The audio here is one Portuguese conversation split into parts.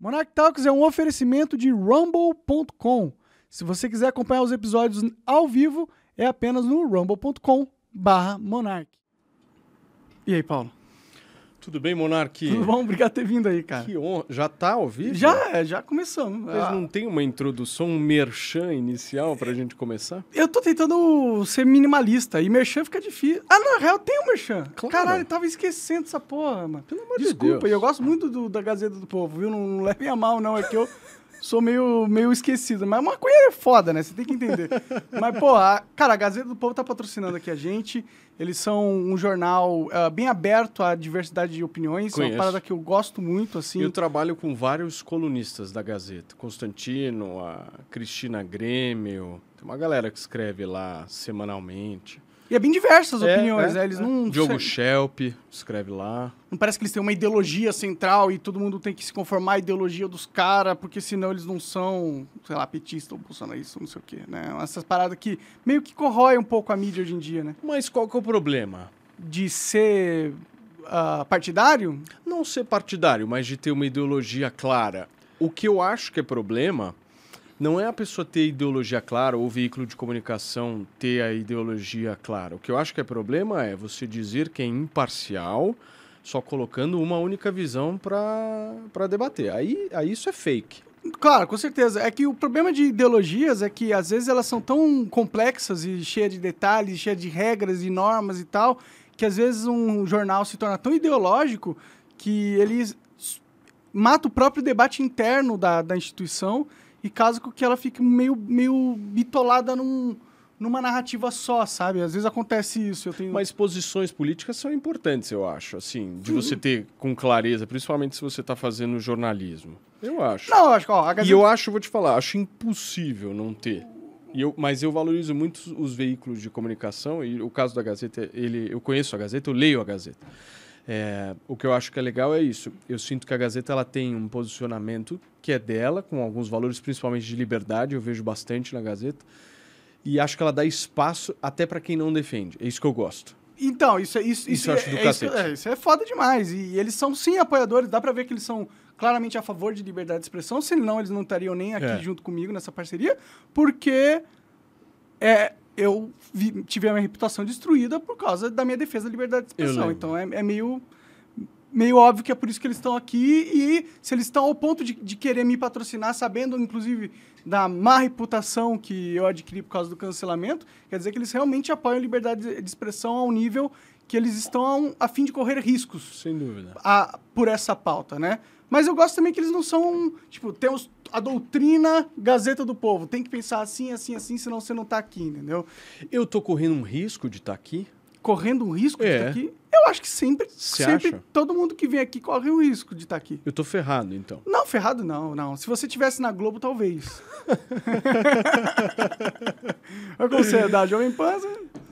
Monarch Talks é um oferecimento de rumble.com. Se você quiser acompanhar os episódios ao vivo, é apenas no rumble.com barra Monarch. E aí, Paulo? Tudo bem, Monark? Tudo bom? Obrigado por ter vindo aí, cara. Que honra. Já tá ao vivo? Já, já começamos. Mas Ah, não tem uma introdução, um merchan inicial pra gente começar? Eu tô tentando ser minimalista e merchan fica difícil. Ah, na real tem um merchan. Claro. Caralho, eu tava esquecendo essa porra, mano. Pelo amor de Desculpa, Deus. e eu gosto muito do- da Gazeta do Povo, viu? Não, não levem a mal, não. É que eu sou meio, meio esquecido. Mas maconha é foda, né? Você tem que entender. Mas, pô, a, cara, a Gazeta do Povo tá patrocinando aqui a gente. Eles são um jornal ah, bem aberto à diversidade de opiniões. É Conheço. uma parada que eu gosto muito, assim. Eu trabalho com vários colunistas da Gazeta. Constantino, a Cristina Grêmio. Tem uma galera que escreve lá semanalmente. E é bem diversas as É, opiniões, é, né? Eles é. não... Diogo Schelp escreve lá. Não parece que eles têm uma ideologia central e todo mundo tem que se conformar à ideologia dos caras, porque senão eles não são, sei lá, petista ou bolsonarista, não sei o quê, né? Essas paradas que meio que corroem um pouco a mídia hoje em dia, né? Mas qual que é o problema? De ser ah, partidário, Não ser partidário, mas de ter uma ideologia clara. O que eu acho que é problema não é a pessoa ter ideologia clara ou o veículo de comunicação ter a ideologia clara. O que eu acho que é problema é você dizer que é imparcial, só colocando uma única visão para debater. Aí, aí isso é fake. Claro, com certeza. É que o problema de ideologias é que às vezes elas são tão complexas e cheias de detalhes, cheias de regras e normas e tal, que às vezes um jornal se torna tão ideológico que ele mata o próprio debate interno da, da instituição e causa com que ela fique meio, meio bitolada num, numa narrativa só, sabe? Às vezes acontece isso. Eu tenho... Mas posições políticas são importantes, eu acho, assim, de você ter com clareza, principalmente se você está fazendo jornalismo. Eu acho. Não, eu acho que ó, a E Gazeta... eu acho, vou te falar, acho impossível não ter. E eu, mas eu valorizo muito os veículos de comunicação e o caso da Gazeta, ele, eu conheço a Gazeta, eu leio a Gazeta. É, o que eu acho que é legal é isso. Eu sinto que a Gazeta ela tem um posicionamento que é dela, com alguns valores, principalmente de liberdade, eu vejo bastante na Gazeta. E acho que ela dá espaço até para quem não defende. É isso que eu gosto. Então, isso é isso, Isso acho do é, isso, é, isso é foda demais. E, eles são sim apoiadores, dá pra ver que eles são claramente a favor de liberdade de expressão, senão eles não estariam nem aqui É. junto comigo nessa parceria, porque é, eu vi- tive a minha reputação destruída por causa da minha defesa da liberdade de expressão. Então é, é meio meio óbvio que é por isso que eles estão aqui e se eles estão ao ponto de, de querer me patrocinar, sabendo inclusive da má reputação que eu adquiri por causa do cancelamento, quer dizer que eles realmente apoiam a liberdade de de expressão ao nível que eles estão a fim de correr riscos Sem dúvida. a- por essa pauta, né? Mas eu gosto também que eles não são, tipo, temos a doutrina Gazeta do Povo, tem que pensar assim, assim, assim, senão você não tá aqui, entendeu? Eu tô correndo um risco de estar aqui. Correndo um risco de É. estar aqui, eu acho que sempre, sempre acha? todo mundo que vem aqui corre o risco de estar aqui. Eu tô ferrado, então. Não, ferrado não, não. Se você tivesse na Globo, talvez. Mas como você é da Jovem Pan,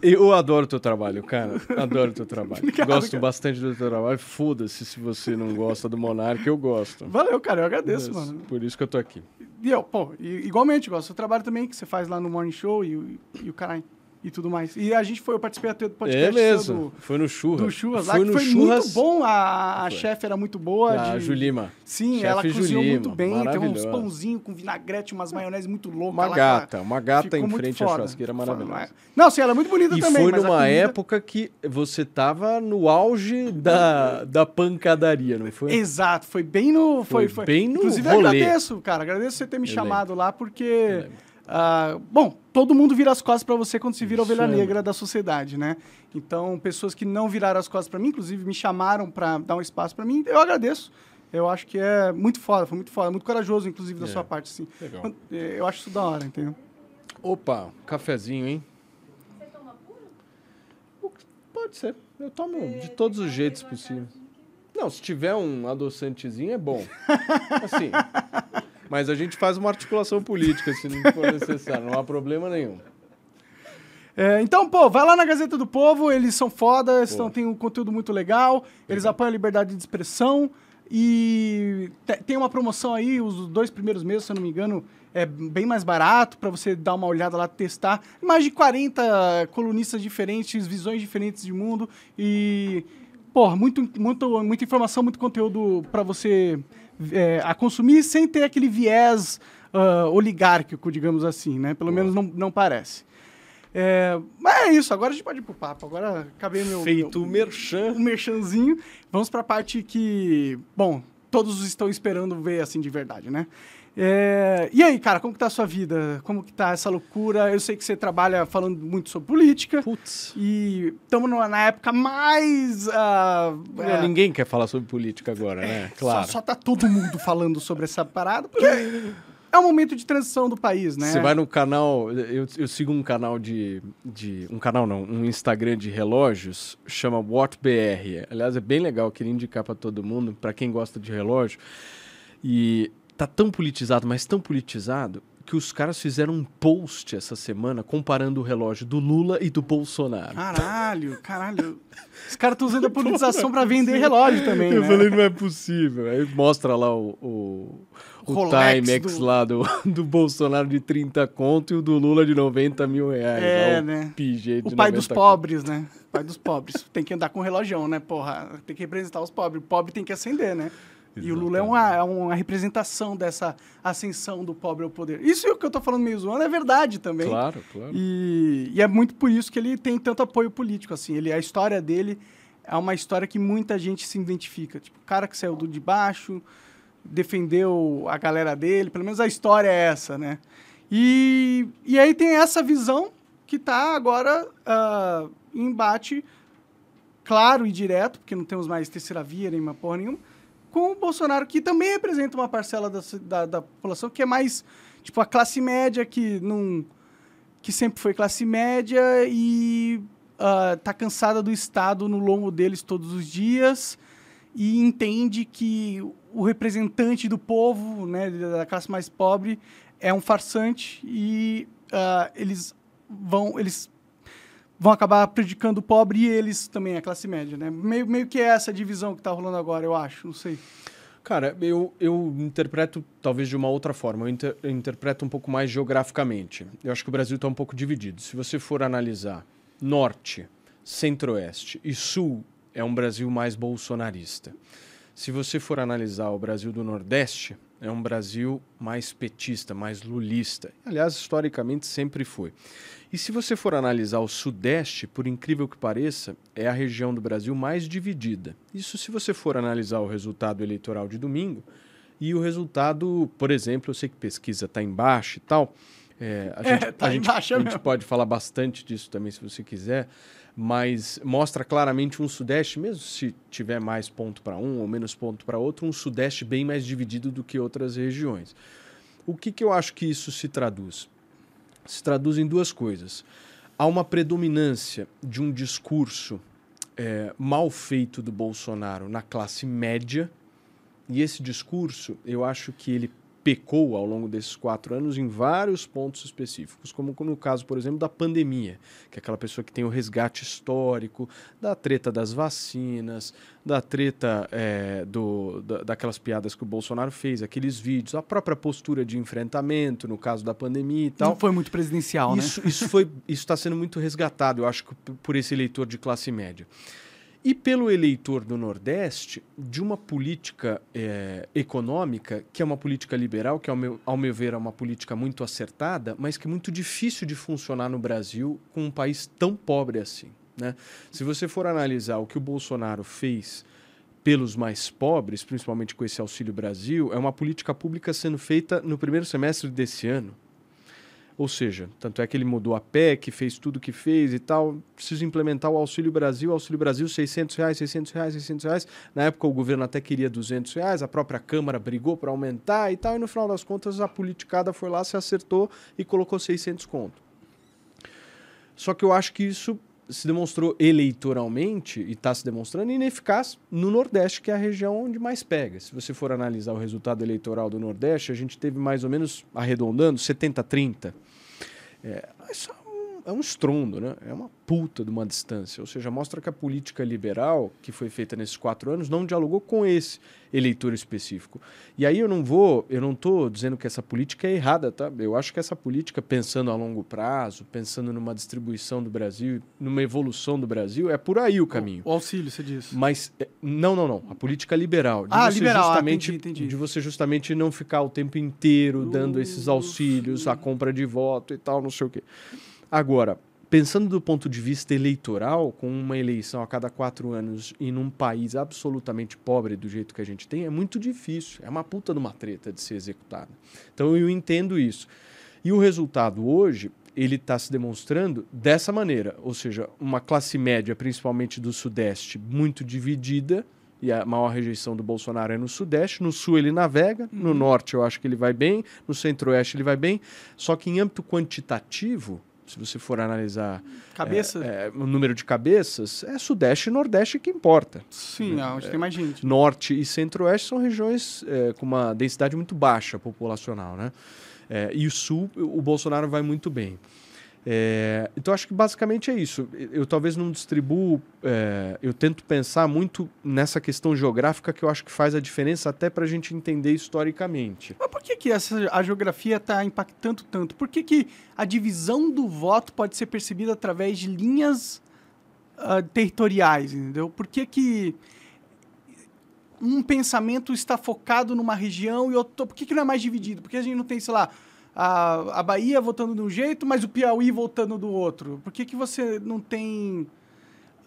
Eu adoro o teu trabalho, cara. Adoro o teu trabalho. Obrigado, gosto cara. bastante do teu trabalho. Foda-se se você não gosta do Monark, eu gosto. valeu, cara, eu agradeço, Mas mano. Por isso que eu tô aqui. E eu, pô, igualmente, gosto do trabalho também que você faz lá no Morning Show e, o- e o caralho. E tudo mais. E a gente foi, eu participei até do podcast é mesmo. do, Foi no churras. do Churras lá, foi que no foi churras muito bom. A, a Foi. chefe era muito boa. da de... Julima. Sim, Chefe ela cozinhou Julima, muito bem. Tem uns pãozinhos com vinagrete, umas maionese muito loucas. Uma lá, gata, uma gata em frente à churrasqueira maravilhosa. Não, sim, ela é muito bonita E também. foi mas a numa comida- época que você tava no auge da, da pancadaria, não foi? Exato, foi bem no. Foi, Foi foi. bem no Inclusive, rolê. eu agradeço, cara. Agradeço você ter me Eu chamado lá, porque. Ah, bom, todo mundo vira as costas pra você quando se vira a Isso ovelha é, negra da sociedade, né? Então, pessoas que não viraram as costas pra mim, inclusive me chamaram pra dar um espaço pra mim, eu agradeço. Eu acho que é muito foda, foi muito foda, muito corajoso, inclusive, da É. sua parte, assim. Legal. Eu acho isso da hora, entendeu? Opa, cafezinho, hein? Pode ser. Eu tomo de todos os jeitos possíveis. Não, se tiver um adoçantezinho é bom. Assim. Mas a gente faz uma articulação política se não for necessário, não há problema nenhum. É, então, pô, vai lá na Gazeta do Povo, eles são fodas, Pô. então, tem um conteúdo muito legal, eles apoiam a liberdade de expressão e te- tem uma promoção aí, os dois primeiros meses, se eu não me engano, é bem mais barato para você dar uma olhada lá, testar. Mais de 40 colunistas diferentes, visões diferentes de mundo e, porra, muito, muito, muita informação, muito conteúdo para você é, a consumir sem ter aquele viés uh, oligárquico, digamos assim, né? Pelo Boa. menos não, não parece. É, mas é isso, agora a gente pode ir pro papo. Agora acabei meu. Feito o merchan. O merchanzinho. Vamos pra parte que. Bom, todos estão esperando ver assim de verdade, né? É, e aí, cara, como que tá a sua vida? Como que tá essa loucura? Eu sei que você trabalha falando muito sobre política. Putz. E estamos na época mais... Uh, é, ninguém quer falar sobre política agora, né? Claro. Só, só tá todo mundo falando sobre essa parada, porque é um momento de transição do país, né? Você vai no canal, eu, eu sigo um canal de, de, um canal não, um Instagram de relógios, chama WatchBR. Aliás, é bem legal, queria indicar para todo mundo, para quem gosta de relógio. E tá tão politizado, mas tão politizado, que os caras fizeram um post essa semana comparando o relógio do Lula e do Bolsonaro. Caralho, caralho. Os caras estão usando a politização para vender relógio também. Eu né? falei, não é possível. Aí mostra lá o, o, o Timex do... lá do, do Bolsonaro de 30 conto e o do Lula de 90 mil reais. É, né? O pai dos pobres, né? O pai dos pobres. tem que andar com relógio, né? Porra, tem que representar os pobres. O pobre tem que acender, né? Exatamente. E o Lula é uma, é uma representação dessa ascensão do pobre ao poder. Isso é o que eu estou falando meio zoando é verdade também. Claro, claro. E, e, é muito por isso que ele tem tanto apoio político. assim. Ele, a história dele é uma história que muita gente se identifica. Tipo, o cara que saiu do de baixo, defendeu a galera dele, pelo menos a história é essa, né? E, e aí tem essa visão que está agora uh, em embate claro e direto, porque não temos mais terceira via nem uma porra nenhuma, com o Bolsonaro, que também representa uma parcela da, da, da, população que é mais, tipo, a classe média, que não que sempre foi classe média e uh, tá cansada do Estado no longo deles todos os dias e entende que o representante do povo, né, da classe mais pobre, é um farsante e uh, eles vão eles vão acabar prejudicando o pobre e eles também, a classe média, né? Meio, meio que é essa divisão que está rolando agora, eu acho, não sei. Cara, eu, eu interpreto talvez de uma outra forma, eu, inter, eu interpreto um pouco mais geograficamente. Eu acho que o Brasil está um pouco dividido. Se você for analisar norte, centro-oeste e sul, é um Brasil mais bolsonarista. Se você for analisar o Brasil do Nordeste, é um Brasil mais petista, mais lulista. Aliás, historicamente sempre foi. E se você for analisar o Sudeste, por incrível que pareça, é a região do Brasil mais dividida. Isso se você for analisar o resultado eleitoral de domingo e o resultado, por exemplo, eu sei que pesquisa está embaixo e tal. É, a, gente, é, tá a, gente, a gente pode falar bastante disso também se você quiser, mas mostra claramente um Sudeste, mesmo se tiver mais ponto para um ou menos ponto para outro, um Sudeste bem mais dividido do que outras regiões. O que, que eu acho que isso se traduz? se traduz em duas coisas. Há uma predominância de um discurso é, mal feito do Bolsonaro na classe média, e esse discurso, eu acho que ele pecou ao longo desses quatro anos em vários pontos específicos, como no caso, por exemplo, da pandemia, que é aquela pessoa que tem o resgate histórico, da treta das vacinas, da treta é, do, da, daquelas piadas que o Bolsonaro fez, aqueles vídeos, a própria postura de enfrentamento no caso da pandemia e tal. Não foi muito presidencial, isso, né? Isso está sendo muito resgatado, eu acho, por esse eleitor de classe média e pelo eleitor do Nordeste de uma política é, econômica que é uma política liberal, que ao meu, ao meu ver é uma política muito acertada, mas que é muito difícil de funcionar no Brasil com um país tão pobre assim. Né? Se você for analisar o que o Bolsonaro fez pelos mais pobres, principalmente com esse Auxílio Brasil, é uma política pública sendo feita no primeiro semestre desse ano. Ou seja, tanto é que ele mudou a PEC, fez tudo que fez e tal. Preciso implementar o Auxílio Brasil. Auxílio Brasil, 600 reais, 600 reais, 600 reais. Na época o governo até queria 200 reais, a própria Câmara brigou para aumentar e tal. E no final das contas a politicada foi lá, se acertou e colocou 600 conto. Só que eu acho que isso se demonstrou eleitoralmente e está se demonstrando ineficaz no Nordeste, que é a região onde mais pega. Se você for analisar o resultado eleitoral do Nordeste, a gente teve mais ou menos, arredondando, 70-30. É, é um estrondo, né? É uma puta de uma distância. Ou seja, mostra que a política liberal que foi feita nesses quatro anos não dialogou com esse eleitor específico. E aí eu não vou, eu não estou dizendo que essa política é errada, tá? Eu acho que essa política, pensando a longo prazo, pensando numa distribuição do Brasil, numa evolução do Brasil, é por aí o caminho. O, auxílio, você disse. Mas é, não, não, não. A política liberal. De ah, liberal. Ah, justamente, ah, entendi, entendi. De você justamente não ficar o tempo inteiro dando esses auxílios, a compra de voto e tal, não sei o quê. Agora, pensando do ponto de vista eleitoral, com uma eleição a cada quatro anos e num país absolutamente pobre do jeito que a gente tem, é muito difícil. É uma puta de uma treta de ser executada. Então eu entendo isso. E o resultado hoje, ele está se demonstrando dessa maneira, ou seja, uma classe média, principalmente do Sudeste, muito dividida, e a maior rejeição do Bolsonaro é no Sudeste. No Sul ele navega, no uhum. Norte eu acho que ele vai bem, no Centro-Oeste ele vai bem. Só que em âmbito quantitativo, se você for analisar Cabeça? É, é, o número de cabeças, é Sudeste e Nordeste que importa. Sim, é, onde tem mais gente. Norte e Centro-Oeste são regiões é, com uma densidade muito baixa populacional, né? É, e o Sul, o Bolsonaro vai muito bem. É, então acho que basicamente é isso. Eu talvez não distribuo, é, eu tento pensar muito nessa questão geográfica que eu acho que faz a diferença até para a gente entender historicamente. Mas por que, que essa, a geografia está impactando tanto? Por que, que a divisão do voto pode ser percebida através de linhas uh, territoriais, entendeu? Por que, que um pensamento está focado numa região e outro... Por que, que não é mais dividido? Por que a gente não tem, sei lá, a, a Bahia votando de um jeito, mas o Piauí votando do outro? Por que, que você não tem.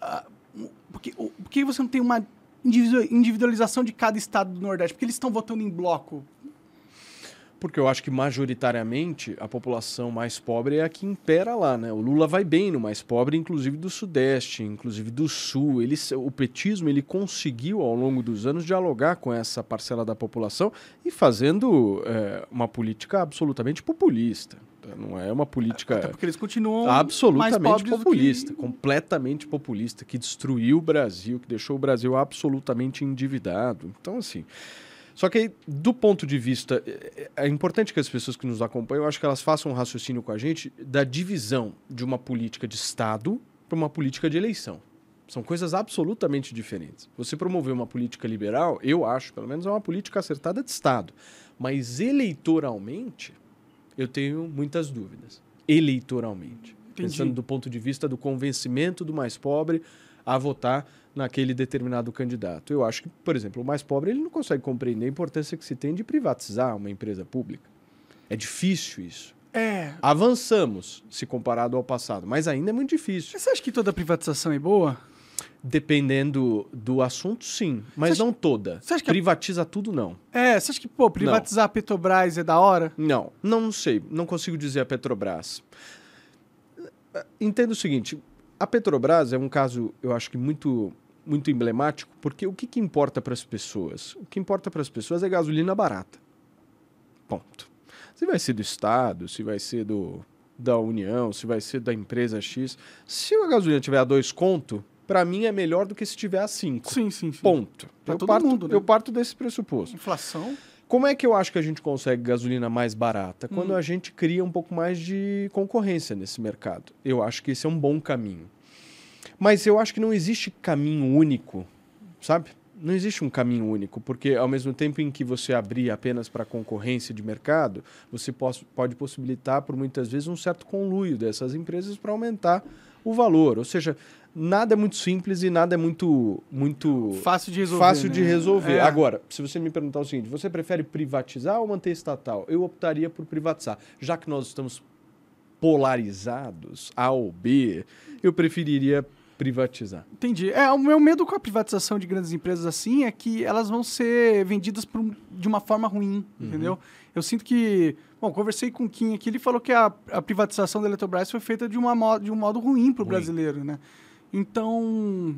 Uh, por, que, por que você não tem uma individualização de cada estado do Nordeste? Porque eles estão votando em bloco. Porque eu acho que majoritariamente a população mais pobre é a que impera lá, né? O Lula vai bem no mais pobre, inclusive do Sudeste, inclusive do Sul. Ele, o petismo ele conseguiu ao longo dos anos dialogar com essa parcela da população e fazendo é, uma política absolutamente populista. Não é uma política. Até porque eles continuam absolutamente populista, que... completamente populista, que destruiu o Brasil, que deixou o Brasil absolutamente endividado. Então, assim. Só que, do ponto de vista. É, é importante que as pessoas que nos acompanham, eu acho que elas façam um raciocínio com a gente da divisão de uma política de Estado para uma política de eleição. São coisas absolutamente diferentes. Você promover uma política liberal, eu acho, pelo menos, é uma política acertada de Estado. Mas eleitoralmente, eu tenho muitas dúvidas. Eleitoralmente. Entendi. Pensando do ponto de vista do convencimento do mais pobre a votar naquele determinado candidato. Eu acho que, por exemplo, o mais pobre ele não consegue compreender a importância que se tem de privatizar uma empresa pública. É difícil isso. É. Avançamos se comparado ao passado, mas ainda é muito difícil. Você acha que toda privatização é boa? Dependendo do assunto, sim. Mas acha, não toda. Você acha que Privatiza tudo, não. É, você acha que, pô, privatizar não. a Petrobras é da hora? Não, não sei. Não consigo dizer a Petrobras. Entendo o seguinte: a Petrobras é um caso, eu acho que muito muito emblemático, porque o que, que importa para as pessoas? O que importa para as pessoas é gasolina barata. Ponto. Se vai ser do Estado, se vai ser do, da União, se vai ser da empresa X. Se a gasolina tiver a dois conto, para mim é melhor do que se tiver a cinco. Sim, sim, sim. Ponto. Pra eu, todo parto, mundo, né? eu parto desse pressuposto. Inflação. Como é que eu acho que a gente consegue gasolina mais barata? Quando hum. a gente cria um pouco mais de concorrência nesse mercado. Eu acho que esse é um bom caminho. Mas eu acho que não existe caminho único, sabe? Não existe um caminho único, porque ao mesmo tempo em que você abrir apenas para concorrência de mercado, você pode possibilitar, por muitas vezes, um certo conluio dessas empresas para aumentar o valor. Ou seja, nada é muito simples e nada é muito muito fácil de resolver. Fácil né? de resolver. É. Agora, se você me perguntar o seguinte, você prefere privatizar ou manter estatal? Eu optaria por privatizar, já que nós estamos polarizados, A ou B, eu preferiria privatizar. Entendi. É, o meu medo com a privatização de grandes empresas assim é que elas vão ser vendidas um, de uma forma ruim, uhum. entendeu? Eu sinto que. Bom, conversei com o Kim aqui, ele falou que a, a privatização da Eletrobras foi feita de, uma, de um modo ruim para o brasileiro, né? Então.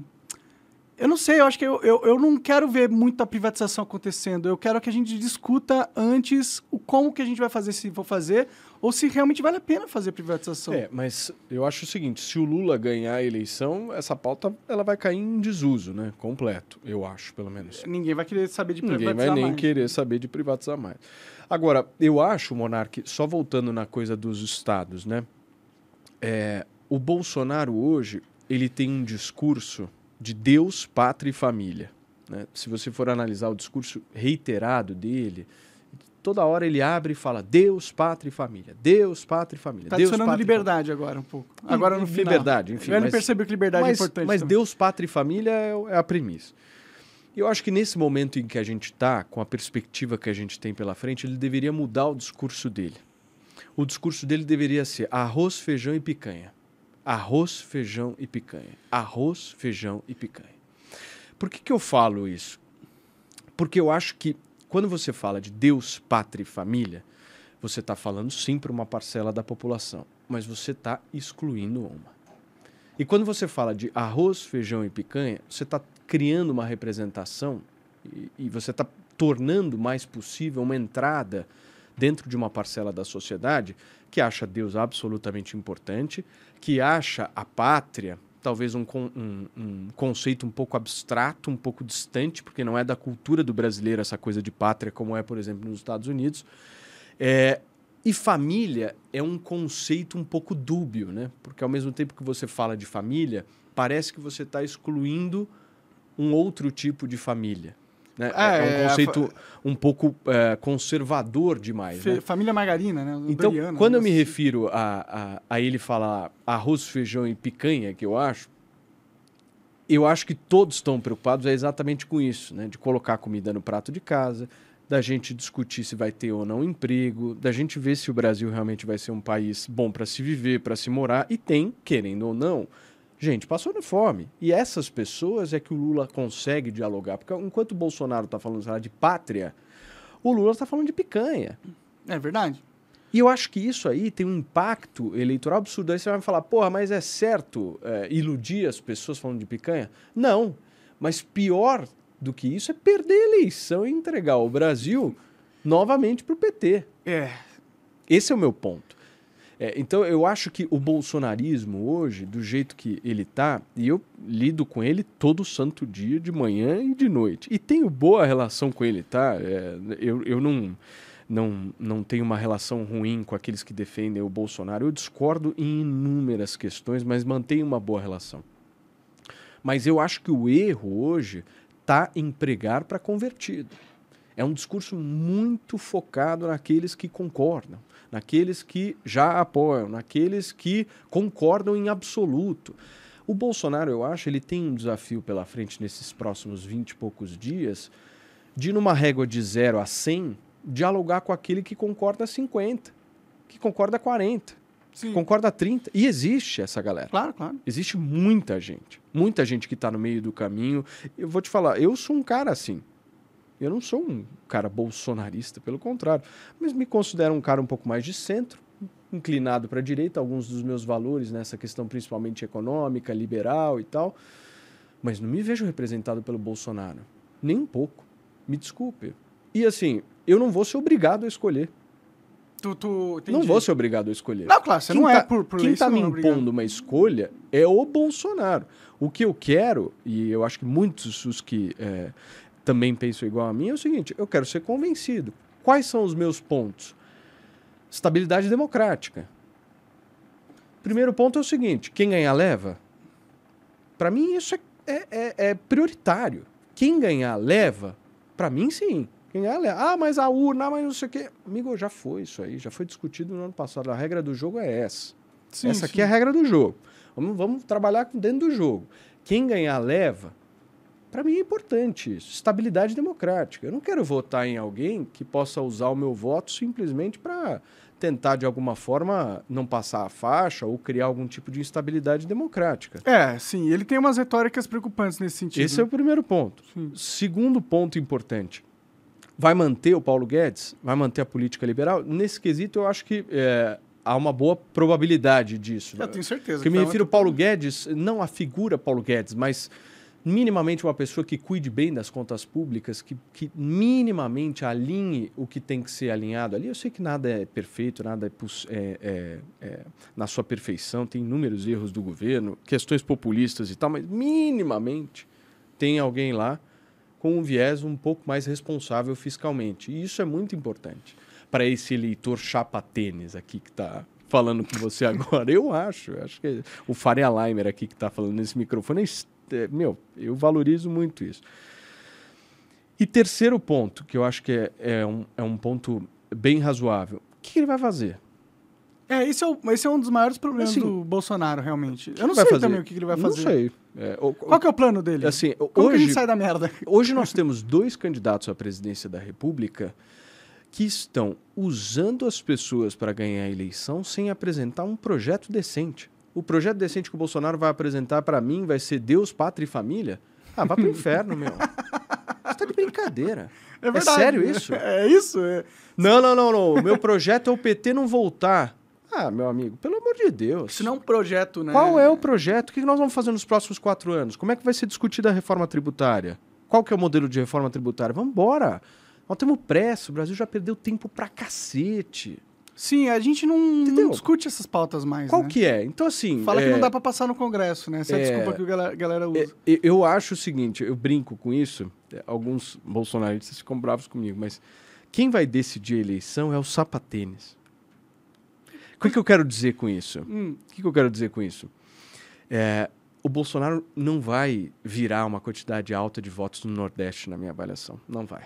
Eu não sei, eu acho que eu, eu, eu não quero ver muita privatização acontecendo. Eu quero que a gente discuta antes o como que a gente vai fazer, se for fazer, ou se realmente vale a pena fazer privatização. É, mas eu acho o seguinte, se o Lula ganhar a eleição, essa pauta ela vai cair em desuso, né? Completo, eu acho, pelo menos. Ninguém vai querer saber de privatizar Ninguém vai nem mais. querer saber de privatizar mais. Agora, eu acho, Monarque, só voltando na coisa dos estados, né? É, o Bolsonaro hoje ele tem um discurso de Deus, pátria e família. Né? Se você for analisar o discurso reiterado dele, toda hora ele abre e fala Deus, pátria e família. Deus, pátria e família. Tá Deus, adicionando liberdade agora um pouco. Agora no final. Liberdade, enfim. Ele percebeu que liberdade mas, é importante Mas também. Deus, pátria e família é, é a premissa. Eu acho que nesse momento em que a gente está, com a perspectiva que a gente tem pela frente, ele deveria mudar o discurso dele. O discurso dele deveria ser arroz, feijão e picanha. Arroz, feijão e picanha. Arroz, feijão e picanha. Por que, que eu falo isso? Porque eu acho que quando você fala de Deus, pátria e família, você está falando sim para uma parcela da população, mas você está excluindo uma. E quando você fala de arroz, feijão e picanha, você está criando uma representação e, e você está tornando mais possível uma entrada dentro de uma parcela da sociedade que acha Deus absolutamente importante, que acha a pátria talvez um, um- um conceito um pouco abstrato, um pouco distante, porque não é da cultura do brasileiro essa coisa de pátria, como é, por exemplo, nos Estados Unidos. É, e família é um conceito um pouco dúbio, né? Porque ao mesmo tempo que você fala de família, parece que você está excluindo um outro tipo de família. Né? É, É, é, um conceito um pouco é, conservador demais. Fe- né? Família Margarina, né? Então, quando né? eu me refiro a, a, a ele falar arroz, feijão e picanha, que eu acho, eu acho que todos estão preocupados é exatamente com isso, né? De colocar comida no prato de casa, da gente discutir se vai ter ou não emprego, da gente ver se o Brasil realmente vai ser um país bom para se viver, para se morar, e tem, querendo ou não, gente passando fome. E essas pessoas é que o Lula consegue dialogar, porque enquanto o Bolsonaro está falando lá, de pátria, o Lula está falando de picanha. É verdade. E eu acho que isso aí tem um impacto eleitoral absurdo. Aí você vai me falar, porra, mas é certo é, iludir as pessoas falando de picanha? Não. Mas pior do que isso é perder a eleição e entregar o Brasil novamente para o PT. É. Esse é o meu ponto. É, então eu acho que o bolsonarismo hoje, do jeito que ele tá, e eu lido com ele todo santo dia, de manhã e de noite. E tenho boa relação com ele, tá? É, eu, eu não, não, não tenho uma relação ruim com aqueles que defendem o Bolsonaro. Eu discordo em inúmeras questões, mas mantenho uma boa relação. Mas eu acho que o erro hoje está em pregar para convertido. É um discurso muito focado naqueles que concordam, naqueles que já apoiam, naqueles que concordam em absoluto. O Bolsonaro, eu acho, ele tem um desafio pela frente nesses próximos 20 e poucos dias de, numa régua de 0 a 100, dialogar com aquele que concorda a 50, que concorda a 40, Sim. que concorda a 30. E existe essa galera. Claro, claro. Existe muita gente. Muita gente que está no meio do caminho. Eu vou te falar, eu sou um cara assim. Eu não sou um cara bolsonarista, pelo contrário. Mas me considero um cara um pouco mais de centro, inclinado para a direita, alguns dos meus valores nessa questão principalmente econômica, liberal e tal. Mas não me vejo representado pelo Bolsonaro. Nem um pouco. Me desculpe. E assim, eu não vou ser obrigado a escolher. Tu, tu, Não vou ser obrigado a escolher. Não, claro, você Quem não é tá- por, por Quem está me é impondo uma escolha é o Bolsonaro. O que eu quero, e eu acho que muitos os que é, também pensam igual a mim, é o seguinte: eu quero ser convencido. Quais são os meus pontos? Estabilidade democrática. Primeiro ponto é o seguinte: quem ganhar leva. Para mim, isso é, é- é- é prioritário. Quem ganhar leva, para mim, sim. Quem ganhar leva. Ah, mas a urna, mas não sei o quê. Amigo, já foi isso aí, já foi discutido no ano passado. A regra do jogo é essa. Sim, essa sim. aqui é a regra do jogo. Vamos, vamos trabalhar com dentro do jogo. Quem ganhar leva. Para mim é importante isso. Estabilidade democrática. Eu não quero votar em alguém que possa usar o meu voto simplesmente para tentar, de alguma forma, não passar a faixa ou criar algum tipo de instabilidade democrática. É, sim. Ele tem umas retóricas preocupantes nesse sentido. Esse é o primeiro ponto. Sim. Segundo ponto importante. Vai manter o Paulo Guedes? Vai manter a política liberal? Nesse quesito, eu acho que é, há uma boa probabilidade disso. Eu tenho certeza. Porque eu me refiro ao Paulo Guedes, não a figura Paulo Guedes, mas minimamente uma pessoa que cuide bem das contas públicas, que, que minimamente alinhe o que tem que ser alinhado ali. Eu sei que nada é perfeito, nada é, é- é- é na sua perfeição, tem inúmeros erros do governo, questões populistas e tal, mas minimamente tem alguém lá com um viés um pouco mais responsável fiscalmente. E isso é muito importante para esse eleitor chapa tênis aqui que está falando com você agora. Eu acho. Acho que o Faria Leimer aqui que está falando nesse microfone, é, meu, eu valorizo muito isso. E terceiro ponto, que eu acho que é, é, um, é um ponto bem razoável. O que ele vai fazer? É, esse é, o, esse é um dos maiores problemas assim, do Bolsonaro, realmente. Eu não sei fazer? também o que ele vai fazer. Não sei. É, o, Qual que é o plano dele? Assim, Como hoje, que a gente sai da merda? Hoje nós temos dois candidatos à presidência da República que estão usando as pessoas para ganhar a eleição sem apresentar um projeto decente. O projeto decente que o Bolsonaro vai apresentar para mim vai ser Deus, Pátria e Família? Ah, vá pro inferno, meu. Você tá de brincadeira. É, verdade. é sério isso? É isso? É... Não, não, não, não. O meu projeto é o PT não voltar. Ah, meu amigo, pelo amor de Deus. Isso não é um projeto, né? Qual é o projeto? O que nós vamos fazer nos próximos quatro anos? Como é que vai ser discutida a reforma tributária? Qual que é o modelo de reforma tributária? Vamos embora. Nós temos pressa, o Brasil já perdeu tempo pra cacete. Sim, a gente não, não discute essas pautas mais. Qual né? que é? Então, assim. Fala é... que não dá pra passar no Congresso, né? Essa é, a desculpa que a galera, galera usa. É, eu acho o seguinte, eu brinco com isso, é, alguns bolsonaristas ficam bravos comigo, mas quem vai decidir a eleição é o sapatênis. O que, que eu quero dizer com isso? Hum. O que, que eu quero dizer com isso? É, o Bolsonaro não vai virar uma quantidade alta de votos no Nordeste, na minha avaliação. Não vai.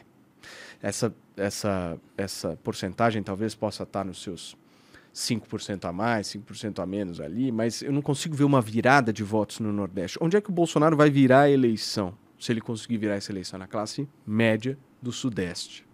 Essa, essa, essa porcentagem talvez possa estar nos seus 5% a mais, 5% a menos ali, mas eu não consigo ver uma virada de votos no Nordeste. Onde é que o Bolsonaro vai virar a eleição? Se ele conseguir virar essa eleição na classe média do Sudeste.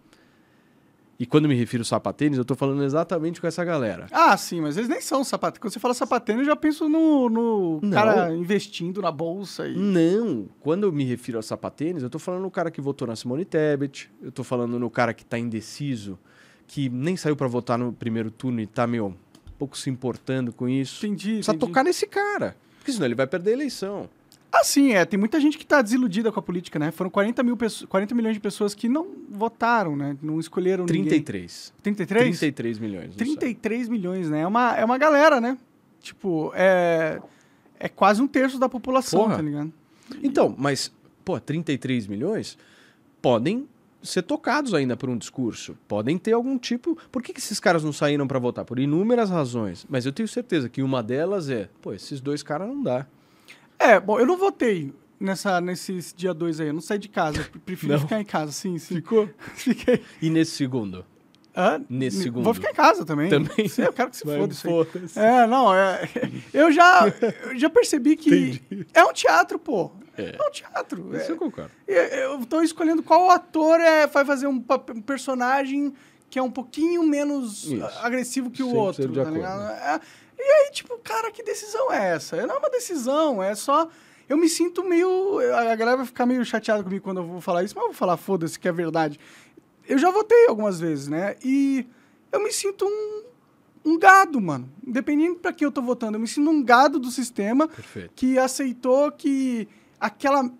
E quando me refiro sapatênis, eu tô falando exatamente com essa galera. Ah, sim, mas eles nem são sapatênis. Quando você fala sapatênis, eu já penso no, no cara investindo na bolsa. E... Não. Quando eu me refiro a sapatênis, eu tô falando no cara que votou na Simone Tebet, eu tô falando no cara que tá indeciso, que nem saiu para votar no primeiro turno e tá, meu, um pouco se importando com isso. Entendi, Precisa entendi. tocar nesse cara. Porque senão ele vai perder a eleição. Ah, sim, é. Tem muita gente que está desiludida com a política, né? Foram 40, mil 40 milhões de pessoas que não votaram, né? Não escolheram 33. ninguém. 33? 33 milhões. 33 milhões, né? É uma, é uma galera, né? Tipo, é, é quase um terço da população, Porra. tá ligado? Então, mas, pô, 33 milhões podem ser tocados ainda por um discurso. Podem ter algum tipo. Por que, que esses caras não saíram para votar? Por inúmeras razões. Mas eu tenho certeza que uma delas é, pô, esses dois caras não dá. É, bom, eu não votei nessa, nesse dia 2 aí. Eu não saí de casa. Eu prefiro ficar em casa, sim, sim. Ficou? Fiquei. E nesse segundo? Hã? Nesse segundo. Vou ficar em casa também. Também? Sim, eu quero que se foda isso aí. É, não, é, eu, já, eu já percebi que Entendi. é um teatro, pô. É, é um teatro. Isso é, eu concordo. Eu tô escolhendo qual ator é, vai fazer um, um personagem que é um pouquinho menos isso. agressivo que o outro, tá ligado? É, e aí, tipo, cara, que decisão é essa? Não é uma decisão, é só. Eu me sinto meio. A galera vai ficar meio chateada comigo quando eu vou falar isso, mas eu vou falar, foda-se, que é verdade. Eu já votei algumas vezes, né? E eu me sinto um, um gado, mano. Independente para quem eu tô votando, eu me sinto um gado do sistema Perfeito. que aceitou que aquela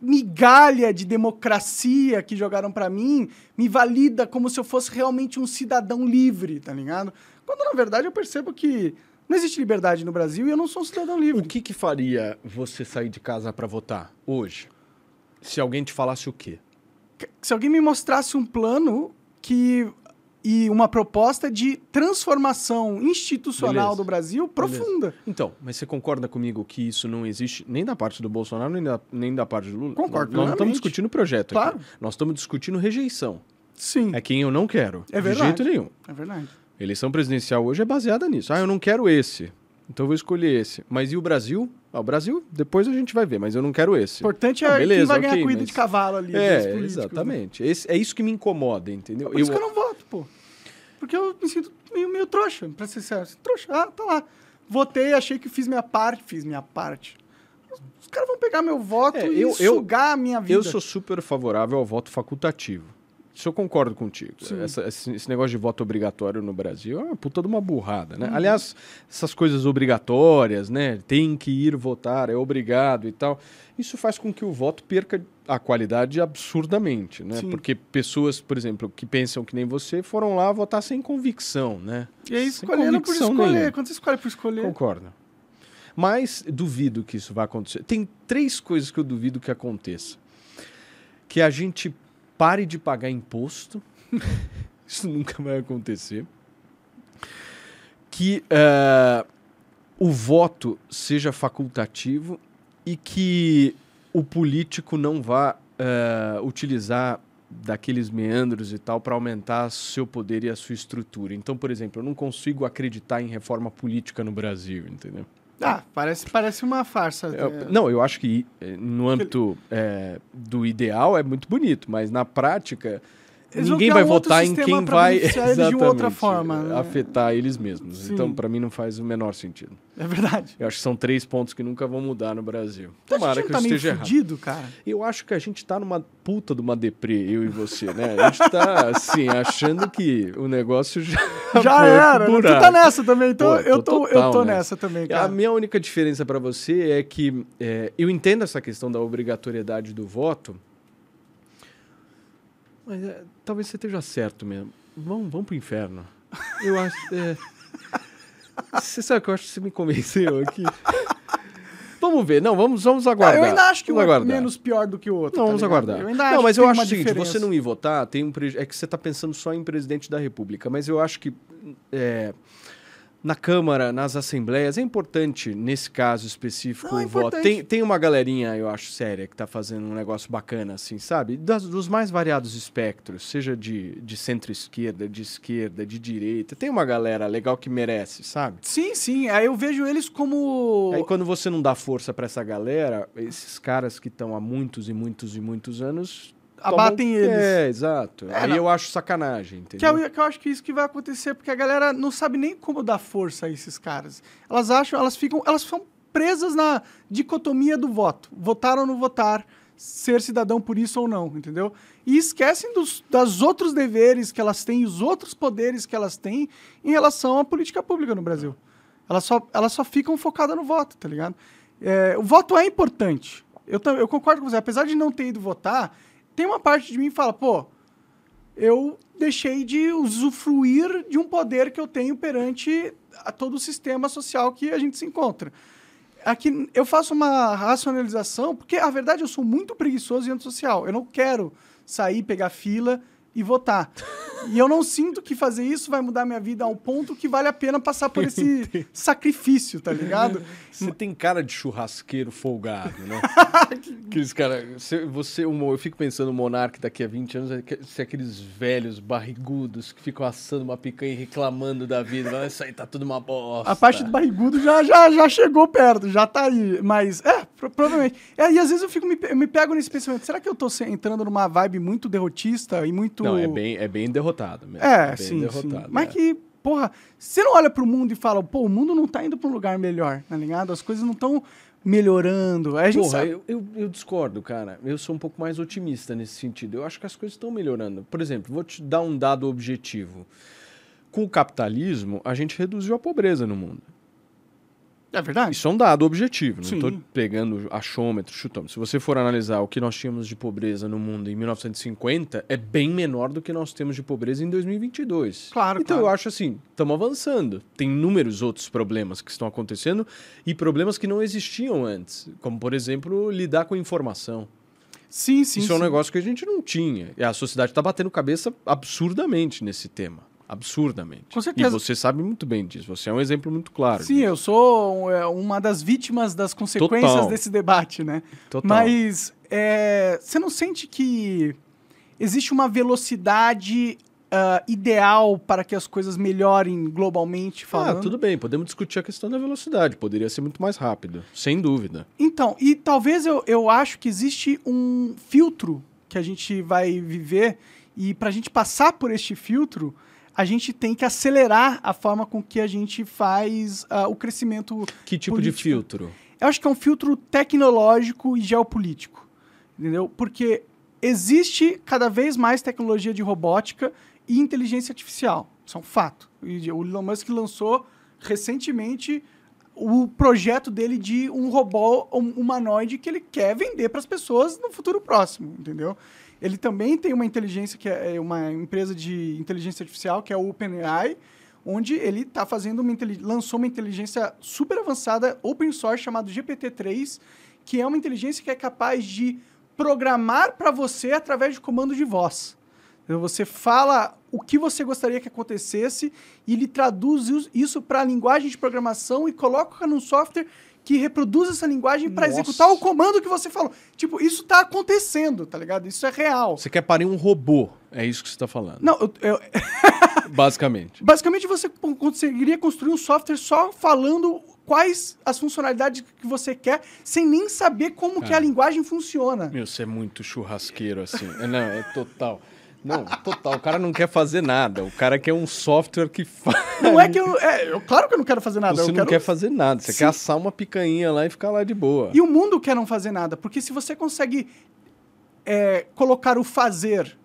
migalha de democracia que jogaram para mim me valida como se eu fosse realmente um cidadão livre, tá ligado? Quando na verdade eu percebo que não existe liberdade no Brasil e eu não sou um cidadão livre. O que, que faria você sair de casa para votar hoje? Se alguém te falasse o quê? Se alguém me mostrasse um plano que e uma proposta de transformação institucional Beleza. do Brasil profunda. Beleza. Então, mas você concorda comigo que isso não existe nem da parte do Bolsonaro, nem da, nem da parte do Lula? Concordo. Nós não estamos discutindo projeto claro. aqui. Nós estamos discutindo rejeição. Sim. É quem eu não quero. É verdade. De jeito nenhum. É verdade. Eleição presidencial hoje é baseada nisso. Ah, eu não quero esse. Então eu vou escolher esse. Mas e o Brasil? Ah, o Brasil, depois a gente vai ver, mas eu não quero esse. O importante é ah, beleza, quem vai ganhar okay, corrida mas... de cavalo ali. É, exatamente. Né? Esse, é isso que me incomoda, entendeu? Por eu... isso que eu não voto, pô. Porque eu me sinto meio, meio trouxa, pra ser sincero. Trouxa, ah, tá lá. Votei, achei que fiz minha parte, fiz minha parte. Os caras vão pegar meu voto é, e eu, sugar eu, a minha vida. Eu sou super favorável ao voto facultativo. Isso eu concordo contigo. Essa, esse, negócio de voto obrigatório no Brasil é uma puta de uma burrada, né? Uhum. Aliás, essas coisas obrigatórias, né? Tem que ir votar, é obrigado e tal. Isso faz com que o voto perca a qualidade absurdamente, né? Sim. Porque pessoas, por exemplo, que pensam que nem você, foram lá votar sem convicção, né? E aí escolhendo por escolher. Nenhuma. Quando você escolhe por escolher... Concordo. Mas duvido que isso vai acontecer. Tem três coisas que eu duvido que aconteça. Que a gente pare de pagar imposto. Isso nunca vai acontecer. que uh, o voto seja facultativo e que o político não vá uh, utilizar daqueles meandros e tal para aumentar seu poder e a sua estrutura. Então, por exemplo, eu não consigo acreditar em reforma política no Brasil, entendeu? Ah, parece, parece uma farsa. É, não, eu acho que eh, no âmbito é, do ideal é muito bonito, mas na prática eles ninguém vai um votar em quem vai exatamente, forma, né? afetar eles mesmos. Sim. Então, para mim, não faz o menor sentido. É verdade. Eu acho que são três pontos que nunca vão mudar no Brasil. Então, Tomara que tá eu esteja errado. Fudido, cara. Eu acho que a gente tá numa puta de uma deprê, eu e você, né? A gente tá, assim, achando que o negócio já. Já era. Tu tá nessa também, então Pô, eu tô, eu tô nessa também, cara. A minha única diferença para você é que é, eu entendo essa questão da obrigatoriedade do voto mas é, talvez você esteja certo mesmo. Vamos, vamos pro inferno. Eu acho. É... Você sabe que eu acho que você me convenceu aqui. Vamos ver, não, vamos, vamos aguardar. eu ainda acho que vamos um é menos pior do que o outro. Não, tá vamos ligado? aguardar. Eu ainda não, mas eu acho o seguinte: você não ir votar, tem um é que você está pensando só em presidente da República, mas eu acho que. É na Câmara, nas assembleias, é importante, nesse caso específico, Não, é o voto. Tem, tem uma galerinha, eu acho, séria, que está fazendo um negócio bacana, assim, sabe? Das, dos mais variados espectros, seja de, de centro-esquerda, de esquerda, de direita. Tem uma galera legal que merece, sabe? Sim, sim. Aí eu vejo eles como. Aí quando você não dá força para essa galera, esses caras que estão há muitos e muitos e muitos anos abatem tomam... eles. É, exato. É, Aí não. eu acho sacanagem, entendeu? Que eu, que eu acho que isso que vai acontecer, porque a galera não sabe nem como dar força a esses caras. Elas acham, elas ficam, elas são presas na dicotomia do voto. Votar ou não votar, ser cidadão por isso ou não, entendeu? E esquecem dos das outros deveres que elas têm, os outros poderes que elas têm em relação à política pública no Brasil. Elas só, elas só ficam focadas no voto, tá ligado? É, o voto é importante. Eu, eu concordo com você. Apesar de não ter ido votar, tem uma parte de mim que fala, pô, eu deixei de usufruir de um poder que eu tenho perante a todo o sistema social que a gente se encontra. Aqui eu faço uma racionalização, porque a verdade eu sou muito preguiçoso e antissocial. Eu não quero sair, pegar fila e votar. E eu não sinto que fazer isso vai mudar minha vida ao ponto que vale a pena passar por esse sacrifício, tá ligado? Você tem cara de churrasqueiro folgado, né? aqueles cara, você, eu fico pensando o monarca daqui a 20 anos, se aqueles velhos barrigudos que ficam assando uma picanha e reclamando da vida, isso aí tá tudo uma bosta. A parte do barrigudo já, já, já chegou perto, já tá aí, mas é, provavelmente. É, e às vezes eu fico me, eu me pego nesse pensamento, será que eu tô entrando numa vibe muito derrotista e muito Não, é bem, é bem derrotado mesmo. É, é sim, derrotado, sim. Mas é. que porra, você não olha pro mundo e fala, pô, o mundo não tá indo pra um lugar melhor, tá ligado? As coisas não estão melhorando. A gente porra, sabe... eu, eu, eu, discordo, cara. Eu sou um pouco mais otimista nesse sentido. Eu acho que as coisas estão melhorando. Por exemplo, vou te dar um dado objetivo. Com o capitalismo, a gente reduziu a pobreza no mundo. É verdade. Isso é um dado objetivo, não estou pegando achômetro, chutômetro. Se você for analisar o que nós tínhamos de pobreza no mundo em 1950, é bem menor do que nós temos de pobreza em 2022. Claro, Então claro. eu acho assim, estamos avançando. Tem inúmeros outros problemas que estão acontecendo e problemas que não existiam antes, como por exemplo, lidar com informação. Sim, sim. Isso sim. é um negócio que a gente não tinha. E a sociedade está batendo cabeça absurdamente nesse tema. Absurdamente. Com certeza. E você sabe muito bem disso. Você é um exemplo muito claro. Sim, disso. eu sou é, uma das vítimas das consequências Total. desse debate, né? Total. Mas é, você não sente que existe uma velocidade uh, ideal para que as coisas melhorem globalmente ah, falando? Ah, tudo bem. Podemos discutir a questão da velocidade. Poderia ser muito mais rápido, sem dúvida. Então, e talvez eu, eu acho que existe um filtro que a gente vai viver e para a gente passar por este filtro a gente tem que acelerar a forma com que a gente faz uh, o crescimento. Que tipo político. de filtro? Eu acho que é um filtro tecnológico e geopolítico. Entendeu? Porque existe cada vez mais tecnologia de robótica e inteligência artificial. Isso é um fato. O Elon Musk lançou recentemente o projeto dele de um robô humanoide que ele quer vender para as pessoas no futuro próximo, entendeu? Ele também tem uma inteligência que é, é uma empresa de inteligência artificial que é o OpenAI, onde ele está fazendo uma lançou uma inteligência super avançada open source chamado GPT-3, que é uma inteligência que é capaz de programar para você através de comando de voz. Então, Você fala o que você gostaria que acontecesse e ele traduz is- isso para a linguagem de programação e coloca num software que reproduz essa linguagem para executar o comando que você falou. Tipo, isso tá acontecendo, tá ligado? Isso é real. Você quer parir um robô, é isso que você está falando. Não, eu- eu, Basicamente. Basicamente, você con- conseguiria construir um software só falando quais as funcionalidades que você quer, sem nem saber como que a Cara. linguagem funciona. Meu, você é muito churrasqueiro assim. É, Não, é total. Não, total. O cara não quer fazer nada. O cara quer um software que faz. Não é que eu, é, eu- Claro que eu não quero fazer nada. Você não quero... quer fazer nada. Você Sim. quer assar uma picanha lá e ficar lá de boa. E o mundo quer não fazer nada, porque se você consegue é, colocar o fazer,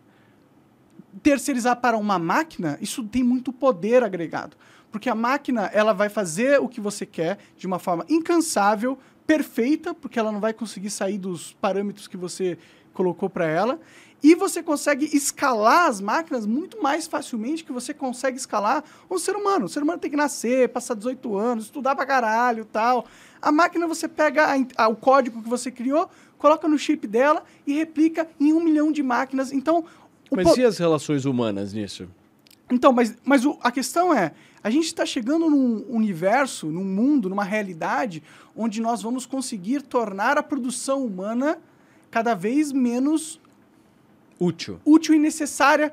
terceirizar para uma máquina, isso tem muito poder agregado. Porque a máquina, ela vai fazer o que você quer de uma forma incansável, perfeita, porque ela não vai conseguir sair dos parâmetros que você colocou para ela. E você consegue escalar as máquinas muito mais facilmente que você consegue escalar um ser humano. O ser humano tem que nascer, passar 18 anos, estudar pra caralho tal. A máquina você pega a a- o código que você criou, coloca no chip dela e replica em um milhão de máquinas. Então, o Mas po- e as relações humanas nisso? então, mas, mas o- a questão é, a gente está chegando num universo, num mundo, numa realidade, onde nós vamos conseguir tornar a produção humana cada vez menos Útil. útil e necessária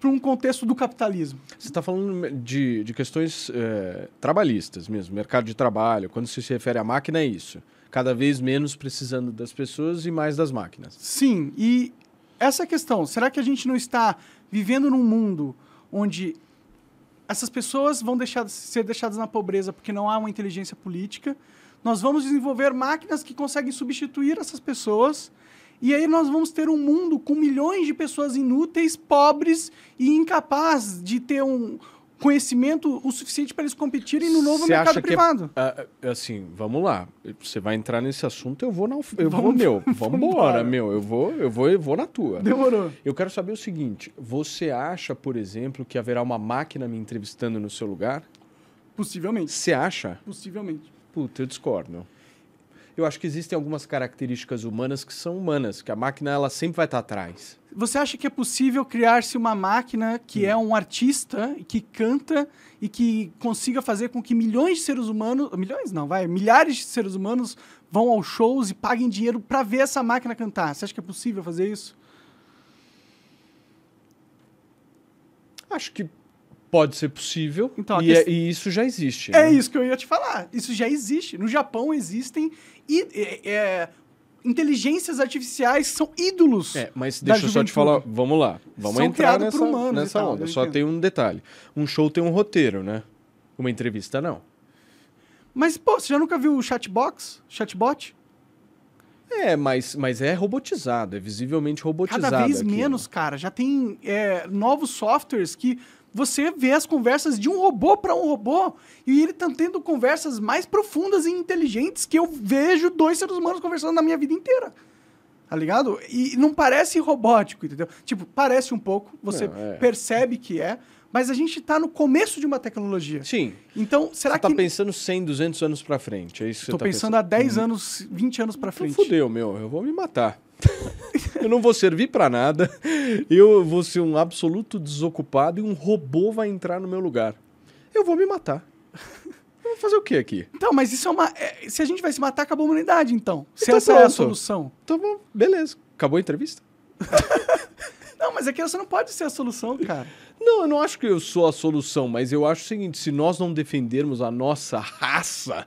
para um contexto do capitalismo. Você está falando de, de questões é, trabalhistas mesmo, mercado de trabalho. Quando se refere à máquina, é isso. Cada vez menos precisando das pessoas e mais das máquinas. Sim, e essa questão, será que a gente não está vivendo num mundo onde essas pessoas vão deixar, ser deixadas na pobreza porque não há uma inteligência política? Nós vamos desenvolver máquinas que conseguem substituir essas pessoas. E aí nós vamos ter um mundo com milhões de pessoas inúteis, pobres e incapazes de ter um conhecimento o suficiente para eles competirem no novo Você mercado é- privado. Ah, ah, assim, vamos lá. Você vai entrar nesse assunto, eu vou na, eu vou, Vamos- meu, vamos embora, meu. Eu vou, eu vou, eu vou na tua. Demorou. Eu quero saber o seguinte: você acha, por exemplo, que haverá uma máquina me entrevistando no seu lugar? Possivelmente. Você acha? Possivelmente. Puta, eu discordo. Eu acho que existem algumas características humanas que são humanas, que a máquina ela sempre vai estar atrás. Você acha que é possível criar-se uma máquina que é um artista, que canta e que consiga fazer com que milhões de seres humanos, milhões não, vai, milhares de seres humanos vão aos shows e paguem dinheiro para ver essa máquina cantar? Você acha que é possível fazer isso? Acho que pode ser possível Então, e, é- e isso já existe. É né? isso que eu ia te falar. Isso já existe. No Japão existem i- é, é, inteligências artificiais que são ídolos. É, mas deixa eu só te falar, vamos lá, vamos São entrar nessa, por humanos e nessa tal, onda. eu Só entendo. tem um detalhe: um show tem um roteiro, né? Uma entrevista não. Mas, pô, você já nunca viu o chatbox? Chatbot? É, mas, mas é robotizado, é visivelmente robotizado. Cada vez aquilo. menos, cara. Já tem é, novos softwares que você vê as conversas de um robô para um robô e ele tá tendo conversas mais profundas e inteligentes que eu vejo dois seres humanos conversando na minha vida inteira. Tá ligado? E não parece robótico, entendeu? Tipo, parece um pouco, você Não, é. percebe que é, mas a gente tá no começo de uma tecnologia. Sim. Então, será você tá que. pensando 100, 200 anos pra frente, é isso que Tô você tá pensando há 10 anos, 20 anos pra Então frente. fudeu, meu. Eu vou me matar. eu não vou servir pra nada. Eu vou ser um absoluto desocupado e um robô vai entrar no meu lugar. Eu vou me matar. Eu vou fazer o que aqui? Então, mas isso é uma. é, se a gente vai se matar, acabou a humanidade, então. Se Então essa é a pronto. solução. Então, bom, beleza. Acabou a entrevista? Não, mas é que essa não pode ser a solução, cara. Não, eu não acho que eu sou a solução, mas eu acho o seguinte: se nós não defendermos a nossa raça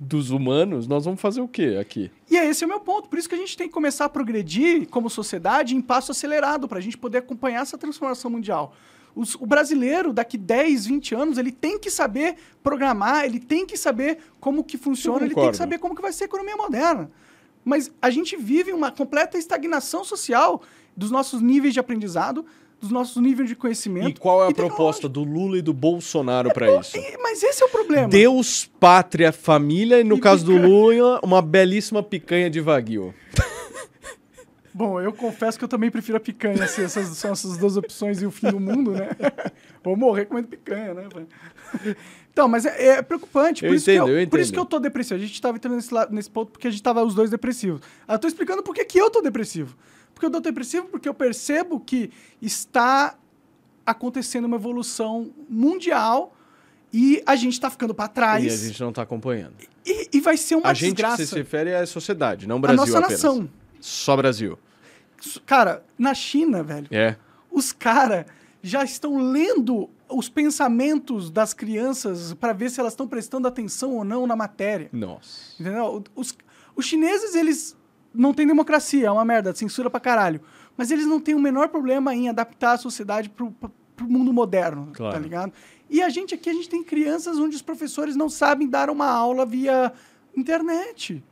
dos humanos, nós vamos fazer o quê aqui? E é esse é o meu ponto. Por isso que a gente tem que começar a progredir como sociedade em passo acelerado, para a gente poder acompanhar essa transformação mundial. Os- o brasileiro, daqui 10, 20 anos, ele tem que saber programar, ele tem que saber como que funciona, ele tem que saber como que vai ser a economia moderna. Mas a gente vive uma completa estagnação social dos nossos níveis de aprendizado, dos nossos níveis de conhecimento. E qual é a proposta do Lula e do Bolsonaro pra isso? E- Mas esse é o problema. Deus, pátria, família e no E caso do picanha. Lula, uma belíssima picanha de Wagyu. Bom, eu confesso que eu também prefiro a picanha, se essas são essas duas opções e o fim do mundo, né? Vou morrer comendo picanha, né? Então, mas é, é preocupante. Por, Eu isso entendo, que eu, eu por isso que eu tô depressivo. A gente tava entrando nesse, nesse ponto porque a gente tava os dois depressivos. Eu tô explicando por que que eu tô depressivo. Porque que eu tô depressivo? Porque eu percebo que está acontecendo uma evolução mundial e a gente está ficando para trás. E a gente não está acompanhando. E, e, vai ser uma a gente desgraça. que se refere à sociedade, não Brasil a nossa apenas. nação. Só Brasil. Cara, na China, velho, É. os caras já estão lendo os pensamentos das crianças para ver se elas estão prestando atenção ou não na matéria. Nossa. Entendeu? Os, os chineses, eles não têm democracia, é uma merda, censura pra caralho. Mas eles não têm o menor problema em adaptar a sociedade pro, pro, pro mundo moderno, Claro. tá ligado? E a gente aqui, a gente tem crianças onde os professores não sabem dar uma aula via internet.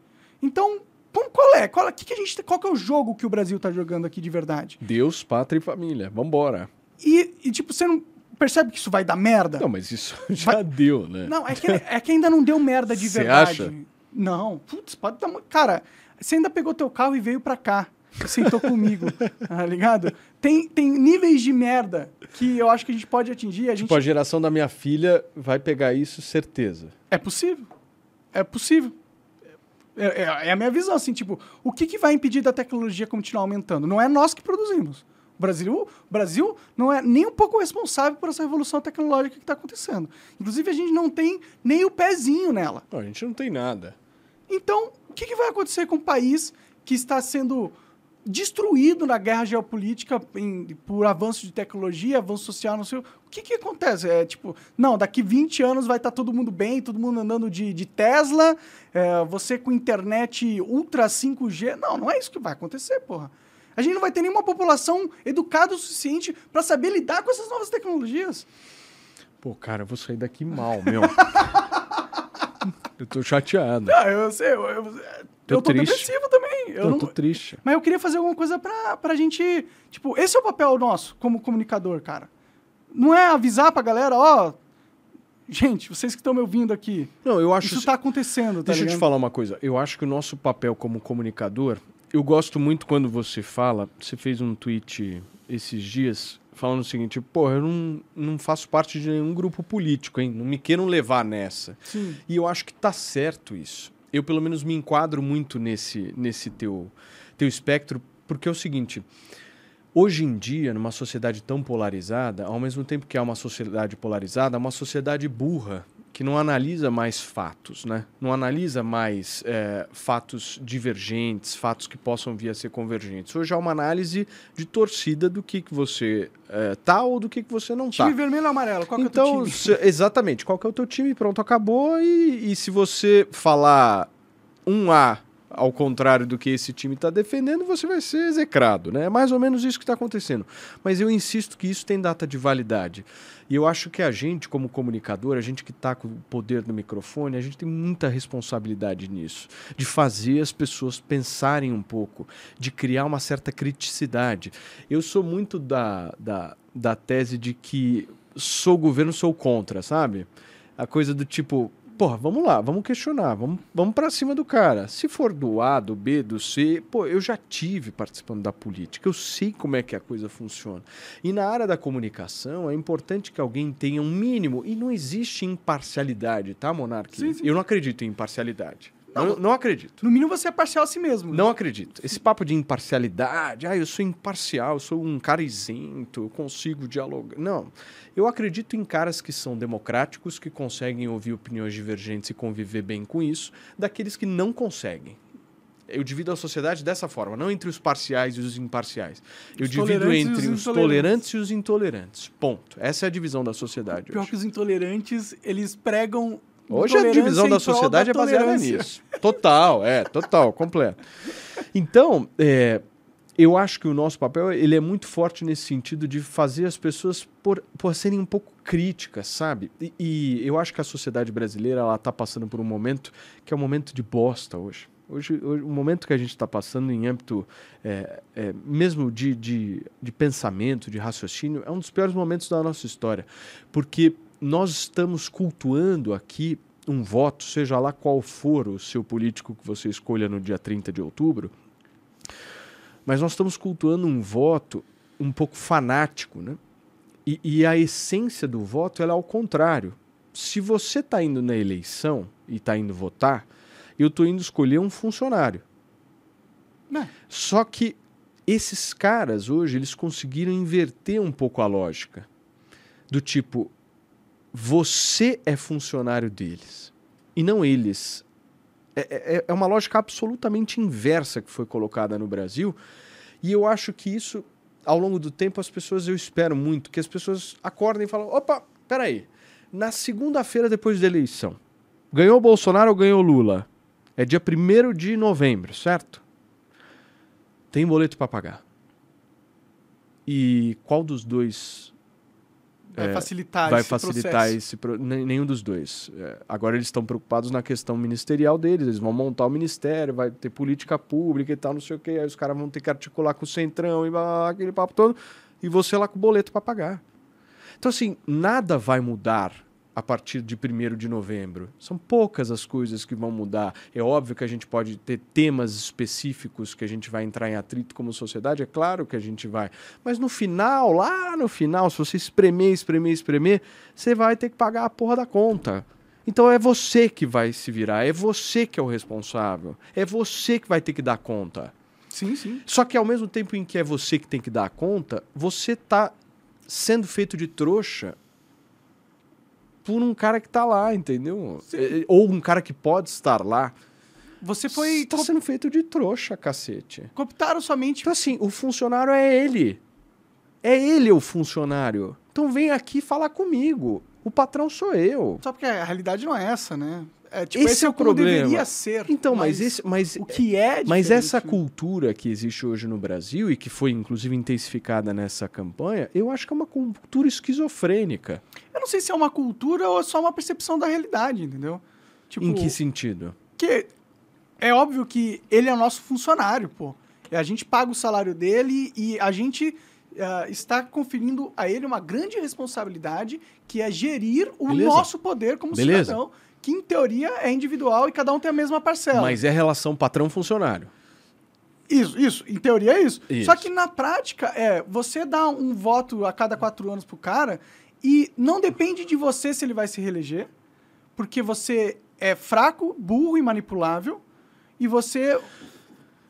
Então, como- qual é? Qual, que que a gente, qual que é o jogo que o Brasil tá jogando aqui de verdade? Deus, pátria e família. Vambora. E, e, tipo, você não percebe que isso vai dar merda? Não, mas isso já deu, né? Não, é que, é que ainda não deu merda de verdade. acha? Não, putz, pode dar. Cara, você ainda pegou teu carro e veio pra cá. Sentou comigo, tá ligado? Tem, tem níveis de merda que eu acho que a gente pode atingir. A gente... Tipo, a geração da minha filha vai pegar isso, certeza. É possível. É possível. É, é- é a minha visão, assim, tipo, o que, que vai impedir da tecnologia continuar aumentando? Não é nós que produzimos. O Brasil, o Brasil não é nem um pouco responsável por essa revolução tecnológica que está acontecendo. Inclusive, a gente não tem nem o pezinho nela. Não, a gente não tem nada. Então, o que, que vai acontecer com um país que está sendo destruído na guerra geopolítica em- por avanço de tecnologia, avanço social, não sei o o que, que acontece? É tipo, não, daqui 20 anos vai estar todo mundo bem, todo mundo andando de, de Tesla, é, você com internet ultra 5G. Não, não é isso que vai acontecer, porra. A gente não vai ter nenhuma população educada o suficiente para saber lidar com essas novas tecnologias. Pô, cara, eu vou sair daqui mal, meu. eu tô chateado. Ah, eu sei, eu, eu, Tô eu tô depressivo também. Eu Eu não, tô triste. Mas eu queria fazer alguma coisa pra, pra gente. Tipo, esse é o papel nosso como comunicador, cara. Não é avisar pra galera, ó. gente, vocês que estão me ouvindo aqui. Não, eu acho. Isso tá acontecendo, tá Deixa eu te falar uma coisa. Eu acho que o nosso papel como comunicador. Eu gosto muito quando você fala. Você fez um tweet esses dias falando o seguinte: pô, eu não, não faço parte de nenhum grupo político, hein? Não me queiram levar nessa. Sim. E eu acho que tá certo isso. Eu, pelo menos, me enquadro muito nesse, nesse teu, teu espectro, porque é o seguinte. Hoje em dia, numa sociedade tão polarizada, ao mesmo tempo que há uma sociedade polarizada, há uma sociedade burra, que não analisa mais fatos, né? Não analisa mais é, fatos divergentes, fatos que possam vir a ser convergentes. Hoje há uma análise de torcida do que, que você é, tá ou do que, que você não tá. Time vermelho ou amarelo? Qual que é o Então, teu time? se- exatamente, qual que é o teu time? Pronto, acabou. E, e se você falar um A ao contrário do que esse time está defendendo, você vai ser execrado, né? É mais ou menos isso que está acontecendo. Mas eu insisto que isso tem data de validade. E eu acho que a gente, como comunicador, a gente que está com o poder do microfone, a gente tem muita responsabilidade nisso. De fazer as pessoas pensarem um pouco, de criar uma certa criticidade. Eu sou muito da, da, da tese de que sou governo, sou contra, sabe? A coisa do tipo, porra, vamos lá, vamos questionar, vamos, vamos para cima do cara. Se for do A, do B, do C, pô, eu já tive participando da política, eu sei como é que a coisa funciona. E na área da comunicação é importante que alguém tenha um mínimo, e não existe imparcialidade, tá, sim. Eu não acredito em imparcialidade. Não, Não, acredito. No mínimo você é parcial a si mesmo. Não acredito. Esse papo de imparcialidade, ah, eu sou imparcial, eu sou um cara isento, eu consigo dialogar. Não. Eu acredito em caras que são democráticos, que conseguem ouvir opiniões divergentes e conviver bem com isso, daqueles que não conseguem. Eu divido a sociedade dessa forma, não entre os parciais e os imparciais. Eu Os divido entre os os tolerantes e os intolerantes. Ponto. Essa é a divisão da sociedade. Pior hoje. que os intolerantes, eles pregam. Hoje a divisão da sociedade é baseada nisso. Total, é, total, completo. Então, é, eu acho que o nosso papel ele é muito forte nesse sentido de fazer as pessoas por, por serem um pouco críticas, sabe? E, e eu acho que a sociedade brasileira ela está passando por um momento que é um momento de bosta hoje. Hoje, hoje o momento que a gente está passando em âmbito é, é, mesmo de, de, de pensamento, de raciocínio, é um dos piores momentos da nossa história. Porque nós estamos cultuando aqui um voto, seja lá qual for o seu político que você escolha no dia 30 de outubro, mas nós estamos cultuando um voto um pouco fanático, né? E, e a essência do voto é ao contrário. Se você está indo na eleição e está indo votar, eu estou indo escolher um funcionário. É. Só que Esses caras hoje, eles conseguiram inverter um pouco a lógica. Do tipo, você é funcionário deles e não eles. É, é, é uma lógica absolutamente inversa que foi colocada no Brasil. E eu acho que isso, ao longo do tempo, as pessoas, eu espero muito, que as pessoas acordem e falem: opa, peraí, na segunda-feira depois da eleição, ganhou Bolsonaro ou ganhou Lula? É dia 1 de novembro, certo? Tem boleto para pagar. E qual dos dois vai é, facilitar vai esse facilitar processo? esse pro... nenhum dos dois. É, agora eles estão preocupados na questão ministerial deles, eles vão montar o ministério, vai ter política pública e tal, não sei o quê, aí os caras vão ter que articular com o Centrão e blá, blá, blá, aquele papo todo, e você lá com o boleto para pagar. Então assim, nada vai mudar a partir de 1 de novembro. São poucas as coisas que vão mudar. É óbvio que a gente pode ter temas específicos que a gente vai entrar em atrito como sociedade, é claro que a gente vai. Mas no final, lá no final, se você espremer, espremer, espremer, você vai ter que pagar a porra da conta. Então é você que vai se virar, é você que é o responsável, é você que vai ter que dar conta. Sim, sim. Só que ao mesmo tempo em que é você que tem que dar conta, você tá sendo feito de trouxa por um cara que tá lá, entendeu? É, Ou um cara que pode estar lá. Você foi. Tá sendo feito de trouxa, cacete. Cooptaram somente. Então, assim, o funcionário é ele. É ele o funcionário. Então vem aqui falar comigo. O patrão sou eu. Só porque a realidade não é essa, né? É, tipo, Esse esse, é é o problema. deveria ser. Então, mas, esse, mas, o que é mas essa cultura que existe hoje no Brasil e que foi inclusive intensificada nessa campanha, eu acho que é uma cultura esquizofrênica. Eu não sei se é uma cultura ou é só uma percepção da realidade, entendeu? Tipo, em que sentido? que é óbvio que ele é o nosso funcionário, pô. E a gente paga o salário dele e a gente ah, está conferindo a ele uma grande responsabilidade que é gerir o Beleza. nosso poder como Beleza. cidadão, que em teoria é individual e cada um tem a mesma parcela. Mas é relação patrão-funcionário. Isso, isso. Em teoria é isso. Isso. Só que na prática, é, você dá um voto a cada quatro anos pro cara e não depende de você se ele vai se reeleger, porque você é fraco, burro e manipulável, e você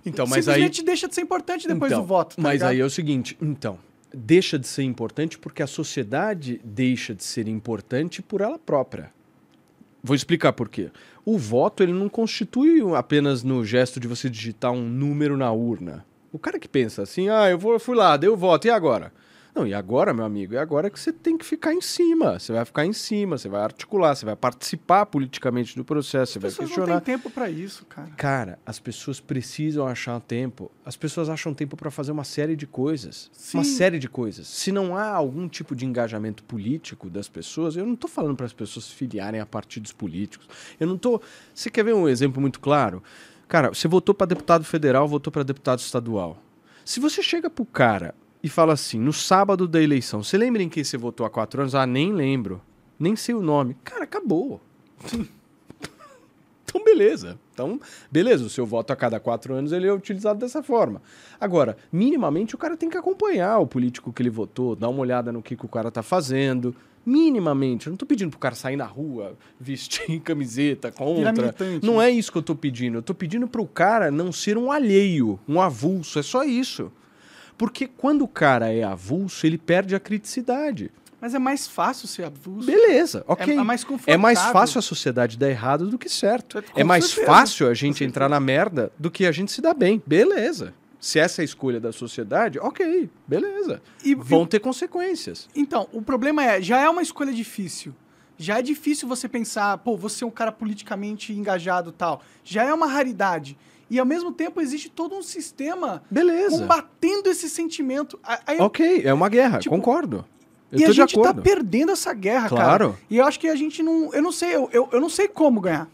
Então, mas aí. simplesmente deixa de ser importante depois Então, do voto. tá mas ligado? aí é o seguinte, então, deixa de ser importante porque a sociedade deixa de ser importante por ela própria. Vou explicar por quê. O voto ele não constitui apenas no gesto de você digitar um número na urna. O cara que pensa assim, ah, eu vou, fui lá, dei o voto, e agora? Não, e agora, meu amigo? É agora que você tem que ficar em cima. Você vai ficar em cima, você vai articular, você vai participar politicamente do processo, você As vai pessoas questionar. não têm tempo pra isso, cara. Cara, as pessoas precisam achar tempo. As pessoas acham tempo para fazer uma série de coisas. Uma Sim. série de coisas. Se não há algum tipo de engajamento político das pessoas, eu não tô falando para as pessoas se filiarem a partidos políticos. Eu não tô. Você quer ver um exemplo muito claro? Cara, você votou para deputado federal, votou para deputado estadual. Se você chega pro cara e fala assim, no sábado da eleição, você lembra em quem você votou há quatro anos? Ah, nem lembro. Nem sei o nome. Cara, acabou. Então, beleza. Então, beleza, o seu voto a cada quatro anos ele é utilizado dessa forma. Agora, minimamente o cara tem que acompanhar o político que ele votou, dar uma olhada no que, que o cara tá fazendo. Minimamente. Eu não tô pedindo pro cara sair na rua, vestir camiseta contra. Não é isso que eu tô pedindo. Eu tô pedindo pro cara não ser um alheio, um avulso. É só isso. Porque quando o cara é avulso, ele perde a criticidade. Mas é mais fácil ser avulso. Beleza, ok. É mais confortável. É mais fácil a sociedade dar errado do que certo. É, É mais certeza. fácil a gente entrar na merda do que a gente se dar bem. Beleza. Se essa é a escolha da sociedade, ok, beleza. E- Vão ter consequências. Então, o problema é, já é uma escolha difícil. Já é difícil você pensar, pô, você é um cara politicamente engajado e tal. Já é uma raridade. E ao mesmo tempo existe todo um sistema Beleza. combatendo esse sentimento. Aí, Ok, é uma guerra, Tipo, concordo. Eu e a gente tá acordo. perdendo essa guerra, Claro. cara. E eu acho que a gente não. Eu não sei, eu, eu, eu não sei como ganhar.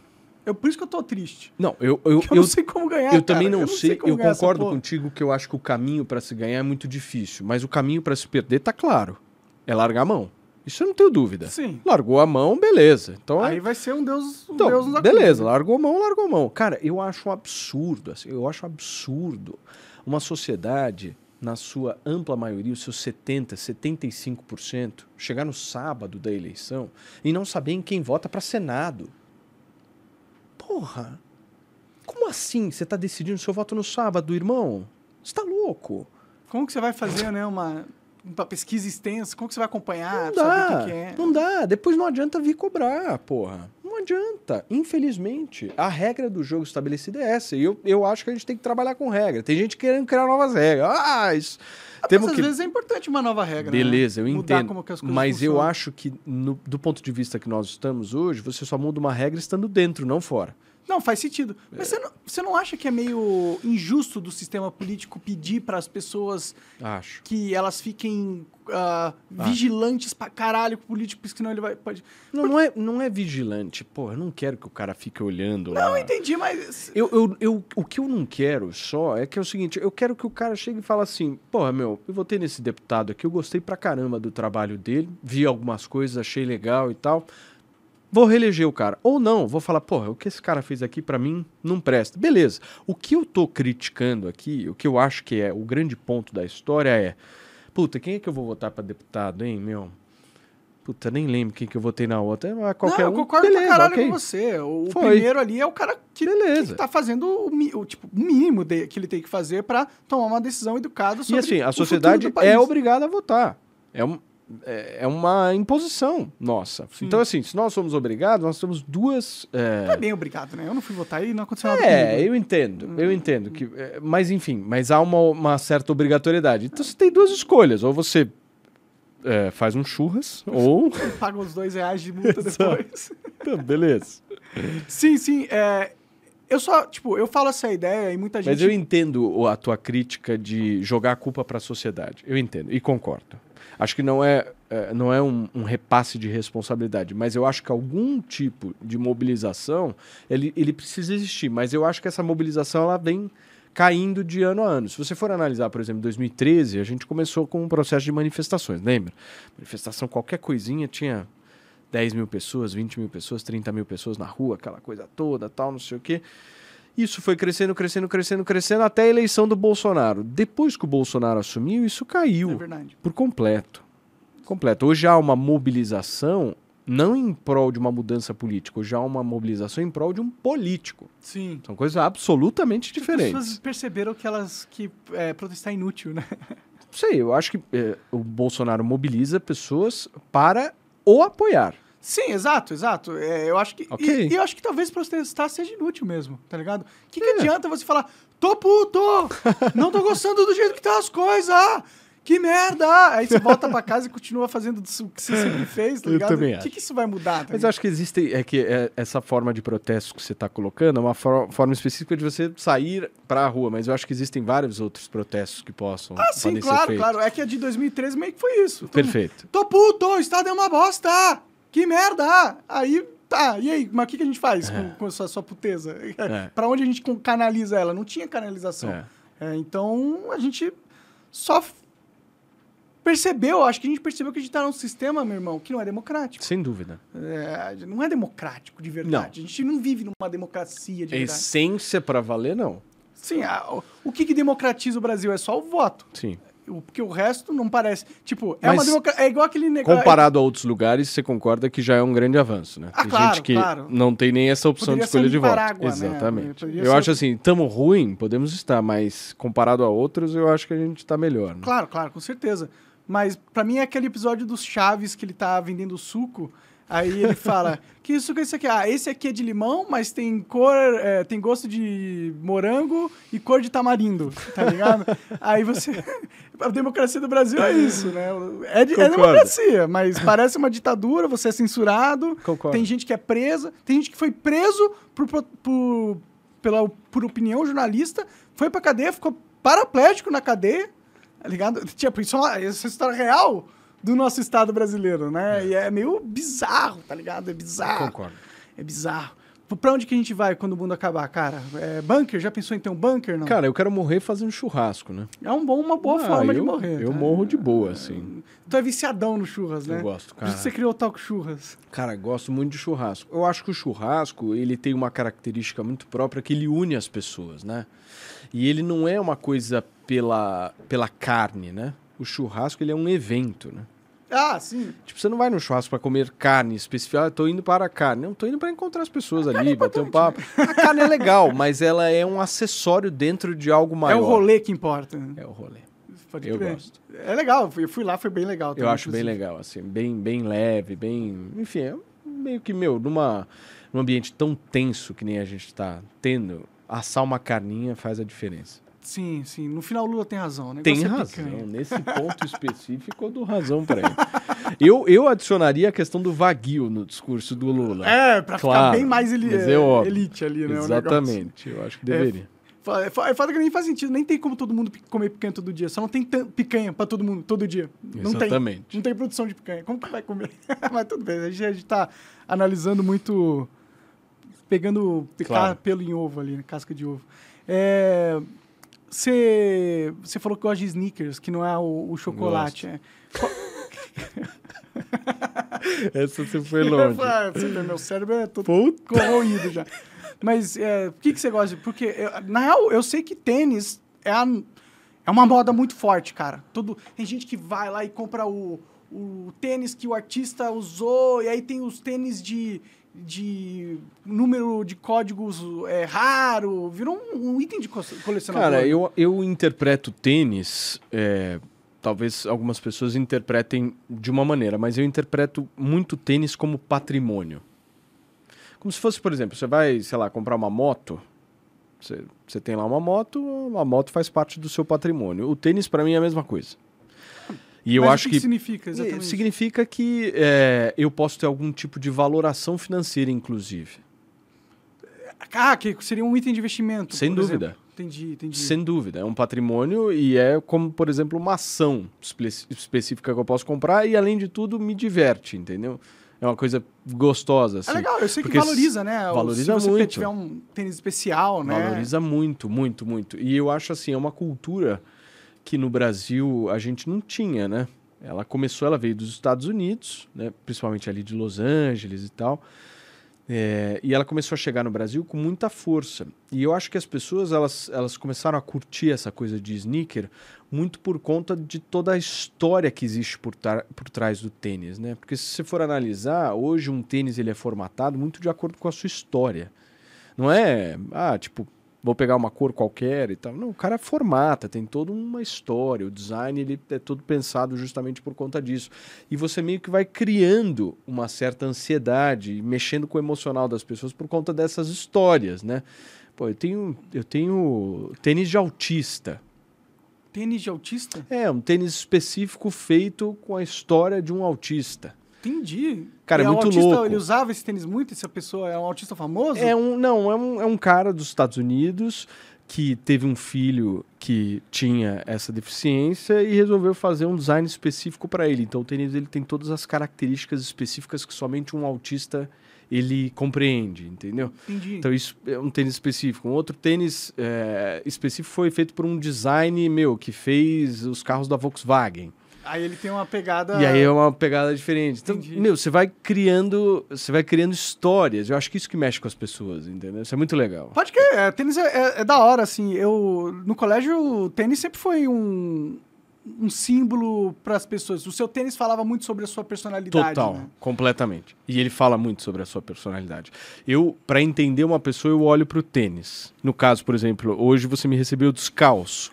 Eu, por isso que eu tô triste. Não, eu, eu, Eu, não sei como ganhar. eu cara. também não, eu sei, como eu concordo contigo que eu acho que o caminho pra se ganhar é muito difícil, mas o caminho pra se perder tá claro. É largar a mão. Isso eu não tenho dúvida. Sim. Largou a mão, beleza. Então, Aí vai ser um Deus, um então Deus nos beleza, largou a mão, largou a mão. Cara, eu acho um absurdo, assim, eu acho absurdo uma sociedade, na sua ampla maioria, os seus 70, 75%, chegar no sábado da eleição e não saber em quem vota pra Senado. Porra! Como assim você tá decidindo seu voto no sábado, irmão? Você tá louco? Como que você vai fazer, né, uma, uma pesquisa extensa? Como que você vai acompanhar, Não saber o dá, que, que é? não dá. Depois não adianta vir cobrar, porra. Não adianta. Infelizmente, a regra do jogo estabelecida é essa. E eu, eu acho que a gente tem que trabalhar com regra. Tem gente querendo criar novas regras. Ah, isso... Ah, Temos mas às que... vezes é importante uma nova regra, Beleza, né? eu Mudar entendo. Mas eu funcionam. acho que, no- do ponto de vista que nós estamos hoje, você só muda uma regra estando dentro, não fora. Não, faz sentido. É. Mas você não, você não acha que é meio injusto do sistema político pedir para as pessoas Acho. que elas fiquem ah, vigilantes pra caralho com o político, porque senão ele vai. Pode... Não, não, é, não é vigilante. Pô, eu não quero que o cara fique olhando lá. Não, entendi, mas. Eu, eu, eu, o que eu não quero só é que é o seguinte, eu quero que o cara chegue e fale assim, porra, meu, eu votei nesse deputado aqui, eu gostei pra caramba do trabalho dele, vi algumas coisas, achei legal e tal. Vou reeleger o cara. Ou não, vou falar, porra, o que esse cara fez aqui pra mim não presta. Beleza. O que eu tô criticando aqui, o que eu acho que é o grande ponto da história é, puta, quem é que eu vou votar pra deputado, hein, meu? Puta, nem lembro quem que eu votei na outra. Ah, qualquer não, eu um. concordo Beleza, pra caralho ok. com você. O Foi. primeiro ali é o cara que, Beleza. que tá fazendo o, o, tipo, mínimo de- que ele tem que fazer pra tomar uma decisão educada E sobre assim, a sociedade é obrigada a votar. É, um, é, é uma imposição nossa. Então, assim, se nós somos obrigados, nós temos duas. Não é É, bem obrigado, né? Eu não fui votar e não aconteceu nada é comigo. eu entendo, eu entendo. que é, Mas, enfim, mas há uma, uma certa obrigatoriedade. Então, você tem duas escolhas. Ou você é, faz um churras, ou. Paga os dois reais de multa depois. Tá, Beleza. sim, sim. É, eu só, tipo, eu falo essa ideia e muita gente... Mas eu entendo a tua crítica de jogar a culpa para a sociedade. Eu entendo e concordo. Acho que não é, é, não é um, um repasse de responsabilidade, mas eu acho que algum tipo de mobilização ele, ele precisa existir. Mas eu acho que essa mobilização ela vem caindo de ano a ano. Se você for analisar, por exemplo, 2013, a gente começou com um processo de manifestações, lembra? Manifestação, qualquer coisinha tinha 10 mil pessoas, 20 mil pessoas, 30 mil pessoas na rua, aquela coisa toda, tal, não sei o quê. Isso foi crescendo, crescendo, crescendo, crescendo até a eleição do Bolsonaro. Depois que o Bolsonaro assumiu, isso caiu É por completo. Completo. Hoje há uma mobilização não em prol de uma mudança política, hoje há uma mobilização em prol de um político. Sim. São coisas absolutamente As diferentes. pessoas perceberam que elas que é, protestar é inútil, né? Não sei, eu acho que é, o Bolsonaro mobiliza pessoas para o apoiar. Sim, exato, exato. É, eu acho que. Ok. E, e eu acho que talvez protestar seja inútil mesmo, tá ligado? O que, que É. adianta você falar, tô puto! Não tô gostando do jeito que tá as coisas! Que merda! Aí você volta pra casa e continua fazendo o que você sempre fez, tá Eu ligado? O que, que isso vai mudar? Tá Mas eu acho que existe é que é, essa forma de protesto que você está colocando é uma for- forma específica de você sair para a rua, mas eu acho que existem vários outros protestos que possam Ah, sim, claro, claro. É que a de 2013 meio que foi isso. Todo Perfeito. mundo, Tô puto, o Estado é uma bosta! Que merda! Aí, tá, e aí, mas o que, que a gente faz com, com essa sua puteza? É. pra onde a gente canaliza ela? Não tinha canalização. É. É, então, a gente só percebeu, acho que a gente percebeu que a gente tá num sistema, meu irmão, que não é democrático. Sem dúvida. É, não é democrático de verdade. A gente não vive numa democracia de A verdade. essência para valer, não. Sim, a- o, o que, que democratiza o Brasil? É só o voto. Sim. Porque o resto não parece. Tipo, é Mas uma democracia. É igual aquele negócio. Comparado a outros lugares, você concorda que já é um grande avanço, né? Ah, tem claro, gente que claro. não tem nem essa opção Poderia de escolha de voto. Né? Exatamente. Poderia Eu ser- acho assim, estamos ruim, podemos estar, mas comparado a outros, eu acho que a gente está melhor. Né? Claro, claro, com certeza. Mas pra mim é aquele episódio dos Chaves que ele tá vendendo suco. Aí ele fala: Que suco é esse aqui? Ah, esse aqui é de limão, mas tem cor, é, tem gosto de morango e cor de tamarindo, tá ligado? Aí você. A democracia do Brasil é isso, né? É, de- é democracia, mas parece uma ditadura, você é censurado. Concordo. Tem gente que é presa, tem gente que foi preso por, por, pela, por opinião jornalista, foi pra cadeia, ficou paraplégico na cadeia, tá ligado? Tipo, isso é uma, essa é história real do nosso Estado brasileiro, né? E é meio bizarro, tá ligado? É bizarro. Concordo. É bizarro. Pra onde que a gente vai quando o mundo acabar, cara? É bunker? Já pensou em ter um bunker, não? Cara, eu quero morrer fazendo churrasco, né? é um bom, uma boa Ah, forma de eu- morrer. Eu tá? morro de boa, assim. Tu é viciadão no churras, né? Eu gosto, Por cara. isso que você criou o talco churras. Cara, gosto muito de churrasco. Eu acho que o churrasco, ele tem uma característica muito própria que ele une as pessoas, né? E ele não é uma coisa pela, pela carne, né? O churrasco, ele é um evento, né? Ah, sim. Tipo, você não vai no churrasco para comer carne especial, ah, tô indo para a carne. Não, tô indo para encontrar as pessoas ali, é bater um papo. A carne é legal, mas ela é um acessório dentro de algo maior. É o rolê que importa. É o rolê. Pode Eu crer. gosto. É legal, eu fui- eu lá, foi bem legal. Eu também, acho bem inclusive. legal, assim, bem, bem leve, bem. Enfim, é meio que, meu, numa, num ambiente tão tenso que nem a gente tá tendo, assar uma carninha faz a diferença. Sim, sim. No final o Lula tem razão. O Tem é razão. picanha. Nesse ponto específico, eu dou razão pra ele. Eu, eu adicionaria a questão do vaguio no discurso do Lula. É, pra ficar Claro, bem mais mas é elite ali, né? Exatamente. Eu acho que deveria. Fa- É fa- é que nem faz sentido. Nem tem como todo mundo comer picanha todo dia. Só não tem picanha pra todo mundo, todo dia. Não Exatamente. tem. Não tem produção de picanha. Como que vai comer? Mas tudo bem. A gente, a gente tá analisando muito... Pegando pica- Claro. pelo em ovo ali, né? casca de ovo. É... Você você falou que gosta de sneakers, que não é o, o chocolate. É. Essa você foi longe. Ah, meu cérebro é todo Puta. corroído já. Mas é, por que, que você gosta? Porque, eu- na real, eu sei que tênis é, a- é uma moda muito forte, cara. Todo, tem gente que vai lá e compra o, o tênis que o artista usou, e aí tem os tênis de, de número de códigos é, raro. Virou um, um item de co- colecionador. Cara, eu, eu interpreto tênis. é, talvez algumas pessoas interpretem de uma maneira, mas eu interpreto muito tênis como patrimônio. Como se fosse, por exemplo, você vai, sei lá, comprar uma moto. Você, você tem lá uma moto, a moto faz parte do seu patrimônio. O tênis, para mim, é a mesma coisa. E eu Mas o acho que, que. significa exatamente? Significa que é, eu posso ter algum tipo de valoração financeira, inclusive. Ah, que seria um item de investimento. Sem dúvida. exemplo. Entendi, entendi. Sem dúvida. É um patrimônio e é como, por exemplo, uma ação espe- específica que eu posso comprar e, além de tudo, me diverte, entendeu? É uma coisa gostosa, assim. É legal, eu sei que valoriza, né? Valoriza Se você muito. tiver um tênis especial, né? Valoriza muito, muito, muito. E eu acho assim, é uma cultura que no Brasil a gente não tinha, né? Ela começou, ela veio dos Estados Unidos, né? principalmente ali de Los Angeles e tal. É, e ela começou a chegar no Brasil com muita força. E eu acho que as pessoas elas, elas começaram a curtir essa coisa de sneaker muito por conta de toda a história que existe por, por trás do tênis, né? Porque se você for analisar, hoje um tênis ele é formatado muito de acordo com a sua história. Não é, ah, tipo, vou pegar uma cor qualquer e tal. Não, o cara formata, tem toda uma história. O design ele é todo pensado justamente por conta disso. E você meio que vai criando uma certa ansiedade, mexendo com o emocional das pessoas por conta dessas histórias, né? Pô, eu tenho, eu tenho tênis de autista. Tênis de autista? É, um tênis específico feito com a história de um autista. Entendi. Cara, é o muito autista, louco. Ele usava esse tênis muito? Essa pessoa é um autista famoso? É um, não, é um, é um cara dos Estados Unidos que teve um filho que tinha essa deficiência e resolveu fazer um design específico para ele. Então o tênis ele tem todas as características específicas que somente um autista ele compreende, entendeu? Entendi. Então isso é um tênis específico. Um outro tênis é, específico foi feito por um design meu que fez os carros da Volkswagen. Aí ele tem uma pegada... E aí é uma pegada diferente. Então, Entendi. meu, você vai criando, você vai criando histórias. Eu acho que isso que mexe com as pessoas, entendeu? Isso é muito legal. Pode que é, tênis é, é- é da hora, assim. Eu, no colégio, o tênis sempre foi um, um símbolo para as pessoas. O seu tênis falava muito sobre a sua personalidade. Total, né? completamente. E ele fala muito sobre a sua personalidade. Eu, para entender uma pessoa, eu olho pro tênis. No caso, por exemplo, hoje você me recebeu descalço.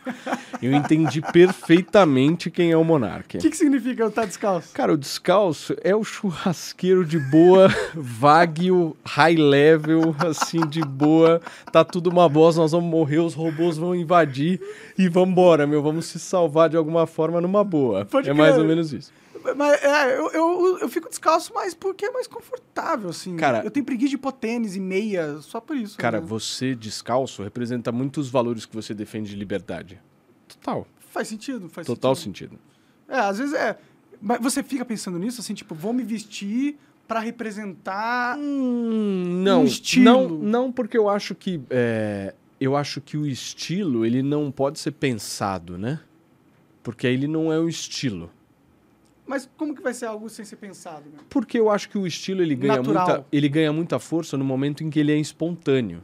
Eu entendi perfeitamente quem é o Monark. O que, que significa eu estar descalço? Cara, o descalço é o churrasqueiro de boa, Wagyu, high level, assim, de boa. Tá tudo uma bosta, nós vamos morrer, os robôs vão invadir e vambora, meu. Vamos se salvar de alguma forma numa boa. Pode é mais ou menos isso. Mas é, eu, eu, eu fico descalço mais porque é mais confortável, assim. Cara- eu tenho preguiça de pôr tênis e meia só por isso. Cara, né? você descalço representa muitos valores que você defende de liberdade. Total. Faz sentido, faz Total sentido. sentido. É, às vezes é. Mas você fica pensando nisso, assim, tipo, vou me vestir pra representar. Hum, não, Um estilo. não, não, porque eu acho que é, eu acho que o estilo ele não pode ser pensado, né? Porque ele não é o estilo. Mas como que vai ser algo sem ser pensado, né? Porque eu acho que o estilo ele ganha, Natural. muita, ele ganha muita força no momento em que ele é espontâneo.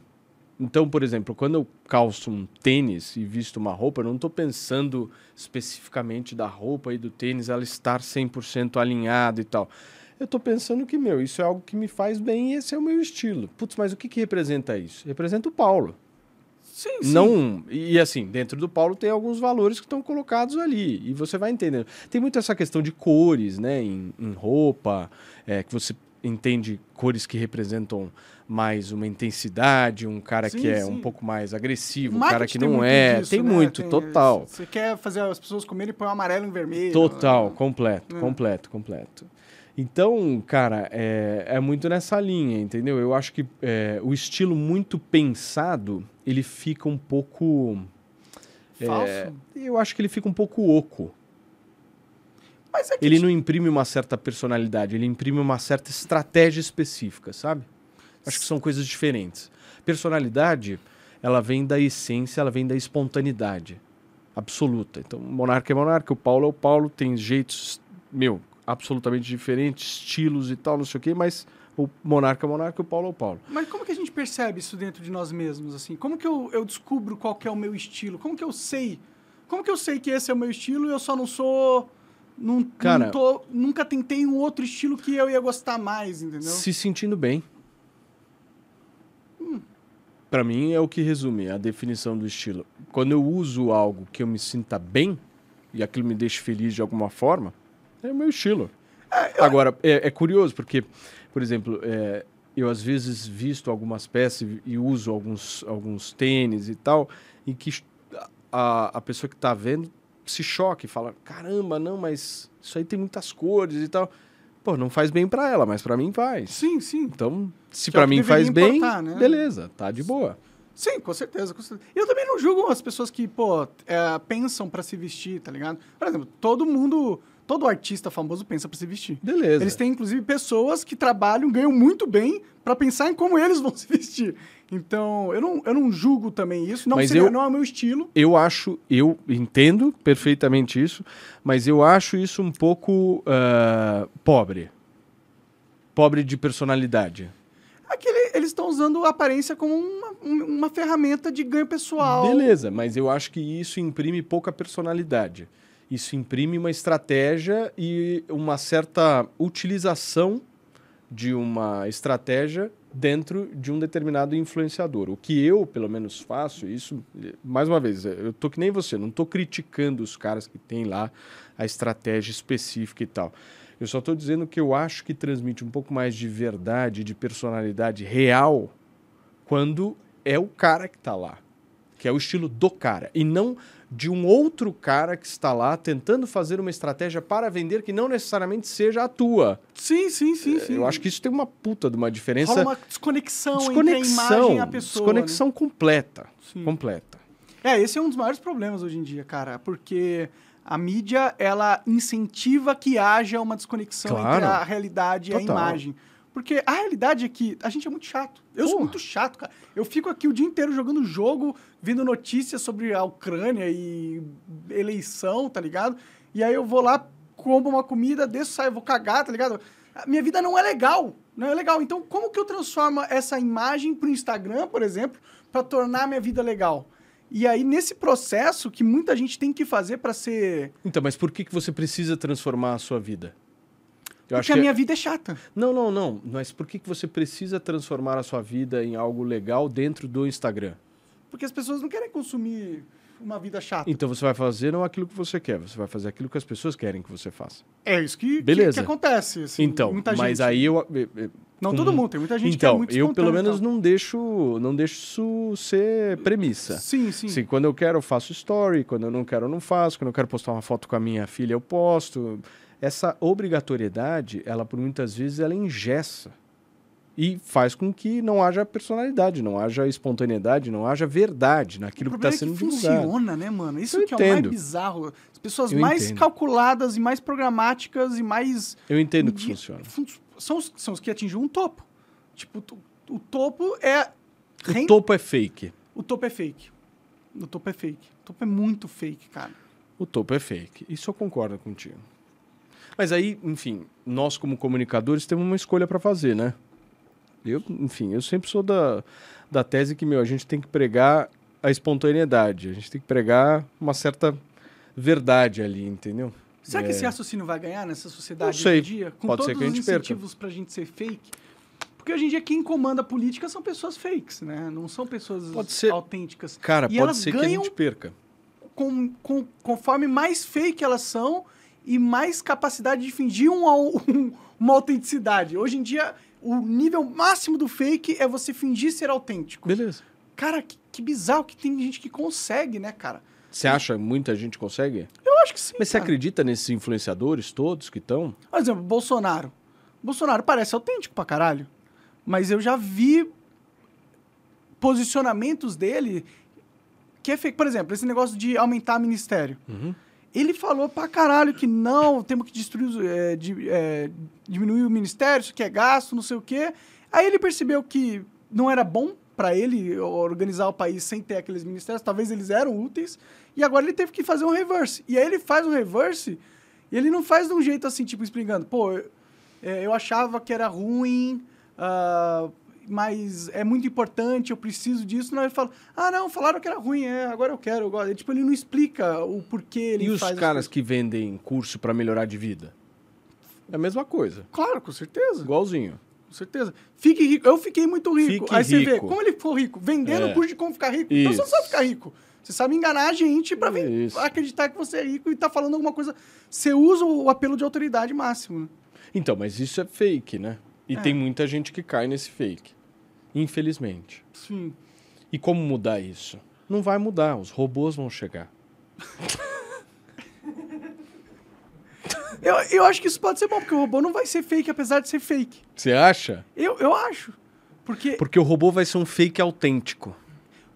Então, por exemplo, quando eu calço um tênis e visto uma roupa, eu não estou pensando especificamente da roupa e do tênis ela estar 100% alinhado e tal. Eu estou pensando que, meu, isso é algo que me faz bem e esse é o meu estilo. Putz, mas o que, que representa isso? Representa o Paulo. Sim, sim. Não, e assim, dentro do Paulo tem alguns valores que estão colocados ali, e você vai entendendo. Tem muito essa questão de cores, né, em, em roupa, é, que você entende cores que representam mais uma intensidade, um cara Sim, que é sim. um pouco mais agressivo, um cara que não é. disso, tem né? muito, Tem- total. Você quer fazer as pessoas comerem, põe o amarelo em vermelho. Total, completo, É. completo, completo. Então, cara, é, é muito nessa linha, entendeu? Eu acho que é, o estilo muito pensado, ele fica um pouco. Falso. é, eu acho que ele fica um pouco oco. Mas é que Ele não imprime uma certa personalidade, ele imprime uma certa estratégia específica, sabe? Acho que são coisas diferentes. Personalidade, ela vem da essência, ela vem da espontaneidade absoluta. Então, monarca é monarca, o Paulo é o Paulo, tem jeitos, meu, absolutamente diferentes, estilos e tal, não sei o quê, mas o monarca é monarca, o Paulo é o Paulo. Mas como que a gente percebe isso dentro de nós mesmos, assim? Como que eu, eu descubro qual que é o meu estilo? Como que eu sei? Como que eu sei que esse é o meu estilo e eu só não sou... Não, Cara- não tô, nunca tentei um outro estilo que eu ia gostar mais, entendeu? Se sentindo bem. Pra mim é o que resume a definição do estilo. Quando eu uso algo que eu me sinta bem e aquilo me deixa feliz de alguma forma, é o meu estilo. Agora, é, é curioso porque, por exemplo, é, eu às vezes visto algumas peças e, uso alguns, alguns tênis e tal, em que a, a pessoa que está vendo se choca e fala: caramba, não, mas isso aí tem muitas cores e tal. Pô, não faz bem pra ela, mas pra mim faz. Sim, sim. Então, se é que mim faz bem, importar, né? beleza, tá de boa. Sim, com certeza, com certeza. Eu também não julgo as pessoas que, pô, é, pensam pra se vestir, tá ligado? Por exemplo, todo mundo, todo artista famoso pensa pra se vestir. Beleza. Eles têm, inclusive, pessoas que trabalham, ganham muito bem pra pensar em como eles vão se vestir. Então, eu não, eu não julgo também isso. Não, Mas seria, eu- não é o meu estilo. Eu acho, eu entendo perfeitamente isso, mas eu acho isso um pouco ah, pobre. Pobre de personalidade. Aquele, eles estão usando a aparência como uma, um- uma ferramenta de ganho pessoal. Beleza, mas eu acho que isso imprime pouca personalidade. Isso imprime uma estratégia e uma certa utilização de uma estratégia dentro de um determinado influenciador. O que eu, pelo menos, faço, isso, mais uma vez, eu tô que nem você, não tô criticando os caras que têm lá a estratégia específica e tal. Eu só tô dizendo que eu acho que transmite um pouco mais de verdade, de personalidade real, quando é o cara que tá lá que é o estilo do cara, e não de um outro cara que está lá tentando fazer uma estratégia para vender que não necessariamente seja a tua. Sim, sim, sim, sim. É, Eu acho que isso tem uma puta de uma diferença. Rola uma desconexão, entre a imagem e desconexão, a pessoa. desconexão completa, Sim. completa. né? É, esse é um dos maiores problemas hoje em dia, cara, porque a mídia, ela incentiva que haja uma desconexão Claro. entre a realidade e a Total. imagem. Porque a realidade é que a gente é muito chato. Eu sou Porra. muito chato, cara. Eu fico aqui o dia inteiro jogando jogo, vendo notícias sobre a Ucrânia e eleição, tá ligado? E aí eu vou lá, como uma comida, desço, saio, vou cagar, tá ligado? A minha vida não é legal. Não é legal. Então, como que eu transformo essa imagem pro Instagram, por exemplo, para tornar a minha vida legal? E aí, nesse processo que muita gente tem que fazer para ser. Então, mas por que, que você precisa transformar a sua vida? Eu Porque a minha vida é chata. Não, não, não. Mas por que, que você precisa transformar a sua vida em algo legal dentro do Instagram? Porque as pessoas não querem consumir uma vida chata. Então você vai fazer não aquilo que você quer, você vai fazer aquilo que as pessoas querem que você faça. É isso que, que- Beleza. que acontece. assim, então, muita mas gente. aí eu. eh, eh, Não com- todo mundo, tem muita gente que é então, muito eu pelo menos não deixo, não deixo isso ser premissa. Sim, sim. Sim, quando eu quero eu faço story, quando eu não quero eu não faço, quando eu quero postar uma foto com a minha filha eu posto. Essa obrigatoriedade, ela por muitas vezes ela engessa e faz com que não haja personalidade, não haja espontaneidade, não haja verdade naquilo que está é sendo que divulgado. funciona, né, mano? Isso Eu que é o mais entendo. bizarro. As pessoas Eu mais entendo. calculadas e mais programáticas e mais... Eu entendo que funciona. fun- São os, são os que atingem um topo. Tipo, o topo é... O topo é fake. O topo é fake. O topo é fake. O topo é muito fake, cara. O topo é fake. Isso eu concordo contigo. Mas aí, enfim, nós como comunicadores temos uma escolha para fazer, né? Eu, enfim, eu sempre sou da, da tese que, meu, a gente tem que pregar a espontaneidade. A gente tem que pregar uma certa verdade ali, entendeu? Será que É. esse raciocínio vai ganhar nessa sociedade hoje em dia? Com Pode ser todos que a os gente perca. incentivos pra gente ser fake? Porque hoje em dia quem comanda a política são pessoas fakes, né? Não são pessoas ser- autênticas. Cara, E pode ser que a gente perca. com, com- conforme mais fake elas são e mais capacidade de fingir um um- uma autenticidade. Hoje em dia, o nível máximo do fake é você fingir ser autêntico. Beleza. Cara, que, que bizarro que tem gente que consegue, né, cara? Você acha que muita gente consegue? Eu acho que sim. Mas você cara. acredita nesses influenciadores todos que estão? Por exemplo, Bolsonaro. Bolsonaro parece autêntico pra caralho. Mas eu já vi posicionamentos dele que é fake. Por exemplo, esse negócio de aumentar ministério. Uhum. Ele falou pra caralho que não, temos que destruir, é, é, diminuir o ministério, isso aqui é gasto, não sei o quê. Aí ele percebeu que não era bom pra ele organizar o país sem ter aqueles ministérios, talvez eles eram úteis, e agora ele teve que fazer um reverse. E aí ele faz um reverse, e ele não faz de um jeito assim, tipo, explicando, pô, eu, é, eu achava que era ruim, ah, mas é muito importante, eu preciso disso. Não, ele fala, ah, não, falaram que era ruim, é, agora eu quero, eu gosto. Tipo, ele não explica o porquê ele E os caras que vendem curso pra melhorar de vida? É a mesma coisa. Claro, com certeza. Igualzinho. Com certeza. Fique rico. Eu fiquei muito rico. Fique Aí você vê, rico. como ele ficou rico? Vendendo É. curso de como ficar rico. Então você não Isso. sabe ficar rico. Você sabe enganar a gente Isso. acreditar que você é rico e tá falando alguma coisa. Você usa o apelo de autoridade máximo. né? Então, mas isso é fake, né? E É. tem muita gente que cai nesse fake. Infelizmente. Sim. E como mudar isso? Não vai mudar, os robôs vão chegar. Eu, eu acho que isso pode ser bom, porque o robô não vai ser fake, apesar de ser fake. Você acha? Eu, eu acho. Porque, Porque o robô vai ser um fake autêntico.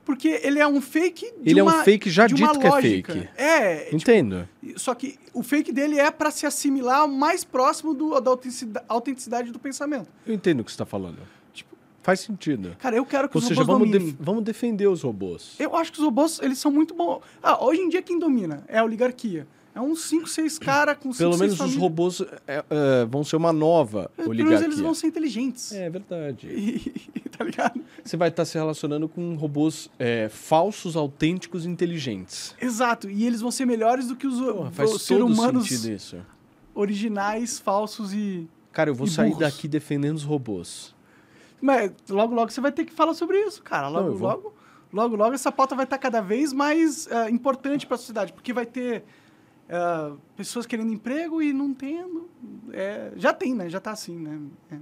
porque ele é um fake de Ele é um uma, fake já uma dito que é fake. É, tipo, Entendo. Só que o fake dele é pra se assimilar mais próximo do, da autenticidade do pensamento. Eu entendo o que você está falando. Faz sentido. cara, eu quero que Ou os seja, robôs vamos, dominem. def- vamos defender os robôs. Eu acho que os robôs, eles são muito bons. Ah, hoje em dia quem domina é a oligarquia. É uns 5, 6 caras com 5, Pelo 6 menos os robôs é, é, vão ser uma nova Pelo menos oligarquia. eles vão ser inteligentes. É verdade. E- tá ligado? Você vai estar se relacionando com robôs é, falsos, autênticos e inteligentes. Exato. E eles vão ser melhores do que os, Porra, faz seres humanos originais, falsos e... Cara, eu vou sair burros. daqui defendendo os robôs. Mas logo, logo você vai ter que falar sobre isso, cara. Logo, Não, logo, logo, logo essa pauta vai estar cada vez mais ah, importante para a sociedade, porque vai ter ah, pessoas querendo emprego e não tendo. É, já tem, né? Já tá assim, né? É.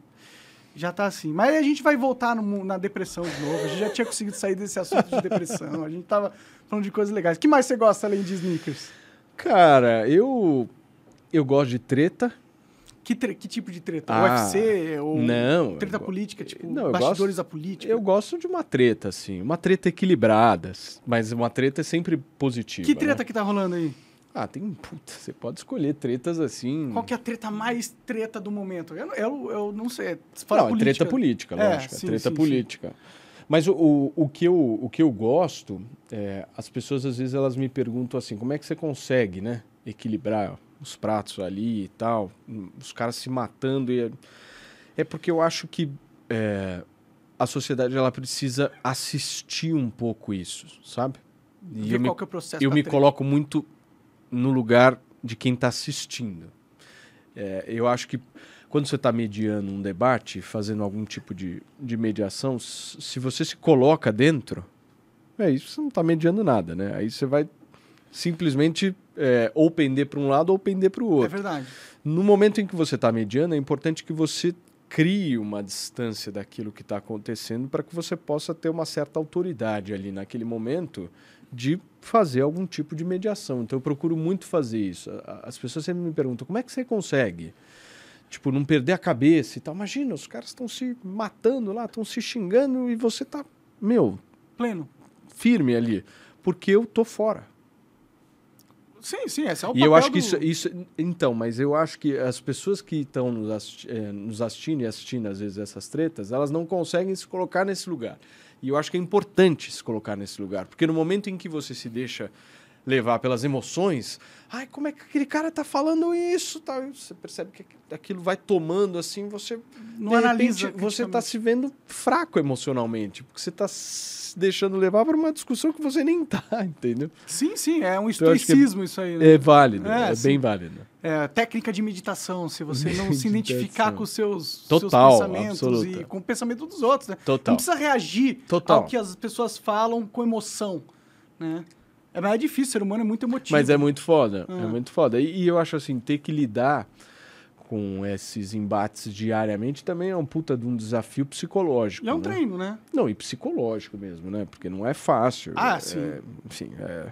Já tá assim. Mas a gente vai voltar no na depressão de novo. A gente já tinha conseguido sair desse assunto de depressão. A gente tava falando de coisas legais. O que mais você gosta além de sneakers? Cara, eu eu gosto de treta. Que, que tipo de treta? Ah, UFC? Ou não, treta política? Tipo, não, bastidores gosto- da política? Eu gosto de uma treta, assim. Uma treta equilibrada. Mas uma treta é sempre positiva. Que treta né? que tá rolando aí? Ah, tem. Puta, você pode escolher tretas assim. Qual que é a treta mais treta do momento? Eu, eu, eu não sei. Fora não, é treta política, É, lógico. É, sim, treta sim, política. Mas o, o, o que eu, o que eu gosto, é, as pessoas às vezes elas me perguntam assim, como é que você consegue, né? Equilibrar os pratos ali e tal, os caras se matando. E é, é porque eu acho que é, a sociedade ela precisa assistir um pouco isso, sabe? E Ver eu me, é eu me coloco muito no lugar de quem está assistindo. É, eu acho que quando você está mediando um debate, fazendo algum tipo de, de mediação, se você se coloca dentro, é isso, você não está mediando nada, né? Aí você vai simplesmente é, ou pender para um lado ou pender para o É outro. verdade. No momento em que você está mediando, é importante que você crie uma distância daquilo que está acontecendo para que você possa ter uma certa autoridade ali naquele momento de fazer algum tipo de mediação. Então eu procuro muito fazer isso. As pessoas sempre me perguntam como é que você consegue, tipo, não perder a cabeça e tal. Imagina, os caras estão se matando lá, estão se xingando e você tá, meu, Pleno. firme ali, porque eu tô fora. Sim, sim, esse é o E eu acho que do- isso, isso. Então, mas eu acho que as pessoas que estão nos, assisti- eh, nos assistindo e assistindo, às vezes, essas tretas, elas não conseguem se colocar nesse lugar. E eu acho que é importante se colocar nesse lugar. Porque no momento em que você se deixa levar pelas emoções, ai, como é que aquele cara tá falando isso? Tá? Você percebe que aquilo vai tomando assim, você. Não analisa repente, você está se vendo fraco emocionalmente. Porque você está se deixando levar para uma discussão que você nem tá, entendeu? Sim, sim, é um Então, eu acho que é- estoicismo isso aí, né? É válido, É, é, bem válido. é, técnica de meditação, se você não se identificar com os seus, Total, seus pensamentos absoluta. e com o pensamento dos outros, né? Total. Não precisa reagir Total. ao que as pessoas falam com emoção, né? É mais difícil, o ser humano é muito emotivo. Mas é muito foda, é Ah. muito foda. E, e eu acho assim, ter que lidar com esses embates diariamente também é um puta de um desafio psicológico. E é um né? treino, né? Não, e psicológico mesmo, né? Porque não é fácil. Ah, É, sim. enfim, é,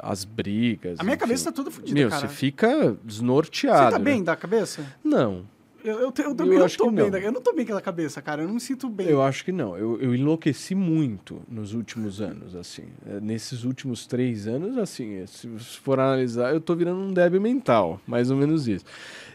as brigas. A minha enfim. cabeça tá toda fodida, Meu, cara. você fica desnorteado. Você tá né? bem da cabeça? Não, Eu, eu, eu Eu também não acho tô que bem. não. Eu não tô bem com a cabeça, cara. Eu não me sinto bem. eu acho que não. Eu, eu enlouqueci muito nos últimos anos, assim. É, Nesses últimos três anos, assim, se você for analisar, eu tô virando um débil mental, mais ou menos isso.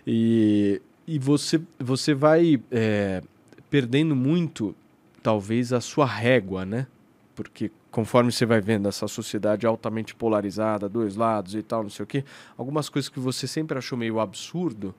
E, e você, você vai é, perdendo muito, talvez, a sua régua, né? Porque conforme você vai vendo essa sociedade altamente polarizada, dois lados e tal, não sei o quê, algumas coisas que você sempre achou meio absurdo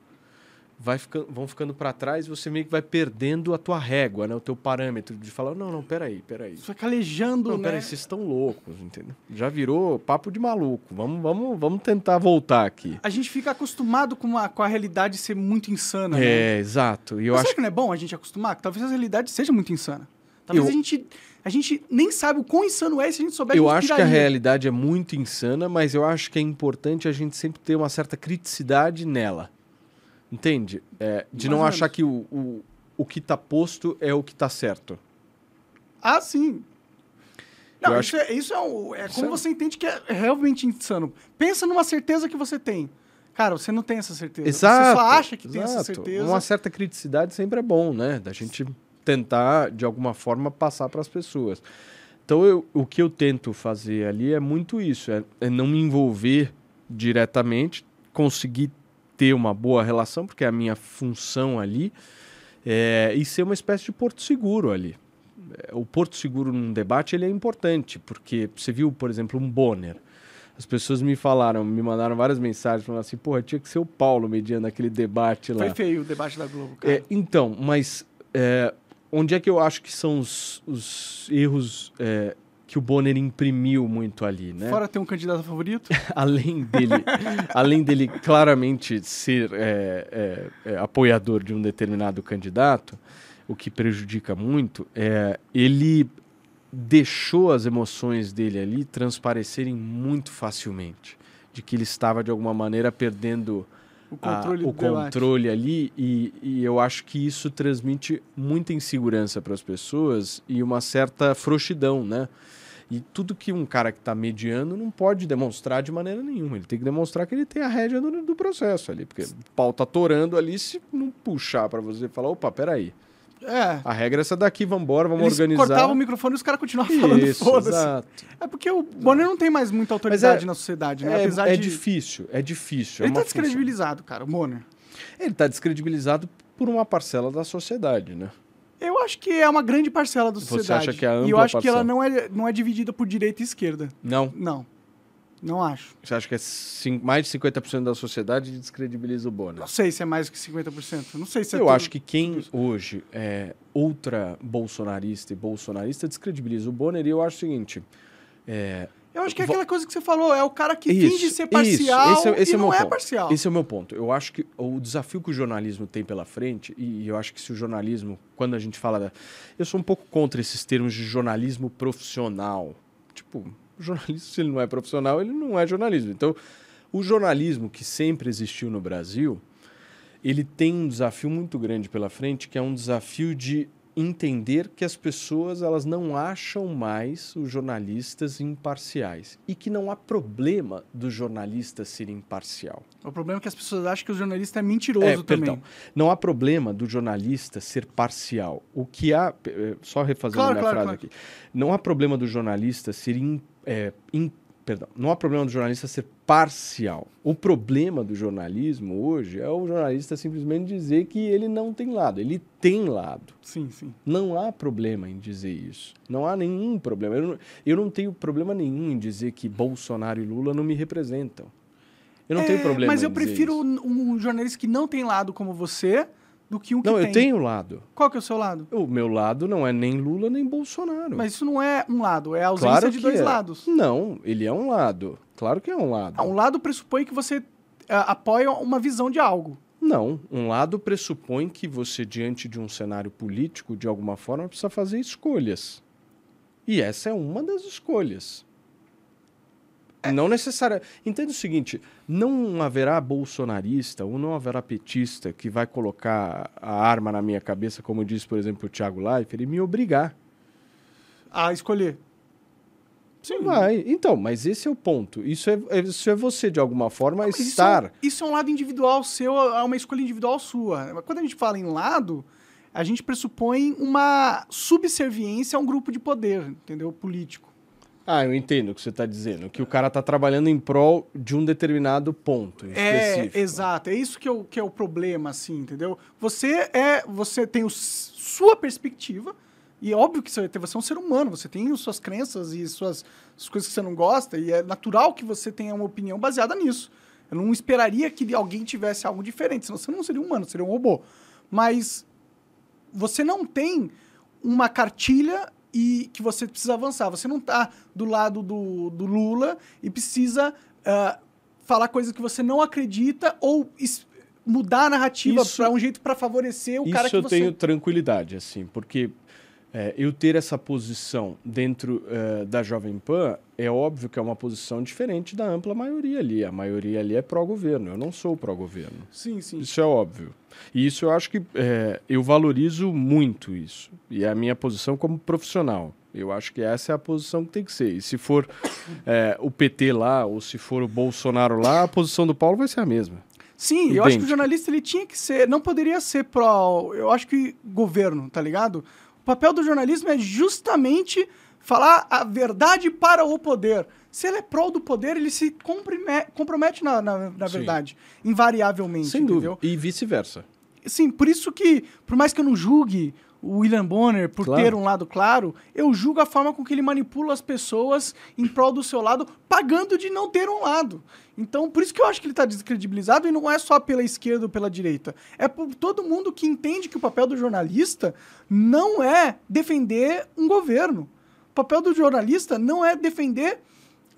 vai ficando, vão ficando para trás e você meio que vai perdendo a tua régua, né? O teu parâmetro de falar, não, não, peraí, peraí. Você vai calejando, Não, né? peraí, vocês estão loucos, entendeu? Já virou papo de maluco. Vamos, vamos, vamos tentar voltar aqui. A gente fica acostumado com, uma, com a realidade ser muito insana, né? É, exato. E eu Mas acho será que não é bom a gente acostumar? Que talvez a realidade seja muito insana. Talvez Eu- a, gente, a gente nem sabe o quão insano é se a gente souber Eu a acho que a realidade é muito insana, mas eu acho que é importante a gente sempre ter uma certa criticidade nela. Entende? É, de Mais não achar que o, o, o que tá posto é o que tá certo. Ah, sim. Não, Eu isso, é, isso é, é como é- você entende que é realmente insano. Pensa numa certeza que você tem. Cara, você não tem essa certeza. Exato. Você só acha que tem essa exato. certeza. Uma certa criticidade sempre é bom, né? Da gente tentar, de alguma forma, passar para as pessoas. Então, eu- o que eu tento fazer ali é muito isso: é, é não me envolver diretamente, conseguir ter uma boa relação, porque é a minha função ali, é, e ser uma espécie de porto seguro ali. É, O porto seguro num debate ele é importante, porque você viu, por exemplo, um Bonner. As pessoas me falaram, me mandaram várias mensagens falando assim, porra, tinha que ser o Paulo mediando aquele debate lá. Foi feio o debate da Globo, cara. É, então, mas é, onde é que eu acho que são os, os erros é, que o Bonner imprimiu muito ali, né? Fora ter um candidato favorito. além dele, além dele claramente ser é, é, é, apoiador de um determinado candidato, o que prejudica muito, é, ele deixou as emoções dele ali transparecerem muito facilmente, de que ele estava de alguma maneira perdendo O a- controle o do debate. controle ali e, e eu acho que isso transmite muita insegurança para as pessoas e uma certa frouxidão, né? E tudo que um cara que está mediando não pode demonstrar de maneira nenhuma. Ele tem que demonstrar que ele tem a rédea do, do processo ali. Porque o pau tá torando ali, se não puxar para você falar, opa, peraí. É. A regra é essa daqui, vambora, vamos Eles organizar. cortavam o microfone e os caras continuavam falando Isso, foda-se. É porque o Bonner não tem mais muita autoridade é- na sociedade, né? É, Apesar é de... difícil, é difícil. é Ele tá uma função. descredibilizado, cara, o Bonner. Ele tá descredibilizado por uma parcela da sociedade, né? Eu acho que é uma grande parcela da Você sociedade. acha que é a E eu ampla acho que ela parcela? não é, não é dividida por direita e esquerda. Não. Não. Não acho. Você acha que é mais de 50% da sociedade descredibiliza o Bonner? Não sei se é mais que 50%. Não sei se é Eu tudo- acho que quem hoje é ultra bolsonarista e bolsonarista descredibiliza o Bonner e eu acho o seguinte. É, Eu acho que é aquela coisa que você falou, é o cara que Isso, finge ser isso, parcial esse é- esse e é não é ponto. parcial. Esse é o meu ponto. Eu acho que o desafio que o jornalismo tem pela frente, e eu acho que se o jornalismo, quando a gente fala da. Eu sou um pouco contra esses termos de jornalismo profissional. Tipo, o jornalismo, se ele não é profissional, ele não é jornalismo. Então, o jornalismo que sempre existiu no Brasil, ele tem um desafio muito grande pela frente, que é um desafio de entender que as pessoas elas não acham mais os jornalistas imparciais e que não há problema do jornalista ser imparcial. O problema é que as pessoas acham que o jornalista é mentiroso É, também. perdão. Não há problema do jornalista ser parcial. O que há, eh, só refazendo Claro, minha claro, frase claro. aqui, não há problema do jornalista ser in, é, in- perdão, não há problema do jornalista ser parcial. O problema do jornalismo hoje é o jornalista simplesmente dizer que ele não tem lado. Ele tem lado. Sim, sim. Não há problema em dizer isso. Não há nenhum problema. Eu não, eu não tenho problema nenhum em dizer que Bolsonaro e Lula não me representam. Eu não É, tenho problema Mas eu em dizer prefiro um, um jornalista que não tem lado como você do que um que Não, tem. eu tenho lado. Qual que é o seu lado? O meu lado não é nem Lula nem Bolsonaro. Mas isso não é um lado, é a ausência claro de dois é. lados. Não, ele é um lado. Claro que é um lado. Ah, um lado pressupõe que você apoia uma visão de algo. Não, um lado pressupõe que você, diante de um cenário político, de alguma forma, precisa fazer escolhas. E essa é uma das escolhas. É. Não necessariamente. Entenda o seguinte: não haverá bolsonarista ou não haverá petista que vai colocar a arma na minha cabeça, como disse, por exemplo, o Thiago Leifert, e me obrigar a escolher. Sim. Vai. Então, mas esse é o ponto. Isso é, é isso é você, de alguma forma, não, estar. Isso é, isso é, um lado individual seu, é uma escolha individual sua. Quando a gente fala em lado, a gente pressupõe uma subserviência a um grupo de poder, entendeu? Político. Ah, eu entendo o que você está dizendo. Que o cara está trabalhando em prol de um determinado ponto específico. É, exato. É isso que é o, que é o problema, assim, entendeu? Você é. Você tem o, sua perspectiva e é óbvio que você, você é um ser humano, você tem suas crenças e suas, suas coisas que você não gosta, e é natural que você tenha uma opinião baseada nisso. Eu não esperaria que alguém tivesse algo diferente, senão você não seria um humano, seria um robô. Mas você não tem uma cartilha e que você precisa avançar. Você não está do lado do, do Lula e precisa uh, falar coisas que você não acredita ou mudar a narrativa para um jeito para favorecer o cara que você... Isso eu tenho tranquilidade, assim, porque é, eu ter essa posição dentro uh, da Jovem Pan é óbvio que é uma posição diferente da ampla maioria ali. A maioria ali é pró-governo. Eu não sou pró-governo. Sim, sim. Isso é óbvio. E isso eu acho que é, eu valorizo muito isso. E é a minha posição como profissional. Eu acho que essa é a posição que tem que ser. E se for é, o PT lá ou se for o Bolsonaro lá, a posição do Paulo vai ser a mesma. Sim, Idêntica. eu acho que o jornalista ele tinha que ser, não poderia ser pró, eu acho que governo, tá ligado? O papel do jornalismo é justamente falar a verdade para o poder. Se ele é prol do poder, ele se compromete na, na, na verdade, invariavelmente. Sem entendeu? dúvida. E vice-versa. Sim, por isso que, por mais que eu não julgue o William Bonner por claro. ter um lado claro, eu julgo a forma com que ele manipula as pessoas em prol do seu lado, pagando de não ter um lado. Então, por isso que eu acho que ele está descredibilizado e não é só pela esquerda ou pela direita. É por todo mundo que entende que o papel do jornalista não é defender um governo. O papel do jornalista não é defender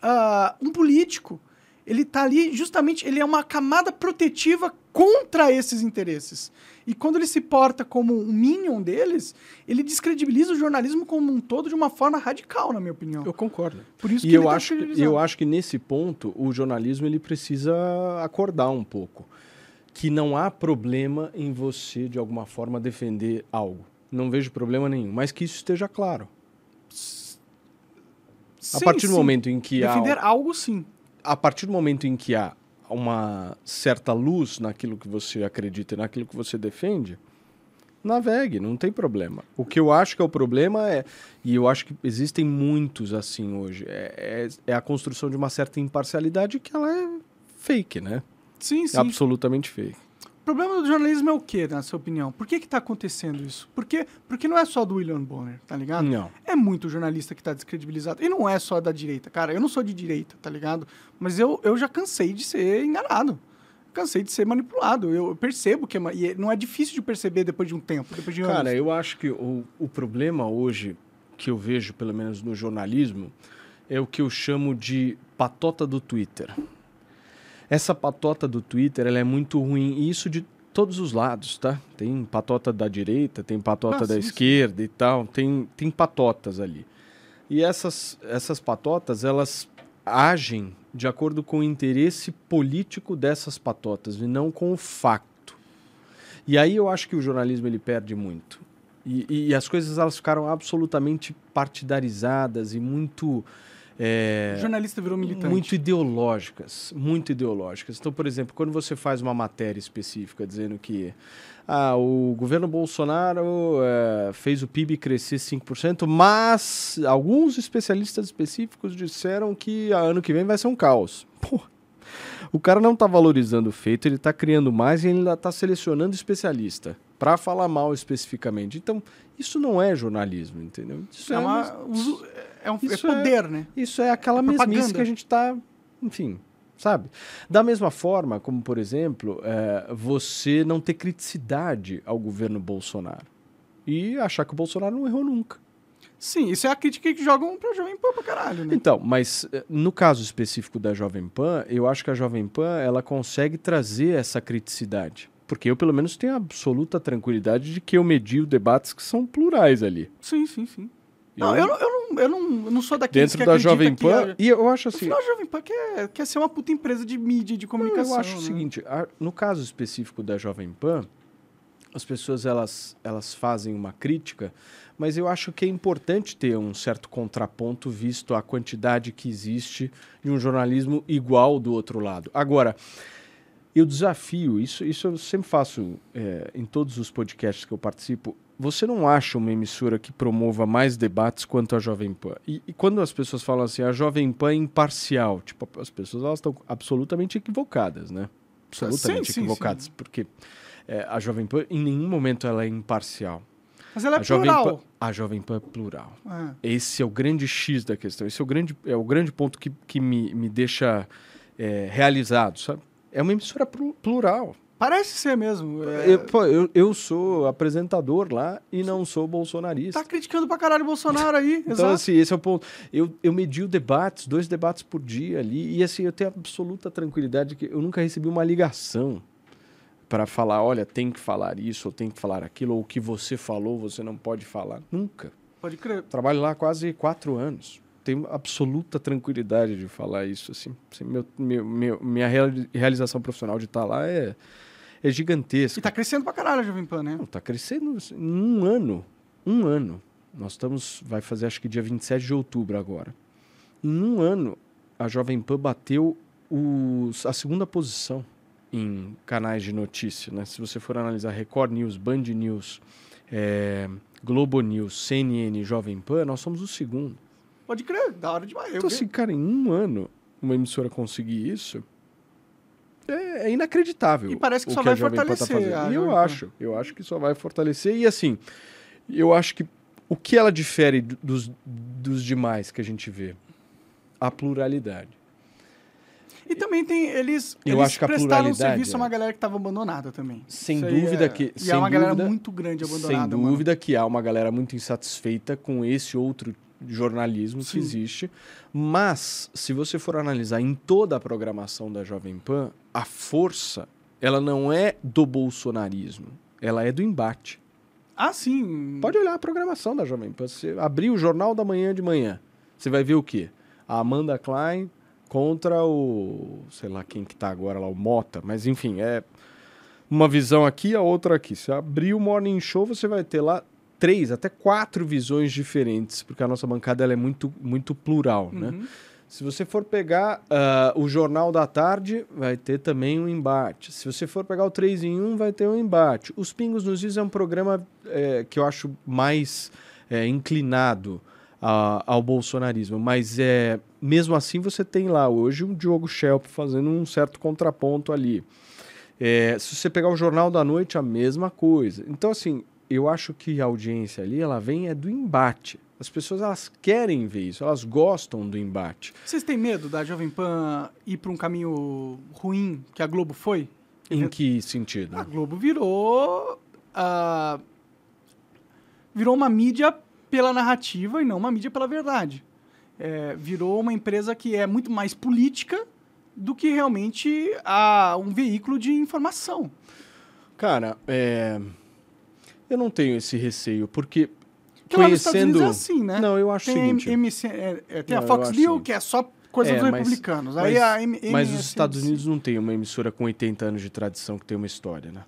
uh, um político. Ele está ali justamente, ele é uma camada protetiva contra esses interesses. E quando ele se porta como um minion deles, ele descredibiliza o jornalismo como um todo de uma forma radical, na minha opinião. Eu concordo. Por isso e que eu tá acho, eu acho que nesse ponto o jornalismo ele precisa acordar um pouco, que não há problema em você de alguma forma defender algo. Não vejo problema nenhum, mas que isso esteja claro. Sim, a partir do sim. momento em que defender há... algo sim. A partir do momento em que há uma certa luz naquilo que você acredita e naquilo que você defende, navegue, não tem problema. O que eu acho que é o problema é, e eu acho que existem muitos assim hoje, é, é, é a construção de uma certa imparcialidade que ela é fake, né? Sim, sim. É absolutamente fake. O problema do jornalismo é o quê, na sua opinião? Por que está acontecendo isso? Porque, porque não é só do William Bonner, tá ligado? Não. É muito jornalista que está descredibilizado. E não é só da direita. Cara, eu não sou de direita, tá ligado? Mas eu, eu já cansei de ser enganado. Cansei de ser manipulado. Eu percebo que é, e não é difícil de perceber depois de um tempo, depois de Cara, anos. eu acho que o, o problema hoje, que eu vejo, pelo menos no jornalismo, é o que eu chamo de patota do Twitter. Essa patota do Twitter ela é muito ruim, e isso de todos os lados, tá? Tem patota da direita, tem patota ah, da esquerda e tal, tem, tem patotas ali. E essas, essas patotas, elas agem de acordo com o interesse político dessas patotas e não com o facto. E aí eu acho que o jornalismo ele perde muito. E, e as coisas elas ficaram absolutamente partidarizadas e muito é, jornalista virou militante. Muito ideológicas, muito ideológicas. Então, por exemplo, quando você faz uma matéria específica dizendo que ah, o governo Bolsonaro é, fez o PIB crescer 5%, mas alguns especialistas específicos disseram que ano que vem vai ser um caos. Pô, o cara não está valorizando o feito, ele está criando mais e ele ainda está selecionando especialista para falar mal especificamente. Então, isso não é jornalismo, entendeu? Isso é, é uma, é, um, é poder, é, né? Isso é aquela é mesmice que a gente está, enfim, sabe? Da mesma forma, como por exemplo, é, você não ter criticidade ao governo Bolsonaro e achar que o Bolsonaro não errou nunca. Sim, isso é a crítica que jogam pra Jovem Pan pra caralho, né? Então, mas eh, no caso específico da Jovem Pan, eu acho que a Jovem Pan ela consegue trazer essa criticidade. Porque eu, pelo menos, tenho absoluta tranquilidade de que eu medio debates que são plurais ali. Sim, sim, sim. Não, eu, não, eu, não, eu, não, eu não sou daqueles Dentro que da Jovem que Pan, a- e eu acho assim... final, a Jovem Pan quer, quer ser uma puta empresa de mídia, de comunicação. eu acho o né? seguinte, a- no caso específico da Jovem Pan, as pessoas elas, elas fazem uma crítica, mas eu acho que é importante ter um certo contraponto visto a quantidade que existe de um jornalismo igual do outro lado. Agora, eu desafio, isso, isso eu sempre faço é, em todos os podcasts que eu participo. Você não acha uma emissora que promova mais debates quanto a Jovem Pan? E, e quando as pessoas falam assim, a Jovem Pan é imparcial, tipo, as pessoas elas estão absolutamente equivocadas, né? Absolutamente sim, sim, equivocadas, sim. porque é, a Jovem Pan em nenhum momento ela é imparcial. Mas ela é a Jovem plural. Pan, a Jovem Pan é plural. É. Esse é o grande X da questão. Esse é o grande, é o grande ponto que, que me, me deixa é, realizado, sabe? É uma emissora plu- plural. Parece ser mesmo. é, Eu, pô, eu, eu sou apresentador lá e não sou bolsonarista. Tá criticando pra caralho o Bolsonaro aí, Então, exato. assim, esse é o ponto. Eu, eu medio debates, dois debates por dia ali, e assim, eu tenho absoluta tranquilidade que eu nunca recebi uma ligação para falar, olha, tem que falar isso, ou tem que falar aquilo, ou o que você falou, você não pode falar. Nunca. Pode crer. Trabalho lá quase quatro anos. Tenho absoluta tranquilidade de falar isso. Assim, Assim, meu, meu- meu- minha reali- realização profissional de estar lá é, é gigantesca. E tá crescendo pra caralho a Jovem Pan, né? Não, tá crescendo assim, em um ano. Um ano. Nós estamos. Vai fazer acho que dia 27 de outubro agora. Em um ano, a Jovem Pan bateu os, a segunda posição em canais de notícia. Né? Se você for analisar Record News, Band News, eh, Globo News, CNN, Jovem Pan, nós somos o segundo. Pode crer, da hora demais. Então, assim, cara, em um ano, uma emissora conseguir isso é, é inacreditável. E parece que só a vai tá fortalecer a E eu acho, eu acho que só vai fortalecer. E assim, eu acho que o que ela difere do- dos, dos demais que a gente vê? A pluralidade. E também tem, eles, Eu eles acho que a prestaram um serviço a uma é. galera que tava abandonada também. Sem Isso dúvida é- que- E sem é uma galera dúvida- muito grande abandonada, Sem mano. dúvida que há uma galera muito insatisfeita com esse outro jornalismo Sim. que existe. Mas, se você for analisar em toda a programação da Jovem Pan, a força, ela não é do bolsonarismo, ela é do embate. Ah, sim. Pode olhar a programação da Jovem Pan. Você abrir o Jornal da Manhã de manhã, você vai ver o quê? A Amanda Klein contra o... sei lá quem que tá agora lá, o Mota. Mas, enfim, é uma visão aqui, a outra aqui. Se abrir o Morning Show, você vai ter lá três, até quatro visões diferentes, porque a nossa bancada ela é muito, muito plural, né? Se você for pegar ah, o Jornal da Tarde, vai ter também um embate. Se você for pegar o 3 em 1, vai ter um embate. Os Pingos nos Is é um programa eh, que eu acho mais eh, inclinado a- ao bolsonarismo. Mas é, mesmo assim você tem lá hoje um Diogo Schelp fazendo um certo contraponto ali. Eh, se você pegar o Jornal da Noite, a mesma coisa. Então, assim, eu acho que a audiência ali, ela vem é do embate. As pessoas, elas querem ver isso, elas gostam do embate. Vocês têm medo da Jovem Pan ir pra um caminho ruim que a Globo foi? Em que sentido? A Globo virou. ah, virou uma mídia pela narrativa e não uma mídia pela verdade. É, virou uma empresa que é muito mais política do que realmente a, um veículo de informação. Cara, é, eu não tenho esse receio, porque Estados conhecendo... É assim, né? Não, eu acho o Tem, seguinte... MC, é, é, tem Não, a Fox News, que é só coisa É, dos mas- republicanos. Aí mas, a M, mas os MSNBC. Estados Unidos não tem uma emissora com 80 anos de tradição que tem uma história, né?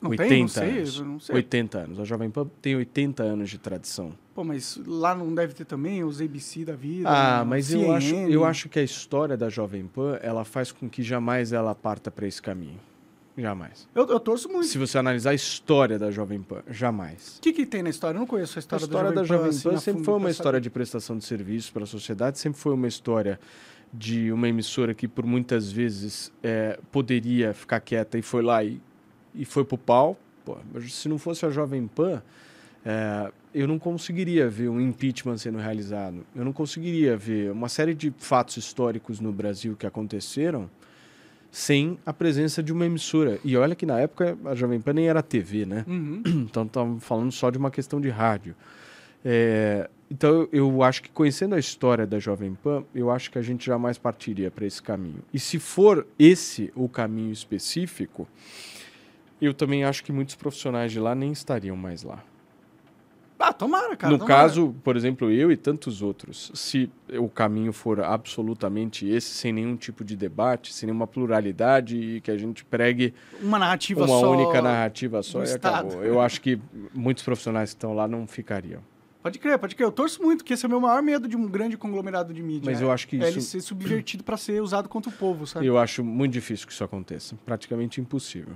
não 80 tem, não sei, anos. não sei. 80 anos. A Jovem Pan tem 80 anos de tradição. Pô, mas lá não deve ter também os ABC da vida. Ah, mas eu acho, eu acho que a história da Jovem Pan, ela faz com que jamais ela parta para esse caminho. Jamais. Eu, eu torço muito. Se você analisar a história da Jovem Pan, jamais. O que, que tem na história? Eu não conheço a A história, história da Jovem assim, Pan a sempre foi uma história de prestação de serviços para a sociedade, sempre foi uma história de uma emissora que por muitas vezes é, poderia ficar quieta e foi lá e, e foi pro pau. Pô, mas se não fosse a Jovem Pan, é, eu não conseguiria ver um impeachment sendo realizado. Eu não conseguiria ver uma série de fatos históricos no Brasil que aconteceram sem a presença de uma emissora. E olha que na época a Jovem Pan nem era TV, né? Uhum. Então estamos falando só de uma questão de rádio. É, Então, eu acho que conhecendo a história da Jovem Pan, eu acho que a gente jamais partiria para esse caminho. E se for esse o caminho específico, eu também acho que muitos profissionais de lá nem estariam mais lá. Ah, tomara, cara. no tomara. caso, por exemplo, eu e tantos outros, se o caminho for absolutamente esse, sem nenhum tipo de debate, sem nenhuma pluralidade e que a gente pregue Uma narrativa uma só. única narrativa só e acabou. Eu acho que muitos profissionais que estão lá não ficariam. Pode crer, pode crer. Eu torço muito, que esse é o meu maior medo de um grande conglomerado de mídia. Mas eu acho que É ele isso- ser subvertido para ser usado contra o povo, sabe? Eu acho muito difícil que isso aconteça. Praticamente impossível.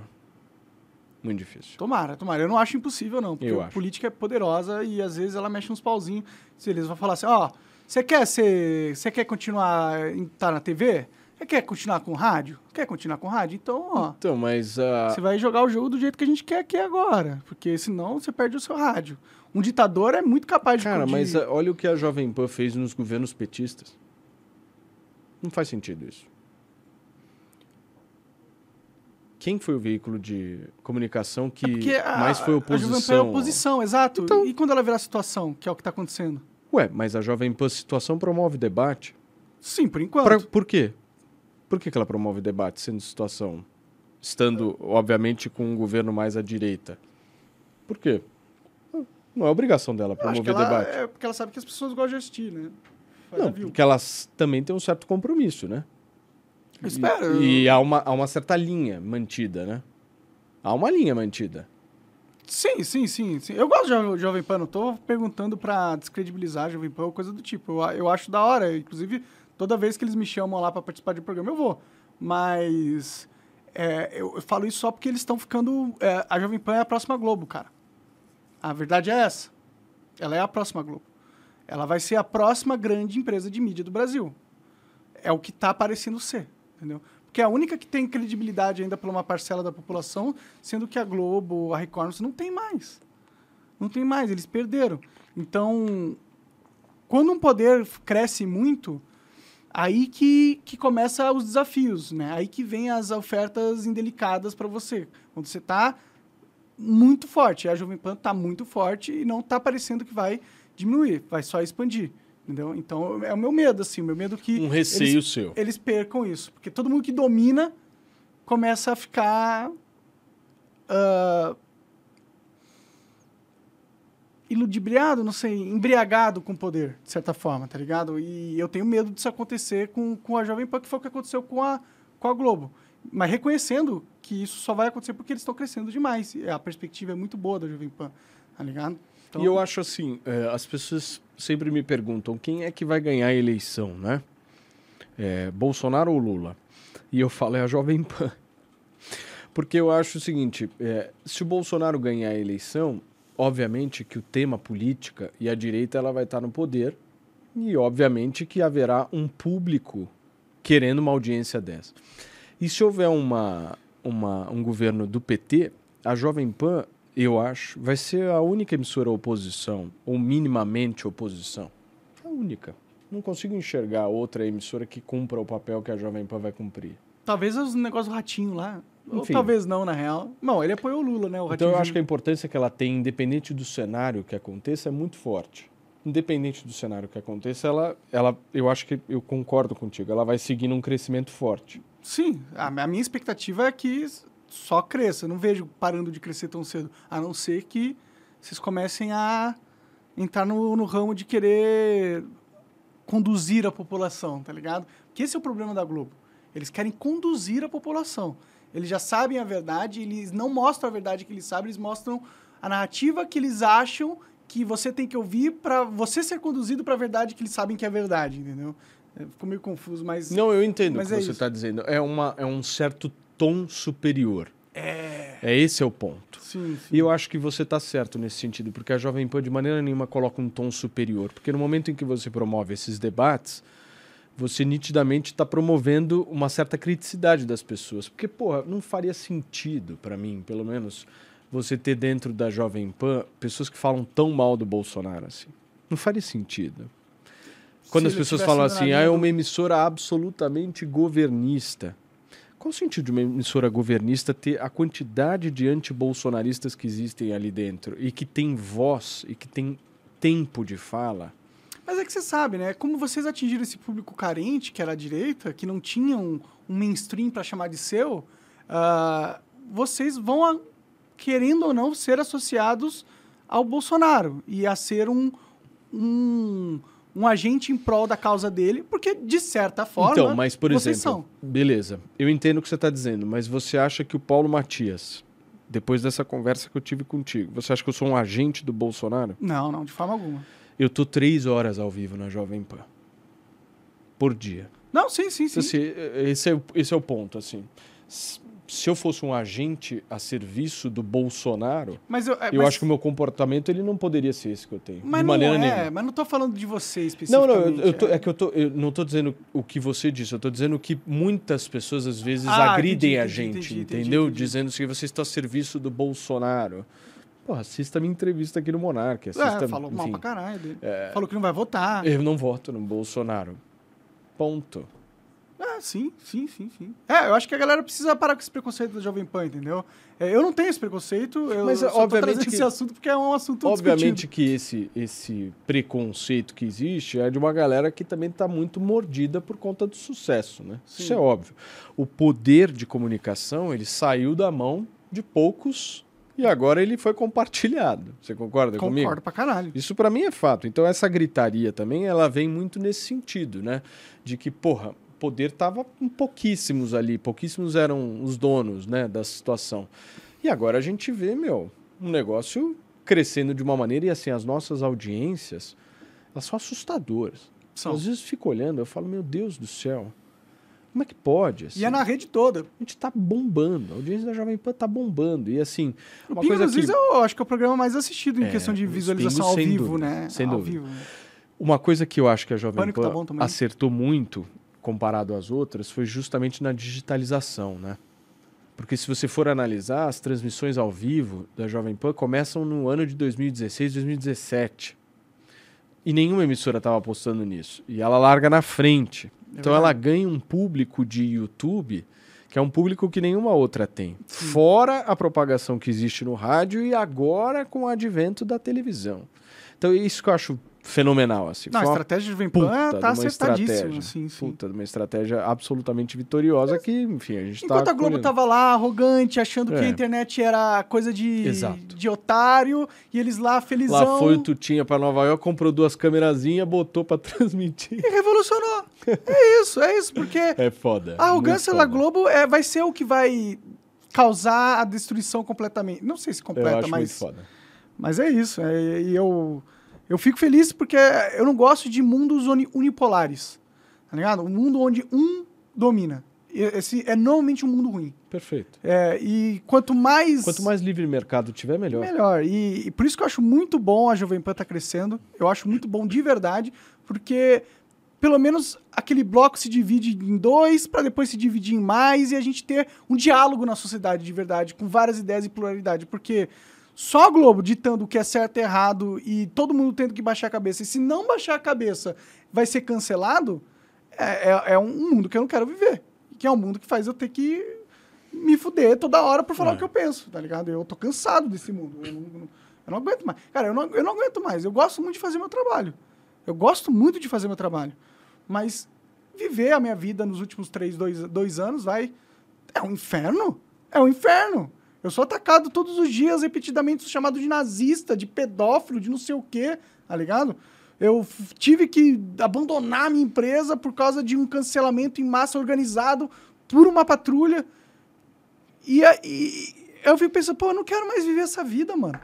Muito difícil. Tomara, tomara. Eu não acho impossível, não. Porque a política é poderosa e às vezes ela mexe uns pauzinhos. Se eles vão falar assim, ó, você quer ser. Você quer continuar em estar na TV? Você quer continuar com rádio? Quer continuar com rádio? Então, ó. Então, mas ah, Você vai jogar o jogo do jeito que a gente quer aqui agora. Porque senão você perde o seu rádio. Um ditador é muito capaz de. Cara, mas ah, olha o que a Jovem Pan fez nos governos petistas. Não faz sentido isso. Quem foi o veículo de comunicação que É a- mais foi A Jovem Pan é oposição? oposição, exato. Então- E quando ela virar situação, que é o que está acontecendo? Ué, mas a Jovem Pan Situação promove debate. Sim, por enquanto. Pra- por quê? Por que, que ela promove debate sendo situação? Estando, obviamente, com um governo mais à direita. Por quê? Não é obrigação dela promover ela, debate. é porque ela sabe que as pessoas gostam de assistir, né? Faz Não, porque elas também têm um certo compromisso, né? Espero. E, e há, uma, há uma certa linha mantida, né? Há uma linha mantida. Sim, sim, sim, sim. Eu gosto de Jo- Jovem Pan, não tô perguntando pra descredibilizar a Jovem Pan ou coisa do tipo. Eu, eu acho da hora. Inclusive, toda vez que eles me chamam lá pra participar de um programa, eu vou. Mas é, eu, eu falo isso só porque eles estão ficando. é, a Jovem Pan é a próxima Globo, cara. A verdade é essa. Ela é a próxima Globo. Ela vai ser a próxima grande empresa de mídia do Brasil. É o que tá parecendo ser, entendeu? Porque é a única que tem credibilidade ainda por uma parcela da população, sendo que a Globo, a Record, não tem mais. Não tem mais, eles perderam. Então, quando um poder cresce muito, aí que, que começa os desafios, né? Aí que vem as ofertas indelicadas para você. Quando você está muito forte, a Jovem Pan está muito forte e não está parecendo que vai diminuir, vai só expandir, entendeu? Então, é o meu medo, assim, o meu medo que Um receio eles, seu. eles percam isso. Porque todo mundo que domina começa a ficar ah, iludibriado, não sei, embriagado com o poder, de certa forma, tá ligado? E eu tenho medo disso acontecer com, com a Jovem Pan, que foi o que aconteceu com a, com a Globo. Mas reconhecendo que isso só vai acontecer porque eles estão crescendo demais. A perspectiva é muito boa da Jovem Pan, tá ligado? Então, E eu acho assim, é, as pessoas sempre me perguntam quem é que vai ganhar a eleição, né? É, Bolsonaro ou Lula? E eu falo, é a Jovem Pan. Porque eu acho o seguinte, é, se o Bolsonaro ganhar a eleição, obviamente que o tema política e a direita ela vai estar no poder e obviamente que haverá um público querendo uma audiência dessa. E se houver uma, uma, um governo do PT, a Jovem Pan, eu acho, vai ser a única emissora oposição, ou minimamente oposição. A única. Não consigo enxergar outra emissora que cumpra o papel que a Jovem Pan vai cumprir. Talvez os negócios do ratinho lá. Ou Enfim. talvez não, na real. Não, ele apoiou o Lula, né? O Então eu acho que a importância que ela tem, independente do cenário que aconteça, é muito forte. Independente do cenário que aconteça, ela, ela, eu acho que eu concordo contigo, ela vai seguir num crescimento forte. Sim, a minha expectativa é que só cresça. Eu não vejo parando de crescer tão cedo. A não ser que vocês comecem a entrar no, no ramo de querer conduzir a população, tá ligado? Porque esse é o problema da Globo. Eles querem conduzir a população. Eles já sabem a verdade, eles não mostram a verdade que eles sabem, eles mostram a narrativa que eles acham que você tem que ouvir para você ser conduzido para a verdade que eles sabem que é verdade, entendeu? É, Ficou meio confuso, mas Não, eu entendo o que é você está dizendo. É, uma, é um certo tom superior. é, É esse é o ponto. sim, sim. E eu acho que você está certo nesse sentido, porque a Jovem Pan de maneira nenhuma coloca um tom superior. Porque no momento em que você promove esses debates, você nitidamente está promovendo uma certa criticidade das pessoas. Porque, porra, não faria sentido, para mim, pelo menos, você ter dentro da Jovem Pan pessoas que falam tão mal do Bolsonaro assim. Não faria sentido. Quando Se as pessoas falam assim, ah, é uma emissora absolutamente governista. Qual o sentido de uma emissora governista ter a quantidade de antibolsonaristas que existem ali dentro e que tem voz e que tem tempo de fala Mas é que você sabe, né? Como vocês atingiram esse público carente, que era a direita, que não tinha um, um mainstream para chamar de seu, uh, vocês vão, a, querendo ou não, ser associados ao Bolsonaro e a ser um, um, um agente em prol da causa dele, porque, de certa forma, então, mas, por exemplo, são. Beleza, eu entendo o que você está dizendo, mas você acha que o Paulo Matias, depois dessa conversa que eu tive contigo, você acha que eu sou um agente do Bolsonaro? Não, não, de forma alguma. Eu tô três horas ao vivo na Jovem Pan. Por dia. Não, sim, sim, sim. Assim, esse, é, esse é o ponto, assim. Se eu fosse um agente a serviço do Bolsonaro, mas eu, é, eu mas... acho que o meu comportamento ele não poderia ser esse que eu tenho. Mas de maneira não é, nenhuma. Mas não tô falando de você especificamente. Não, não, eu, eu tô, é. é. que eu, tô, eu não tô dizendo o que você disse, eu tô dizendo que muitas pessoas às vezes ah, agridem entendi, a entendi, gente, entendi, entendeu? Dizendo que você está a serviço do Bolsonaro. Pô, assista a minha entrevista aqui no Monark. Assista, é, falou enfim, mal pra caralho dele. É... Falou que não vai votar. Eu não voto no Bolsonaro. Ponto. É, sim, sim, sim, sim. É, eu acho que a galera precisa parar com esse preconceito da Jovem Pan, entendeu? É, eu não tenho esse preconceito, eu Mas, só obviamente que, esse assunto porque é um assunto Obviamente discutido. que esse, esse preconceito que existe é de uma galera que também está muito mordida por conta do sucesso, né? Sim. Isso é óbvio. O poder de comunicação, ele saiu da mão de poucos e agora ele foi compartilhado. Você concorda Concordo comigo? Concordo pra caralho. Isso para mim é fato. Então essa gritaria também, ela vem muito nesse sentido, né? De que, porra, poder estava com pouquíssimos ali, pouquíssimos eram os donos, né, da situação. E agora a gente vê, meu, um negócio crescendo de uma maneira e assim, as nossas audiências, elas são assustadoras. São. Às vezes eu fico olhando, eu falo, meu Deus do céu, como é que pode? Assim? E é na rede toda. A gente tá bombando, a audiência da Jovem Pan tá bombando. E assim, o coisa que... Eu acho que é o programa mais assistido em É, questão de visualização ao vivo, dúvida, né? sem ao dúvida. vivo. Uma coisa que eu acho que a Jovem Pânico Pan tá bom também. acertou muito comparado às outras foi justamente na digitalização, né? Porque se você for analisar, as transmissões ao vivo da Jovem Pan começam no ano de 2016, 2017. E nenhuma emissora estava apostando nisso. E ela larga na frente. É então ela ganha um público de YouTube que é um público que nenhuma outra tem. Sim. Fora a propagação que existe no rádio e agora com o advento da televisão. Então é isso que eu acho fenomenal. Assim. Não, a estratégia de Vempan tá acertadíssima. estratégia. Sim, sim. Puta, uma estratégia absolutamente vitoriosa que, enfim, a gente Enquanto tá a Globo colhendo. tava lá, arrogante, achando que É. a internet era coisa de, Exato. de otário, e eles lá felizão. Lá foi o Tutinha pra Nova York, comprou duas câmerazinhas, botou pra transmitir. E revolucionou. é isso, é isso, porque É foda. a arrogância muito da foda. Globo é, vai ser o que vai causar a destruição completamente. Não sei se Eu completa, acho muito mas, foda. mas é isso. é- E eu, eu fico feliz porque eu não gosto de mundos uni- unipolares. Tá ligado? Um mundo onde um domina. Esse é normalmente um mundo ruim. Perfeito. É, e quanto mais. Quanto mais livre mercado tiver, melhor. Melhor. E, e por isso que eu acho muito bom a Jovem Pan estar crescendo. Eu acho muito bom de verdade, porque pelo menos aquele bloco se divide em dois, para depois se dividir em mais e a gente ter um diálogo na sociedade de verdade, com várias ideias e pluralidade. Porque só a Globo ditando o que é certo e errado e todo mundo tendo que baixar a cabeça, e se não baixar a cabeça vai ser cancelado, é, é- é um mundo que eu não quero viver. Que é um mundo que faz eu ter que me fuder toda hora por falar É. o que eu penso, tá ligado? Eu tô cansado desse mundo. Eu não, eu não aguento mais. Cara, eu não, eu não aguento mais. Eu gosto muito de fazer meu trabalho. Eu gosto muito de fazer meu trabalho. Mas viver a minha vida nos últimos três, dois, dois anos, vai. É um inferno. É um inferno. Eu sou atacado todos os dias, repetidamente, chamado de nazista, de pedófilo, de não sei o quê, tá ligado? Eu tive que abandonar a minha empresa por causa de um cancelamento em massa organizado por uma patrulha. E, a- e eu fico pensando, pô, eu não quero mais viver essa vida, mano.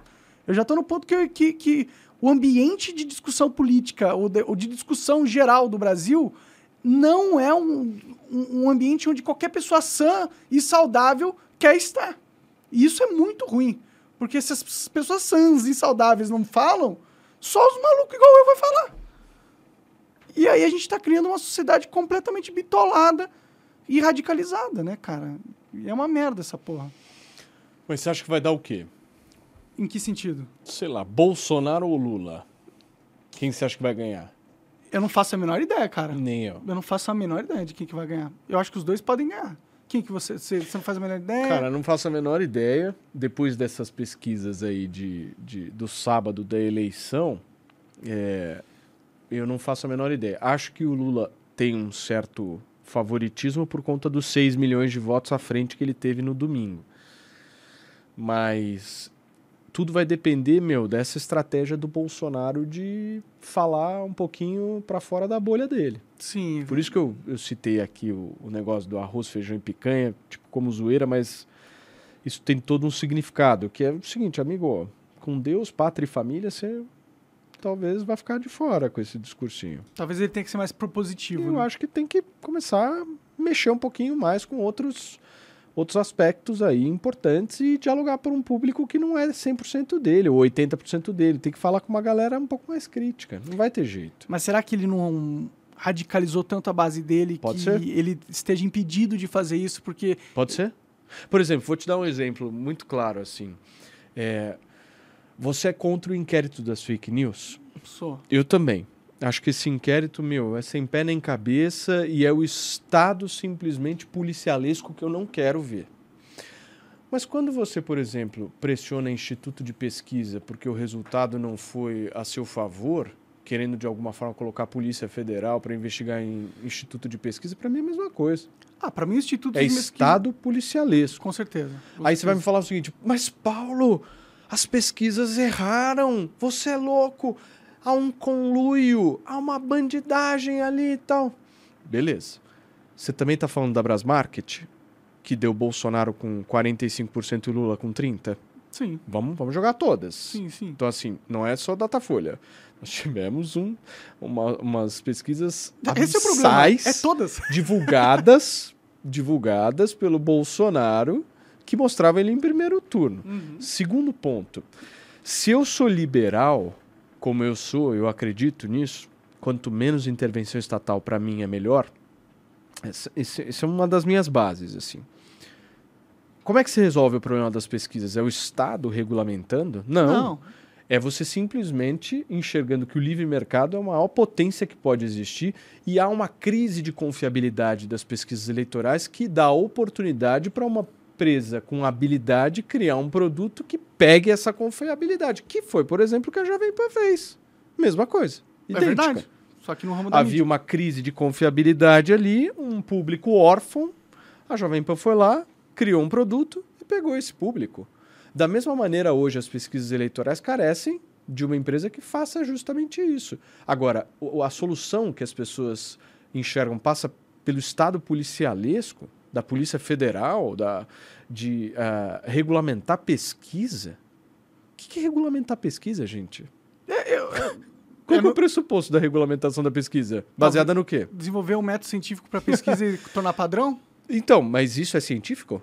Eu já tô no ponto que, que, que o ambiente de discussão política ou de, ou de discussão geral do Brasil não é um, um ambiente onde qualquer pessoa sã e saudável quer estar. E isso é muito ruim. Porque se as pessoas sãs e saudáveis não falam, só os malucos igual eu vai falar. E aí a gente está criando uma sociedade completamente bitolada e radicalizada, né, cara? E é uma merda essa porra. Mas você acha que vai dar o quê? Em que sentido? Sei lá, Bolsonaro ou Lula? Quem você acha que vai ganhar? Eu não faço a menor ideia, cara. Nem eu. Eu não faço a menor ideia de quem que vai ganhar. Eu acho que os dois podem ganhar. Quem que você... Você, você não faz a menor ideia? Cara, não faço a menor ideia. Depois dessas pesquisas aí de, de, do sábado da eleição, é, eu não faço a menor ideia. Acho que o Lula tem um certo favoritismo por conta dos 6 milhões de votos à frente que ele teve no domingo. Mas tudo vai depender, meu, dessa estratégia do Bolsonaro de falar um pouquinho para fora da bolha dele. Sim. Por isso que eu, eu citei aqui o, o negócio do arroz, feijão e picanha, tipo, como zoeira, mas isso tem todo um significado, que é o seguinte, amigo, ó, com Deus, pátria e família, você talvez vai ficar de fora com esse discursinho. Talvez ele tenha que ser mais propositivo. Eu né? acho que tem que começar a mexer um pouquinho mais com outros outros aspectos aí importantes e dialogar para um público que não é 100% dele ou 80% dele. Tem que falar com uma galera um pouco mais crítica. Não vai ter jeito. Mas será que ele não radicalizou tanto a base dele Pode que ser. ele esteja impedido de fazer isso porque Pode ser? Por exemplo, vou te dar um exemplo muito claro assim. É, você é contra o inquérito das fake news? sou Eu também. Acho que esse inquérito, meu, é sem pé nem cabeça e é o estado simplesmente policialesco que eu não quero ver. Mas quando você, por exemplo, pressiona instituto de pesquisa porque o resultado não foi a seu favor, querendo de alguma forma colocar a Polícia Federal para investigar em instituto de pesquisa, para mim é a mesma coisa. Ah, para mim o Instituto É de Pesquisa- estado policialesco. Com certeza. Com Aí você vai me falar o seguinte: Mas Paulo, as pesquisas erraram. Você é louco. Há um conluio, há uma bandidagem ali e tal. Beleza. Você também está falando da Brasmarket, que deu Bolsonaro com 45% e Lula com 30%? Sim, Vamos, vamos jogar todas. sim, sim. Então, assim, não é só Datafolha. Nós tivemos um, uma- umas pesquisas Esse é o problema. É todas. divulgadas, divulgadas pelo Bolsonaro, que mostrava ele em primeiro turno. Uhum. Segundo ponto, se eu sou liberal, como eu sou, eu acredito nisso, quanto menos intervenção estatal para mim é melhor. Essa, é uma das minhas bases, assim. Como é que se resolve o problema das pesquisas? É o Estado regulamentando? Não. É você simplesmente enxergando que o livre mercado é a maior potência que pode existir e há uma crise de confiabilidade das pesquisas eleitorais que dá oportunidade para uma empresa com habilidade criar um produto que pegue essa confiabilidade, que foi, por exemplo, o que a Jovem Pan fez. Mesma coisa. É idêntica. verdade. Só que no ramo da Havia mídia. uma crise de confiabilidade ali, um público órfão. A Jovem Pan foi lá, criou um produto e pegou esse público. Da mesma maneira, hoje as pesquisas eleitorais carecem de uma empresa que faça justamente isso. Agora, a solução que as pessoas enxergam passa pelo Estado policialesco, da Polícia Federal, da, de ah, regulamentar pesquisa. O que que é regulamentar pesquisa, gente? Qual eu que é o não- pressuposto da regulamentação da pesquisa? Baseada no quê? Desenvolver um método científico para pesquisa e tornar padrão? Então, mas isso é científico?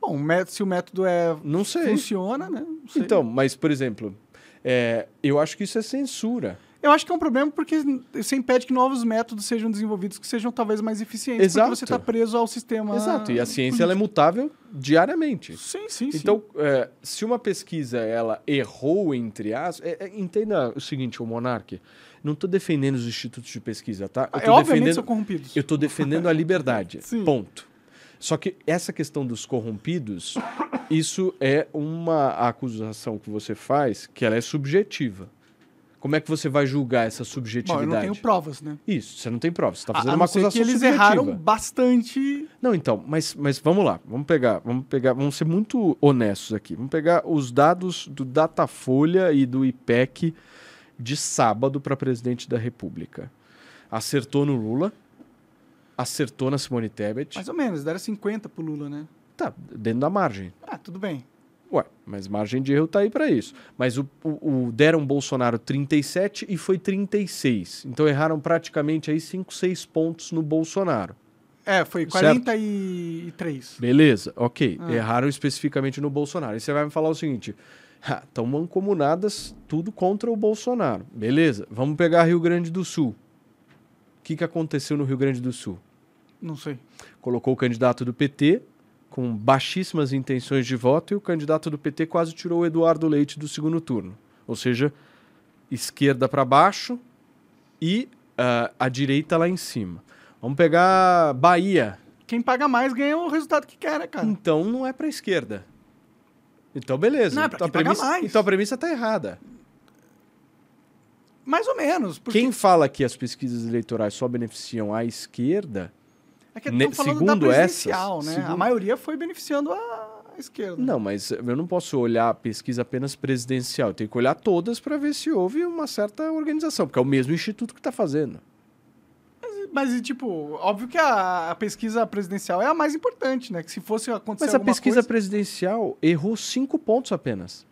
Bom, o se o método é Não sei. funciona, né? Não sei. Então, mas, por exemplo, é, eu acho que isso é censura. Eu acho que é um problema porque você impede que novos métodos sejam desenvolvidos que sejam talvez mais eficientes. Exato. Porque você está preso ao sistema. Exato. E a ciência ela é mutável diariamente. Sim, sim, sim. Então, é, se uma pesquisa ela errou entre as, é, é, entenda o seguinte, o Monark, não estou defendendo os institutos de pesquisa, tá? Eu é, tô obviamente defendendo, são corrompidos. eu estou defendendo a liberdade. Sim. Ponto. Só que essa questão dos corrompidos, isso é uma acusação que você faz que ela é subjetiva. Como é que você vai julgar essa Bom, subjetividade? eu não tenho provas, né? Isso, você não tem prova, você está A- fazendo a uma não ser acusação que eles subjetiva. erraram bastante. Não, então, mas, mas vamos lá, vamos pegar, vamos pegar, vamos ser muito honestos aqui. Vamos pegar os dados do Datafolha e do IPEC de sábado para presidente da República. Acertou no Lula, acertou na Simone Tebet. Mais ou menos, deram 50 pro Lula, né? Tá, dentro da margem. Ah, tudo bem. Ué, mas margem de erro tá aí para isso. Mas o, o, o deram Bolsonaro 37 e foi 36. Então erraram praticamente aí 5, 6 pontos no Bolsonaro. É, foi Certo. 43. Beleza, ok. Ah. Erraram especificamente no Bolsonaro. Aí você vai me falar o seguinte: estão mancomunadas tudo contra o Bolsonaro. Beleza, vamos pegar Rio Grande do Sul. O que, que aconteceu no Rio Grande do Sul? Não sei. Colocou o candidato do PT com baixíssimas intenções de voto e o candidato do PT quase tirou o Eduardo Leite do segundo turno. Ou seja, esquerda para baixo e ah, a direita lá em cima. Vamos pegar Bahia. Quem paga mais ganha o resultado que quer, né, cara? Então não é para a esquerda. Então beleza. Não, é pra então, a premissa, mais. então a premissa tá errada. Mais ou menos. Porque Quem fala que as pesquisas eleitorais só beneficiam a esquerda, é que ne- estão falando segundo essas, né? A segundo- maioria foi beneficiando a esquerda. não, mas eu não posso olhar a pesquisa apenas presidencial. Eu tenho que olhar todas para ver se houve uma certa organização, porque é o mesmo instituto que está fazendo. Mas, tipo, óbvio que a, a pesquisa presidencial é a mais importante, né? Que se fosse acontecer Mas a pesquisa coisa... presidencial errou cinco pontos apenas.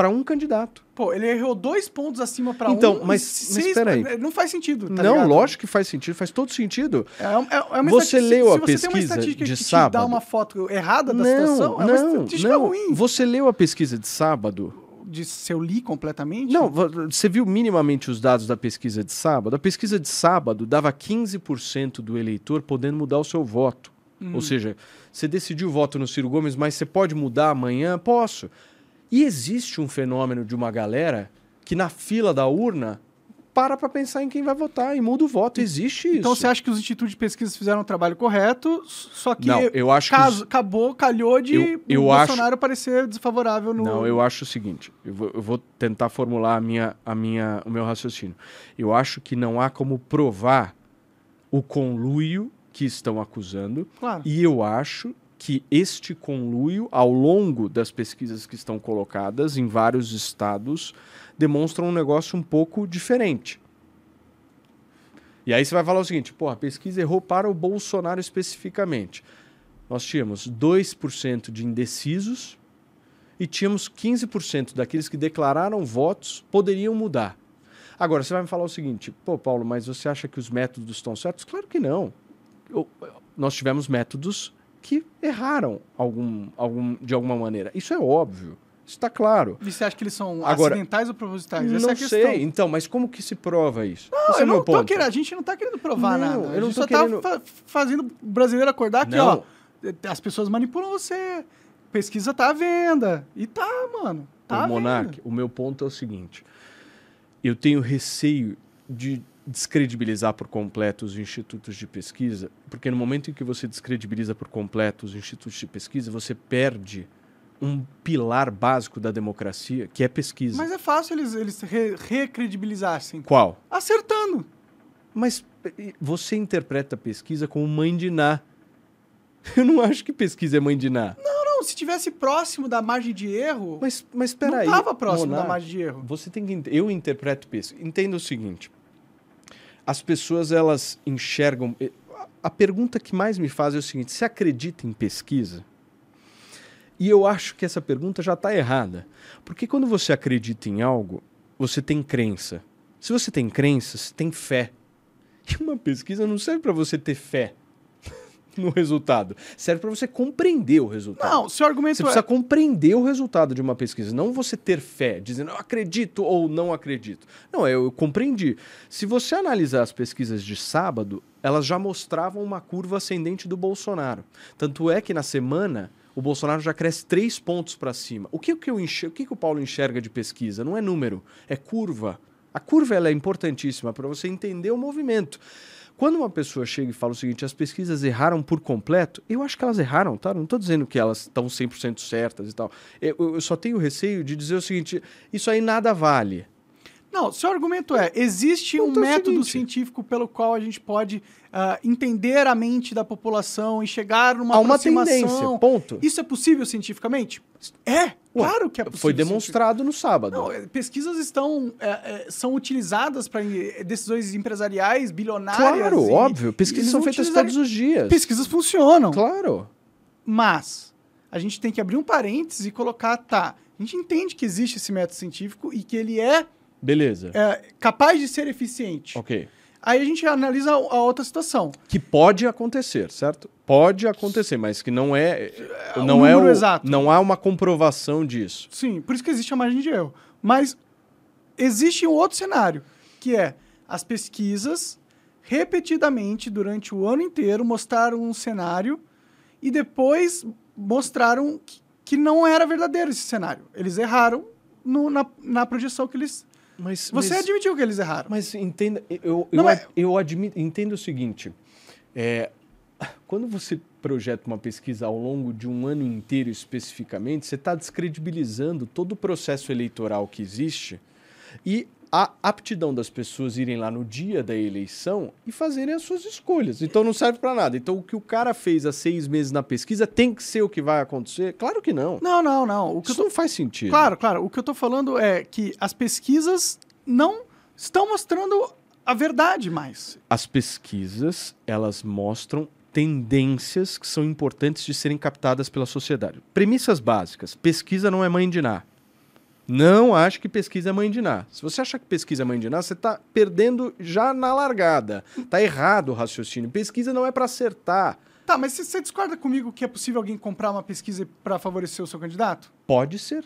Para um candidato. Pô, ele errou dois pontos acima pra Então, um. e mas- seis mas espera aí. pra- Não faz sentido, tá não, ligado? lógico que faz sentido, faz todo sentido. É, é- é uma Você leu se a você tem uma pesquisa estatística de que te sábado? dá uma foto errada da não, situação, é uma estatística não. ruim. Você leu a pesquisa de sábado? De se eu li completamente? Não, vo- você viu minimamente os dados da pesquisa de sábado? A pesquisa de sábado dava 15% do eleitor podendo mudar o seu voto. Hum. Ou seja, você decidiu o voto no Ciro Gomes, mas você pode mudar amanhã? Posso. E existe um fenômeno de uma galera que na fila da urna para para pensar em quem vai votar e muda o voto. Existe isso. Então você acha que os institutos de pesquisa fizeram o trabalho correto, só que Não, eu acho que caso, os- acabou, calhou de Eu- eu o acho- Bolsonaro parecer desfavorável no... Não, eu acho o seguinte, eu vou, eu vou tentar formular a minha, a minha, o meu raciocínio. Eu acho que não há como provar o conluio que estão acusando Claro. e eu acho que este conluio, ao longo das pesquisas que estão colocadas em vários estados, demonstram um negócio um pouco diferente. E aí você vai falar o seguinte, pô, a pesquisa errou para o Bolsonaro especificamente. Nós tínhamos 2% de indecisos e tínhamos 15% daqueles que declararam votos poderiam mudar. Agora, você vai me falar o seguinte, pô, Paulo, mas você acha que os métodos estão certos? Claro que não. Eu- nós tivemos métodos que erraram algum, algum, de alguma maneira. Isso é óbvio. Isso está claro. E você acha que eles são Agora, acidentais ou propositais? Essa não é a questão. sei. Então, mas como que se prova isso? Não, Esse é eu meu não tô ponto. querendo, a gente não tá querendo provar Não, nada. eu a não gente só querendo- tá fa- fazendo o brasileiro acordar que, Não. ó, as pessoas manipulam você. Pesquisa tá à venda. E tá, mano. Tá o Monark, o meu ponto é o seguinte: eu tenho receio de descredibilizar por completo os institutos de pesquisa, porque no momento em que você descredibiliza por completo os institutos de pesquisa, você perde um pilar básico da democracia, que é pesquisa. Mas é fácil eles, eles re recredibilizassem. Qual? Acertando. Mas você interpreta a pesquisa como mãe de Ná. Eu não acho que pesquisa é mãe de Ná. Não, não, se tivesse próximo da margem de erro, Mas, mas não peraí. tava próximo da Monark, margem de erro. Você tem que eu interpreto pesquisa. Entenda o seguinte: as pessoas elas enxergam. A pergunta que mais me faz é o seguinte: você acredita em pesquisa? E eu acho que essa pergunta já está errada, porque quando você acredita em algo, você tem crença. Se você tem crença, você tem fé. E uma pesquisa não serve para você ter fé no resultado, serve para você compreender o resultado. Não, seu argumento Você é... precisa compreender o resultado de uma pesquisa, não você ter fé, dizendo eu acredito ou não acredito. Não, eu, eu compreendi. Se você analisar as pesquisas de sábado, elas já mostravam uma curva ascendente do Bolsonaro. Tanto é que na semana o Bolsonaro já cresce três pontos para cima. O que, que eu enxer... o que, que o Paulo enxerga de pesquisa? Não é número, é curva. A curva ela é importantíssima para você entender o movimento. Quando uma pessoa chega e fala o seguinte, as pesquisas erraram por completo, eu acho que elas erraram, tá? Não estou dizendo que elas estão 100% certas e tal. Eu, eu só tenho receio de dizer o seguinte, isso aí nada vale. Não, seu argumento é: existe um Então é método seguinte. científico pelo qual a gente pode ah, entender a mente da população e chegar numa Há uma tendência, ponto. Isso é possível cientificamente? É, claro que é possível. Foi demonstrado no sábado. Não, pesquisas estão é, é, são utilizadas para decisões empresariais bilionárias. claro, e- óbvio. Pesquisas são feitas utilizar- todos os dias. Pesquisas funcionam, Claro. mas a gente tem que abrir um parênteses e colocar, tá? A gente entende que existe esse método científico e que ele é, Beleza. é, capaz de ser eficiente. Ok. Aí a gente analisa a outra situação. Que pode acontecer, certo? Pode acontecer, mas que não é, o não é o, exato. não há uma comprovação disso. Sim, por isso que existe a margem de erro. Mas existe um outro cenário, que é as pesquisas repetidamente durante o ano inteiro mostraram um cenário e depois mostraram que, que não era verdadeiro esse cenário. Eles erraram no- na, na projeção que eles. Mas, Você mas- admitiu que eles erraram. Mas entenda, eu, eu, Não, mas- ad- eu admito, entendo o seguinte: é, quando você projeta uma pesquisa ao longo de um ano inteiro especificamente, você está descredibilizando todo o processo eleitoral que existe e a aptidão das pessoas irem lá no dia da eleição e fazerem as suas escolhas. Então não serve para nada. Então o que o cara fez há seis meses na pesquisa tem que ser o que vai acontecer? Claro que não. Não, não, não. O que Isso tô... não faz sentido. Claro, claro. O que eu tô falando é que as pesquisas não estão mostrando a verdade mais. As pesquisas, elas mostram tendências que são importantes de serem captadas pela sociedade. Premissas básicas. Pesquisa não é mãe de Ná. Não acho que pesquisa é mãe de Ná. Se você acha que pesquisa é mãe de Ná, você está perdendo já na largada. Tá errado o raciocínio. Pesquisa não é para acertar. Tá, mas você- discorda comigo que é possível alguém comprar uma pesquisa para favorecer o seu candidato? Pode ser.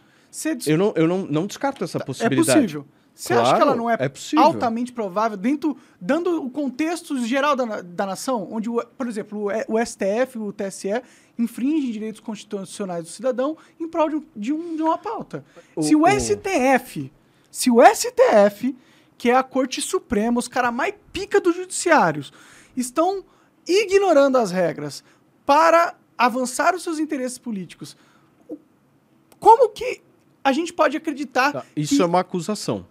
Dis- Eu não, eu não, não descarto essa é possibilidade. possível. Você acha que Claro, ela não é, é altamente provável, dentro, dando o contexto geral da, da nação, onde, o- por exemplo, o, o STF, o TSE, infringem direitos constitucionais do cidadão em prol de, um- de um- de uma pauta. O- se o, STF, se o STF, que é a Corte Suprema, os caras mais pica dos judiciários, estão ignorando as regras para avançar os seus interesses políticos, como que a gente pode acreditar Tá, Isso que é uma acusação.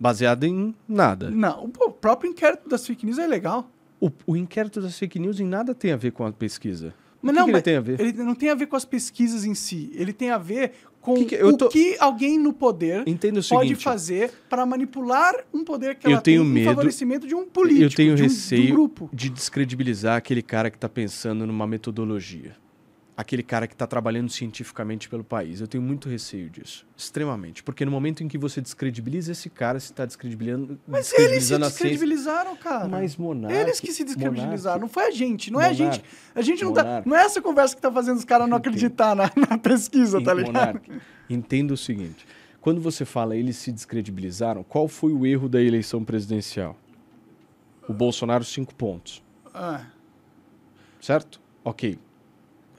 Baseada em nada. não, o próprio inquérito das fake news é legal. O, o inquérito das fake news em nada tem a ver com a pesquisa. Mas que não, que ele mas tem a ver? Ele não tem a ver com as pesquisas em si. Ele tem a ver com Que que- o tô- que alguém no poder pode seguinte. fazer para manipular um poder que Eu ela tenho tem medo- em favorecimento de um político, eu tenho de um, de um receio grupo. de descredibilizar aquele cara que está pensando numa metodologia. Aquele cara que está trabalhando cientificamente pelo país. Eu tenho muito receio disso. Extremamente. Porque no momento em que você descredibiliza esse cara, você está descredibilizando, Mas eles se descredibilizando a ciência. descredibilizaram, cara. Mas Monark... Eles que se descredibilizaram, não foi a gente, não é a gente. A gente não tá. Monark. Não é essa conversa que tá fazendo os caras não acreditar na, na pesquisa, tá ligado? Monark, entenda o seguinte. Quando você fala eles se descredibilizaram, qual foi o erro da eleição presidencial? O Bolsonaro, cinco pontos. Ah, Certo? Ok.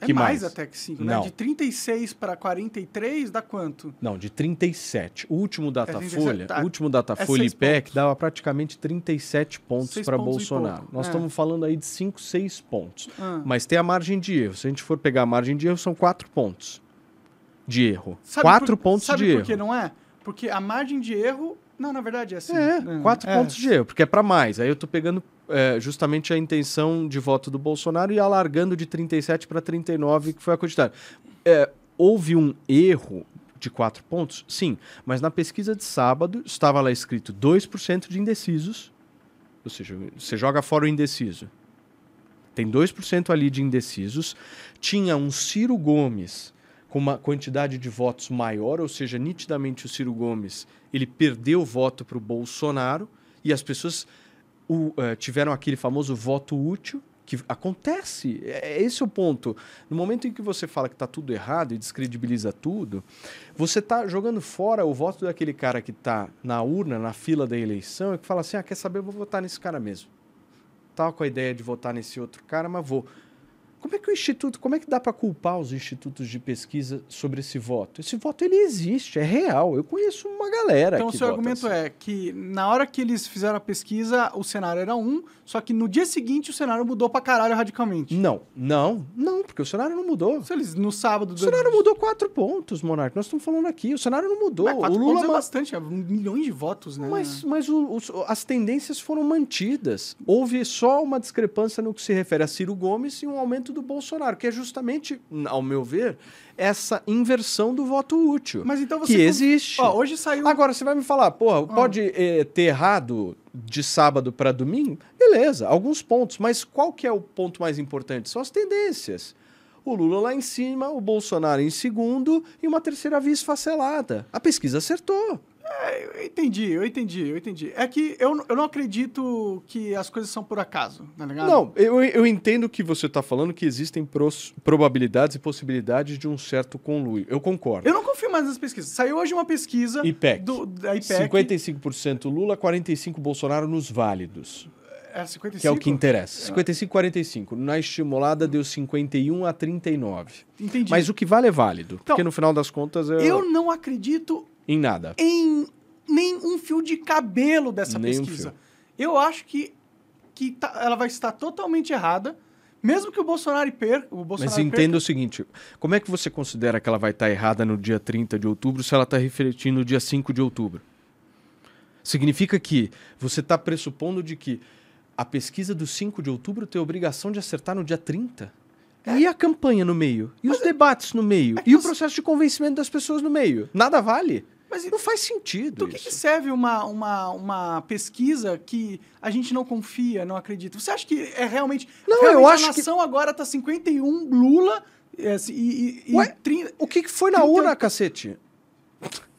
É Que mais, mais? até que 5, né? Não. De 36 para 43 dá quanto? Não, de 37. O último 37, Datafolha, tá. o último Datafolha É IPEC pontos. dava praticamente 37 pontos para Bolsonaro. Nós é. estamos falando aí de 5, 6 pontos. Ah. Mas tem a margem de erro. Se a gente for pegar a margem de erro, são 4 pontos de erro. Sabe 4 por- pontos sabe de por que erro. não é? Porque a margem de erro. Não, na verdade é assim. É, 4 é. pontos de erro, porque é para mais. Aí eu tô pegando é, justamente a intenção de voto do Bolsonaro e alargando de 37 para 39, que foi a quantidade. É, houve um erro de 4 pontos? Sim, mas na pesquisa de sábado estava lá escrito 2% de indecisos, ou seja, você joga fora o indeciso. Tem 2% ali de indecisos. Tinha um Ciro Gomes com uma quantidade de votos maior, ou seja, nitidamente o Ciro Gomes ele perdeu voto para o Bolsonaro e as pessoas o, eh, tiveram aquele famoso voto útil que acontece. É, é esse o ponto. No momento em que você fala que está tudo errado e descredibiliza tudo, você está jogando fora o voto daquele cara que está na urna, na fila da eleição, e que fala assim: ah, quer saber, eu vou votar nesse cara mesmo. Tava com a ideia de votar nesse outro cara, mas vou. Como é que o instituto, como é que dá para culpar os institutos de pesquisa sobre esse voto? Esse voto ele existe, é real. Eu conheço uma galera Então, o seu argumento assim. é que na hora que eles fizeram a pesquisa, o cenário era um, só que no dia seguinte o cenário mudou pra caralho radicalmente. Não, não, não, porque o cenário não mudou. Se eles, no sábado... O cenário mudou quatro pontos, Monark. Nós estamos falando aqui. O cenário não mudou. Mas quatro o Lula pontos é bastante, é milhões de votos, né? Mas, mas o- os- as tendências foram mantidas. Houve só uma discrepância no que se refere a Ciro Gomes e um aumento do Bolsonaro, que é justamente, ao meu ver, essa inversão do voto útil. Mas então você... que existe. Ó, hoje saiu... Agora, você vai me falar, porra, pode eh, ter errado de sábado para domingo? Beleza, alguns pontos. Mas qual que é o ponto mais importante? São as tendências. O Lula lá em cima, o Bolsonaro em segundo e uma terceira via esfacelada. A pesquisa acertou. Eu entendi, eu entendi, eu entendi. É que eu, eu não acredito que as coisas são por acaso, tá ligado? Não, eu, eu entendo que você está falando que existem pros- probabilidades e possibilidades de um certo conluio. Eu concordo. Eu não confio mais nas pesquisas. Saiu hoje uma pesquisa IPEC. do, da IPEC. 55% Lula, 45% Bolsonaro nos válidos. É 55? Que é o que interessa. 55 45. Na estimulada deu 51 a 39. Entendi. Mas o que vale é válido. Então, porque no final das contas é Eu não acredito em nada. em nem um fio de cabelo dessa Nem pesquisa. Eu acho que, que tá- ela vai estar totalmente errada, mesmo que o Bolsonaro perca. O Bolsonaro Mas entenda o seguinte: como é que você considera que ela vai estar errada no dia 30 de outubro se ela está refletindo no dia 5 de outubro? Significa que você está pressupondo de que a pesquisa do 5 de outubro tem a obrigação de acertar no dia 30? E a campanha no meio? E os debates no meio? é e o que- processo de convencimento das pessoas no meio? Nada vale? Mas Não faz sentido Do que, que serve uma, uma, uma pesquisa que a gente não confia, não acredita? Você acha que é realmente. Não, realmente eu a acho que- nação agora tá 51 Lula é, assim, e, e, e Ué? 30. O que, que foi na 30 urna, cacete?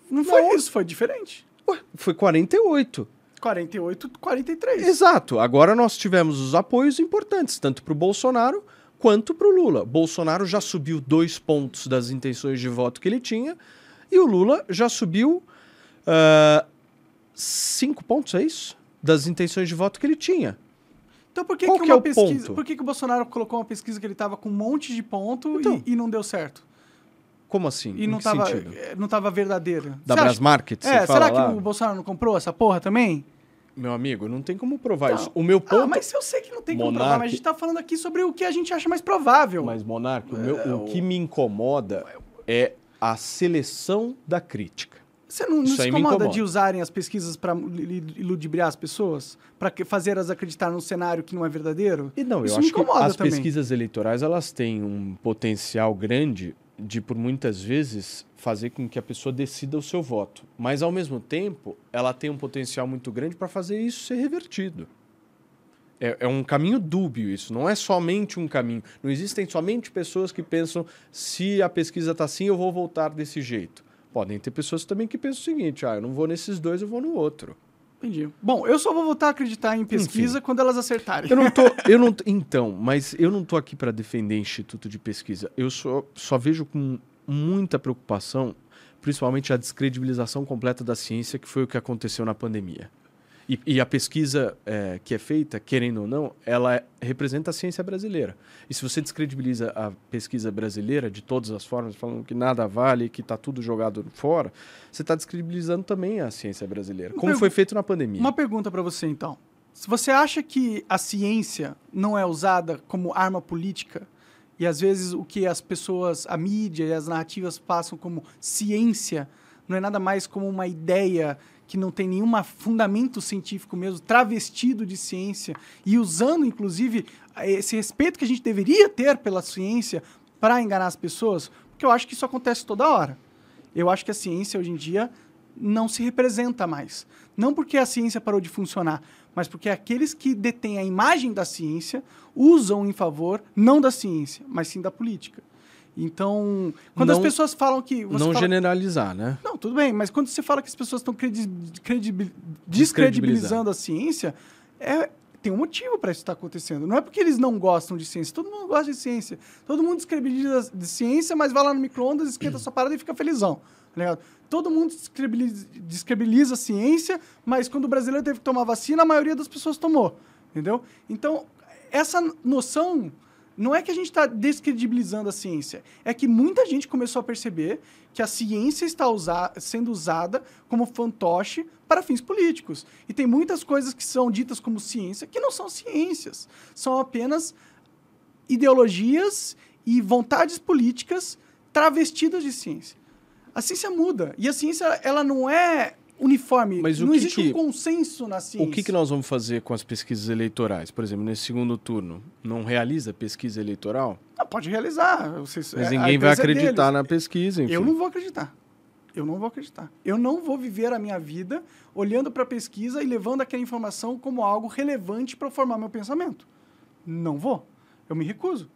Não foi Não. isso, foi diferente. Ué, foi 48. 48, 43. Exato. Agora nós tivemos os apoios importantes, tanto para o Bolsonaro quanto para o Lula. Bolsonaro já subiu dois pontos das intenções de voto que ele tinha e o Lula já subiu ah, cinco pontos, é isso? Das intenções de voto que ele tinha. Então por que, Qual que uma é o pesquisa. ponto? Por que, que o Bolsonaro colocou uma pesquisa que ele tava com um monte de ponto Então. e, e não deu certo? Como assim? E Em não que tava, sentido? eh, não tava verdadeira. Da Brasmarket, É, será lá? que o Bolsonaro não comprou essa porra também? Meu amigo, não tem como provar isso. O meu ponto... Ah, mas eu sei que não tem como Monark- provar, mas a gente tá falando aqui sobre o que a gente acha mais provável. Mas, Monark, o, meu- o que me incomoda é a seleção da crítica. Você não, não se incomoda, incomoda. de usarem as pesquisas para iludibriar as pessoas? Para fazer elas acreditar num cenário que não é verdadeiro? E não, Isso eu acho que as também. pesquisas eleitorais elas têm um potencial grande de, por muitas vezes, fazer com que a pessoa decida o seu voto. Mas, ao mesmo tempo, ela tem um potencial muito grande para fazer isso ser revertido. É, é um caminho dúbio isso, não é somente um caminho. Não existem somente pessoas que pensam se a pesquisa está assim, eu vou votar desse jeito. Podem ter pessoas também que pensam o seguinte, ah, eu não vou nesses dois, eu vou no outro. Entendi. Bom, eu só vou voltar a acreditar em pesquisa quando elas acertarem. Eu não tô, eu não, então, mas eu não tô aqui para defender instituto de pesquisa. Eu só, só vejo com muita preocupação, principalmente a descredibilização completa da ciência, que foi o que aconteceu na pandemia. E, e a pesquisa é, que é feita, querendo ou não, ela é- representa a ciência brasileira. E se você descredibiliza a pesquisa brasileira de todas as formas, falando que nada vale, que está tudo jogado fora, você está descredibilizando também a ciência brasileira, como foi feito na pandemia. Uma pergunta para você, então. Se você acha que a ciência não é usada como arma política, e às vezes o que as pessoas, a mídia e as narrativas passam como ciência, não é nada mais como uma ideia que não tem nenhum fundamento científico mesmo, travestido de ciência, e usando, inclusive, esse respeito que a gente deveria ter pela ciência para enganar as pessoas, porque eu acho que isso acontece toda hora. Eu acho que a ciência hoje em dia não se representa mais. Não porque a ciência parou de funcionar, mas porque aqueles que detêm a imagem da ciência usam em favor não da ciência, mas sim da política. Então, quando as Não- pessoas falam que. não fala- generalizar, né? Não, tudo bem, mas quando você fala que as pessoas estão credi- credibil- Descredibilizando. a ciência, é, tem um motivo para isso estar acontecendo. Não é porque eles não gostam de ciência, todo mundo gosta de ciência. Todo mundo descredibiliza de ciência, mas vai lá no micro-ondas, esquenta sua parada e fica felizão. tá? Todo mundo descredibiliza, descredibiliza a ciência, mas quando o brasileiro teve que tomar vacina, a maioria das pessoas tomou. Entendeu? Então, essa noção não é que a gente está descredibilizando a ciência, é que muita gente começou a perceber que a ciência está usa- sendo usada como fantoche para fins políticos. E tem muitas coisas que são ditas como ciência que não são ciências, são apenas ideologias e vontades políticas travestidas de ciência. A ciência muda e a ciência ela não é uniforme, Mas o não que existe que- um consenso na ciência. O que, que nós vamos fazer com as pesquisas eleitorais? Por exemplo, nesse segundo turno, não realiza pesquisa eleitoral? Não, pode realizar. Vocês, Mas é- ninguém vai é acreditar deles. na pesquisa, enfim. Eu não vou acreditar. Eu não vou acreditar. Eu não vou viver a minha vida olhando para a pesquisa e levando aquela informação como algo relevante para formar meu pensamento. Não vou. Eu me recuso.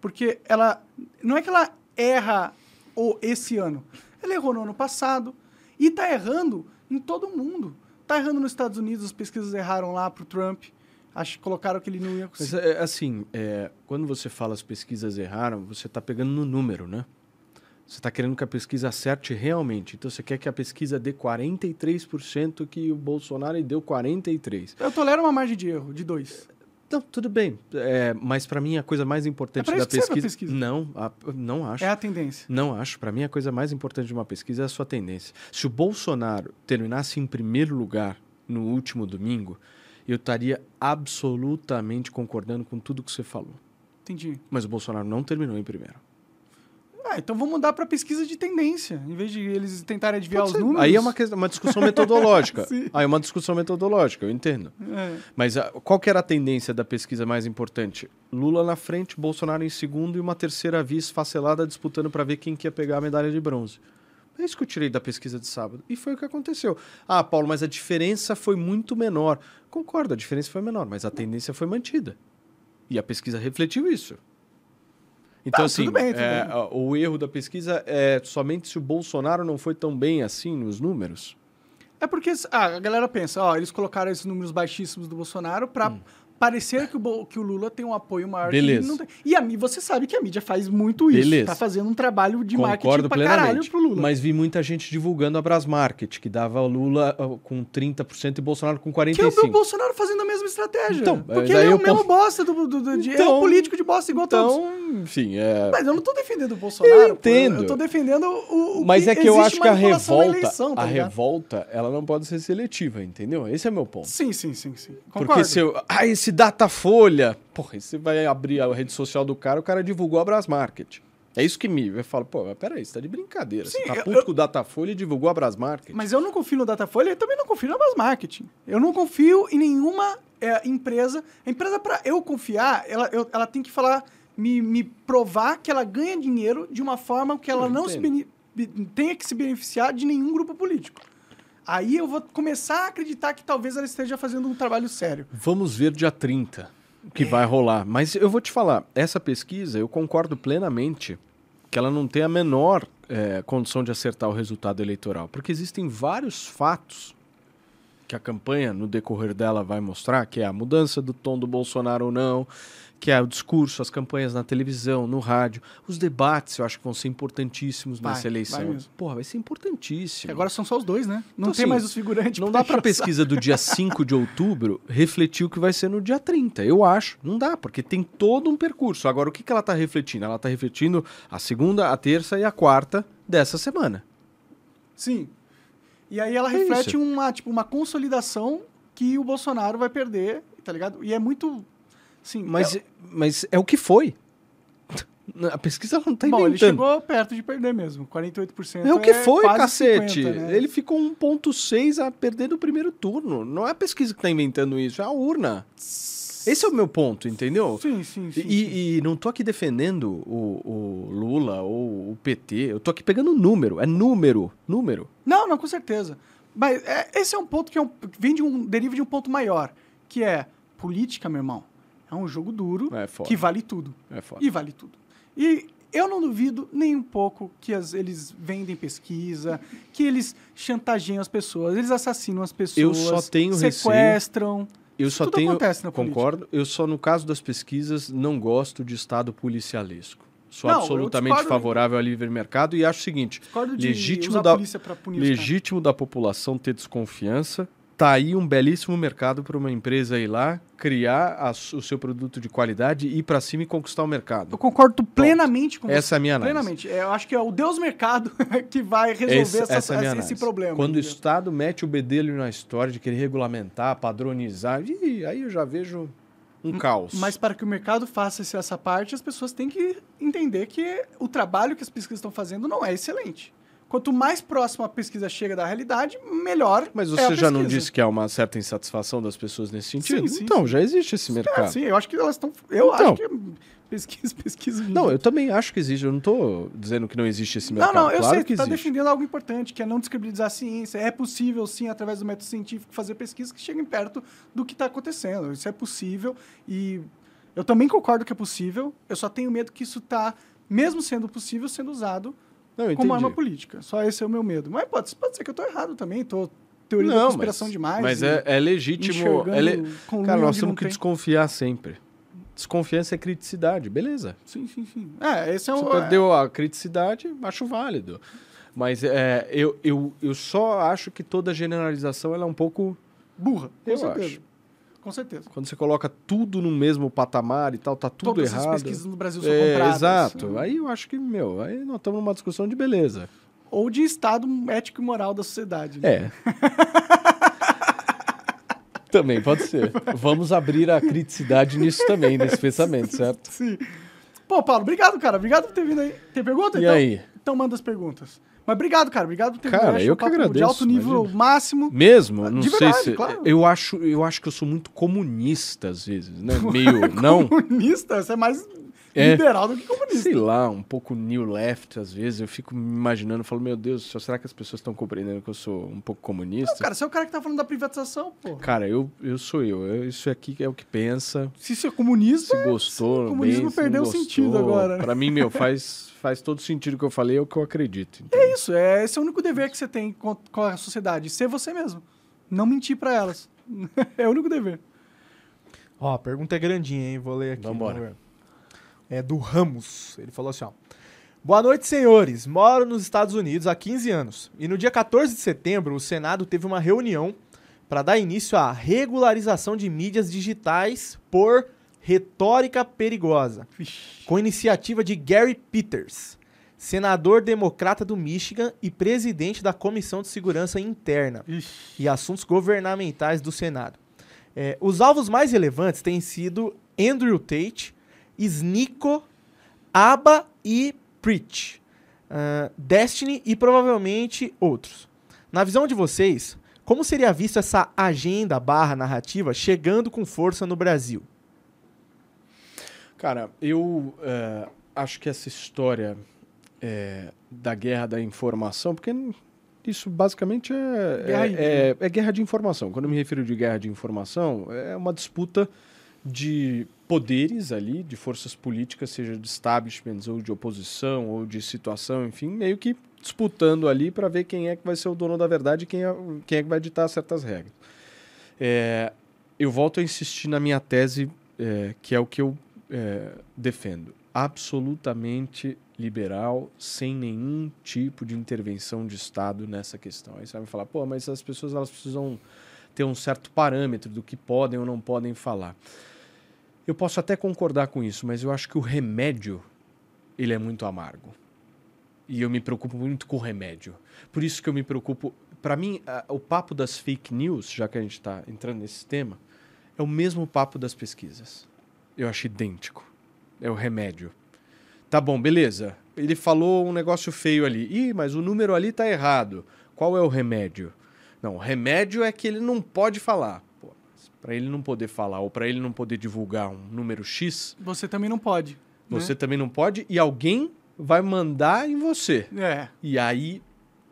Porque ela. Não é que ela erra o, esse ano. Ela errou no ano passado e está errando em todo mundo. Está errando nos Estados Unidos, as pesquisas erraram lá para o Trump. Acho que colocaram que ele não ia Mas, conseguir. é, assim, é, quando você fala as pesquisas erraram, você está pegando no número, né? Você está querendo que a pesquisa acerte realmente. Então, você quer que a pesquisa dê 43% que o Bolsonaro deu 43%. Eu tolero uma margem de erro de dois. Não, tudo bem. É, mas para mim, a coisa mais importante É da pesquisa... pesquisa. Não, a- não acho. É a tendência. Não acho. Para mim, a coisa mais importante de uma pesquisa é a sua tendência. Se o Bolsonaro terminasse em primeiro lugar no último domingo, eu estaria absolutamente concordando com tudo que você falou. Entendi. Mas o Bolsonaro não terminou em primeiro. Ah, então vamos mudar para pesquisa de tendência, em vez de eles tentarem adivinhar os números. Aí é uma, questão- uma discussão metodológica. Aí é uma discussão metodológica, eu entendo. É. Mas ah, qual que era a tendência da pesquisa mais importante? Lula na frente, Bolsonaro em segundo e uma terceira via esfacelada disputando para ver quem que ia pegar a medalha de bronze. É isso que eu tirei da pesquisa de sábado. E foi o que aconteceu. Ah, Paulo, mas a diferença foi muito menor. Concordo, a diferença foi menor, mas a tendência foi mantida. E a pesquisa refletiu isso. Então, Ah, assim, tudo bem, é, o erro da pesquisa é somente se o Bolsonaro não foi tão bem assim nos números. É porque ah, a galera pensa, ó, eles colocaram esses números baixíssimos do Bolsonaro pra parecer que o, que o Lula tem um apoio maior que. Beleza. ele não tem. E a você sabe que a mídia faz muito isso. Beleza. Tá fazendo um trabalho de Concordo marketing pra caralho pro Lula. Mas vi muita gente divulgando a Brasmarket, que dava o Lula ah, com 30% e Bolsonaro com que é o 45%. Bolsonaro fazendo a mesma estratégia. Então, porque ele é o mesmo posso- bosta do, do, do- de- é Então- um político de bosta igual todos. Então, enfim, é... Mas eu não tô defendendo o Bolsonaro. Eu pô. entendo. Eu tô defendendo o, o Mas é que eu acho que a revolta, eleição, tá a ligado? revolta, ela não pode ser seletiva, entendeu? Esse é meu ponto. Sim, sim, sim, sim. Porque Concordo. se eu, ah, esse Datafolha, porra, aí você vai abrir a rede social do cara, o cara divulgou a Brasmarket. É isso que me, eu falo, pô, mas peraí, você tá de brincadeira. você Sim, tá eu- puto eu- com o Datafolha e divulgou a Brasmarket. Mas eu não confio no Datafolha e também não confio na Base Marketing. Eu não confio em nenhuma é, empresa. A empresa, para eu confiar, ela, eu- ela tem que falar, me, me provar que ela ganha dinheiro de uma forma que ela não se bene- tenha que se beneficiar de nenhum grupo político. Aí eu vou começar a acreditar que talvez ela esteja fazendo um trabalho sério. Vamos ver dia 30 o É. que vai rolar. Mas eu vou te falar, essa pesquisa, eu concordo plenamente que ela não tem a menor eh, condição de acertar o resultado eleitoral. Porque existem vários fatos que a campanha, no decorrer dela, vai mostrar, que é a mudança do tom do Bolsonaro ou não, que é o discurso, as campanhas na televisão, no rádio. Os debates, eu acho que vão ser importantíssimos Vai, nessa eleição. vai. Porra, vai ser importantíssimo. Agora são só os dois, né? Não Então, tem assim, mais os figurantes. Não dá saco. pesquisa do dia 5 de outubro refletir o que vai ser no dia 30, eu acho. Não dá, porque tem todo um percurso. Agora, o que, que ela tá refletindo? Ela tá refletindo a segunda, a terça e a quarta dessa semana. Sim. E aí ela É reflete isso. uma, tipo, uma consolidação que o Bolsonaro vai perder, tá ligado? E é muito. Sim, Mas, é- mas é o que foi. A pesquisa não tá Bom, ele chegou perto de perder mesmo. 48%. É o que foi, quase cacete. 50, né? Ele ficou 1,6 a perder no primeiro turno. Não é a pesquisa que tá inventando isso, é a urna. Esse é o meu ponto, entendeu? Sim, sim, sim. sim. E, e não tô aqui defendendo o, o Lula ou o PT, eu tô aqui pegando número, é número, número. Não, não, com certeza. Mas é, esse é um ponto que é um- vem de um. deriva de um ponto maior, que é política, meu irmão. É um jogo duro É que vale tudo. É foda. E vale tudo. E eu não duvido nem um pouco que as- eles vendem pesquisa, que eles chantageiam as pessoas, eles assassinam as pessoas, Eu só tenho receio- sequestram. Eu Isso só tudo tenho, acontece na política. concordo, eu só no caso das pesquisas não gosto de estado policialesco. Sou Não, absolutamente favorável ao livre mercado e acho o seguinte, legítimo da, legítimo da população ter desconfiança, tá aí um belíssimo mercado para uma empresa ir lá, criar a o seu produto de qualidade, ir para cima e conquistar o mercado. Eu concordo plenamente com você. Essa é a minha análise. Plenamente. É, Eu acho que é o Deus mercado que vai resolver Esse- essa- essa é a minha esse problema. Quando o entendeu? Estado mete o bedelho na história de querer regulamentar, padronizar, ih, aí eu já vejo um caos. Mas para que o mercado faça essa parte, as pessoas têm que entender que o trabalho que as pesquisas estão fazendo não é excelente. Quanto mais próximo a pesquisa chega da realidade, melhor. Mas é você a já não disse que há uma certa insatisfação das pessoas nesse sentido? Sim, sim, então, sim. já existe esse Ah, mercado. sim, eu acho que elas estão. Eu Então. acho que pesquisa, pesquisa. Não, eu também acho que existe. Eu não estou dizendo que não existe esse Não, mercado. não, eu claro sei que está defendendo algo importante, que é não descredibilizar a ciência. É possível, sim, através do método científico, fazer pesquisas que cheguem perto do que está acontecendo. Isso é possível e eu também concordo que é possível. Eu só tenho medo que isso está, mesmo sendo possível, sendo usado Não, como arma política. Só esse é o meu medo. Mas pode, pode ser que eu estou errado também. Estou teoria da Não, conspiração mas, demais. Mas é, é legítimo. é le- com Cara, nós temos que tem. desconfiar sempre. Desconfiança é criticidade, beleza. Sim, sim, sim. É, esse é Você um. perdeu a criticidade, acho válido. Mas é, eu, eu, eu só acho que toda generalização ela é um pouco. burra, Eu certeza. acho. Com certeza. Quando você coloca tudo no mesmo patamar e tal, tá tudo Todas errado. as pesquisas no Brasil são É, compradas. exato. Aí eu acho que, meu, aí nós estamos numa discussão de beleza. Ou de estado ético e moral da sociedade. né? É. também pode ser. Vamos abrir a criticidade nisso também, nesse pensamento, certo? Sim. Pô, Paulo, obrigado, cara. Obrigado por ter vindo aí. Tem pergunta? E então, aí? Então manda as perguntas. Mas obrigado, cara. Obrigado por ter Cara, eu que papo De agradeço, alto nível imagina. máximo. Mesmo? Não De sei verdade, se. claro. Eu, acho, eu acho que eu sou muito comunista às vezes, né? Meio. não? Comunista? Você é mais É. liberal do que comunista. Sei lá, um pouco new left às vezes. Eu fico me imaginando, falo, meu Deus, será que as pessoas estão compreendendo que eu sou um pouco comunista? Não, cara, você é o cara que tá falando da privatização, pô. Cara, eu, eu sou eu. eu. Isso aqui é o que pensa. Se isso é comunista, Se gostou, o comunismo bem, se perdeu não o sentido gostou. agora? Pra mim, meu, faz, faz todo sentido o que eu falei, é o que eu acredito. entendeu? é isso. É, esse é o único dever que você tem com, com a sociedade. Ser você mesmo. Não mentir pra elas. é o único dever. Ó, a pergunta é grandinha, hein? Vou ler aqui. Vambora. É do Ramos. Ele falou assim, ó. Boa noite, senhores. Moro nos Estados Unidos há 15 anos. E no dia 14 de setembro, o Senado teve uma reunião para dar início à regularização de mídias digitais por retórica perigosa, com iniciativa de Gary Peters, senador democrata do Michigan e presidente da Comissão de Segurança Interna e assuntos governamentais do Senado. É, os alvos mais relevantes têm sido Andrew Tate, Snico, Abba e Preach, ah, Destiny e provavelmente outros. Na visão de vocês, como seria vista essa agenda barra narrativa chegando com força no Brasil? Cara, eu eh, acho que essa história eh, da guerra da informação, porque isso basicamente é Guerra é, é- é guerra de informação. Quando eu me refiro de guerra de informação, é uma disputa de poderes ali, de forças políticas, seja de establishments ou de oposição ou de situação, enfim, meio que disputando ali para ver quem é que vai ser o dono da verdade e quem é, quem é que vai ditar certas regras. É, eu volto a insistir na minha tese, é, que é o que eu é, defendo. Absolutamente liberal, sem nenhum tipo de intervenção de Estado nessa questão. Aí você vai falar, pô, mas as pessoas elas precisam ter um certo parâmetro do que podem ou não podem falar. Eu posso até concordar com isso, mas eu acho que o remédio ele é muito amargo. E eu me preocupo muito com o remédio. Por isso que eu me preocupo. Para mim, o papo das fake news, já que a gente está entrando nesse tema, é o mesmo papo das pesquisas. Eu acho idêntico. É o remédio. Tá bom, beleza. Ele falou um negócio feio ali. Ih, mas o número ali tá errado. Qual é o remédio? Não, o remédio é que ele não pode falar. Para ele não poder falar ou para ele não poder divulgar um número X, Você também não pode. né? você também não pode e alguém vai mandar em você. É, E aí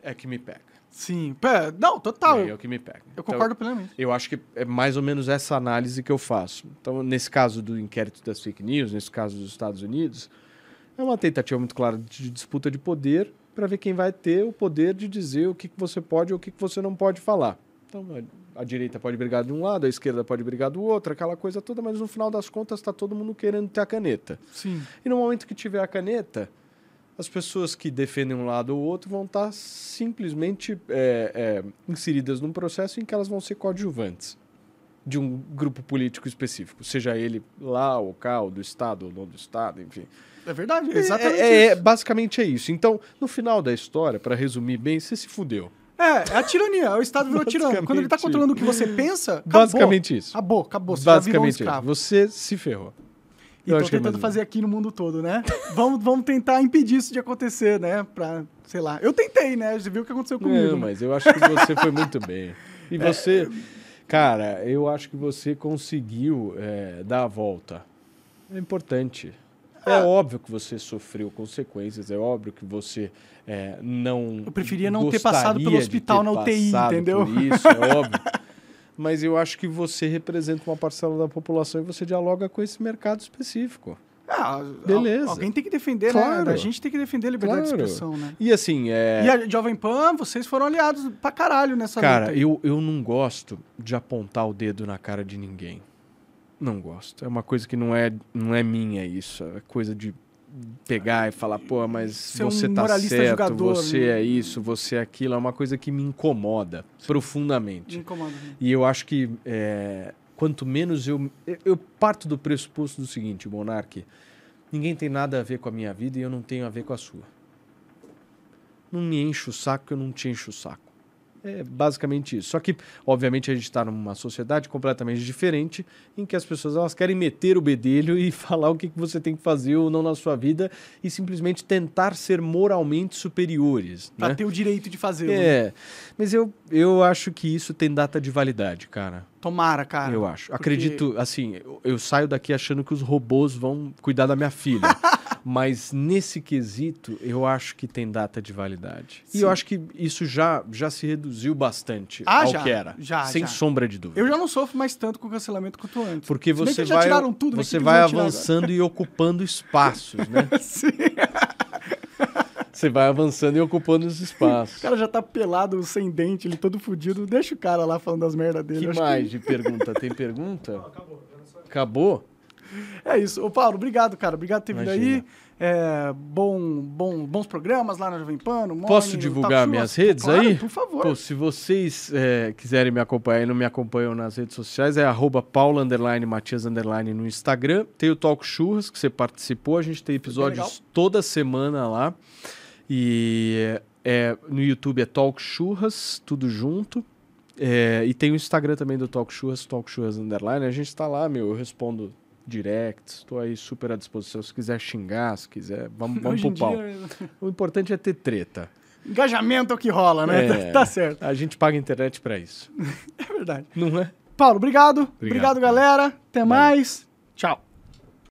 é que me pega. Sim. Pé, Não, total. É eu o que me pega. eu Então, concordo plenamente. eu acho que é mais ou menos essa análise que eu faço. Então, nesse caso do inquérito das fake news, nesse caso dos Estados Unidos, é uma tentativa muito clara de disputa de poder para ver quem vai ter o poder de dizer o que, que você pode ou o que, que você não pode falar. Então, a, a direita pode brigar de um lado, a esquerda pode brigar do outro, aquela coisa toda, mas no final das contas está todo mundo querendo ter a caneta. Sim. E no momento que tiver a caneta, as pessoas que defendem um lado ou outro vão estar simplesmente é, é, inseridas num processo em que elas vão ser coadjuvantes de um grupo político específico, seja ele lá ou cá, ou do Estado, ou não do Estado, enfim. É verdade. Exatamente é, é- isso. basicamente é isso. Então, no final da história, para resumir bem, você se fudeu. É, é a tirania. O Estado virou tirano. Quando ele tá Basicamente controlando o que você pensa, acabou. Basicamente isso. Acabou, acabou. Você um Basicamente isso. escravo. Você se ferrou. E estão é tentando mais fazer aqui no mundo todo, né? vamos, vamos tentar impedir isso de acontecer, né? Pra, sei lá. Eu tentei, né? Você viu o que aconteceu comigo. Não, mas eu acho que você foi muito bem. E você, cara, eu acho que você conseguiu é, dar a volta. É importante. É Ah. óbvio que você sofreu consequências, é óbvio que você é, não. Eu preferia não ter passado pelo hospital na UTI, entendeu? Isso, é óbvio. Mas eu acho que você representa uma parcela da população e você dialoga com esse mercado específico. Ah, Beleza. al- Alguém tem que defender, né? Claro. A gente tem que defender a liberdade de Claro. expressão, né? E assim, é. E a Jovem Pan, vocês foram aliados pra caralho nessa Cara, luta. eu, eu não gosto de apontar o dedo na cara de ninguém. Não gosto. É uma coisa que não é, não é minha isso. É coisa de pegar e falar, pô, mas Ser um você tá moralista certo, julgador, você né? é isso, você é aquilo. É uma coisa que me incomoda Me profundamente. incomoda. né? E eu acho que é, quanto menos eu, eu- parto do pressuposto do seguinte, Monark, ninguém tem nada a ver com a minha vida e eu não tenho a ver com a sua. Não me enche o saco, eu não te encho o saco. É basicamente isso. Só que, obviamente, a gente está numa sociedade completamente diferente em que as pessoas elas querem meter o bedelho e falar o que que você tem que fazer ou não na sua vida e simplesmente tentar ser moralmente superiores. Pra né? ter o direito de fazê-lo. É, mas eu, eu acho que isso tem data de validade, cara. Tomara, cara. eu acho. porque- Acredito, assim, eu, eu saio daqui achando que os robôs vão cuidar da minha filha. mas nesse quesito, eu acho que tem data de validade. E Sim. eu acho que isso já, já se reduziu bastante Ah, ao já, que era. já, sem já. sombra de dúvida. Eu já não sofro mais tanto com o cancelamento quanto antes. Porque que você vai, tiraram tudo, você Que que vai avançando e ocupando espaços, né? Sim. Você vai avançando e ocupando os espaços. O cara já tá pelado, sem dente, ele todo fudido. Deixa o cara lá falando das merdas dele. que mais de pergunta? Tem pergunta? Acabou. É isso. Ô, Paulo, obrigado, cara. Obrigado por ter vindo aí. É, bom, bom, bons programas lá na Jovem Pan. no Posso divulgar Talk Show. minhas redes Claro, aí? Por favor. Pô, se vocês é, quiserem me acompanhar e não me acompanham nas redes sociais, é arroba matias, underline no Instagram. Tem o Talk Churras, que você participou. A gente tem episódios toda semana lá. E é, no YouTube é Talk Churras, tudo junto. É, e tem o Instagram também do Talk Churras, Talk Churras Underline. A gente tá lá, meu, eu respondo directs, estou aí super à disposição. Se quiser xingar, se quiser, vamos, vamos pro pau. dia, O importante é ter treta. engajamento é o que rola, né? É. Tá certo. A gente paga a internet pra isso. É verdade. Não é? Paulo, obrigado. Obrigado, cara. galera. Até Valeu. mais. Tchau.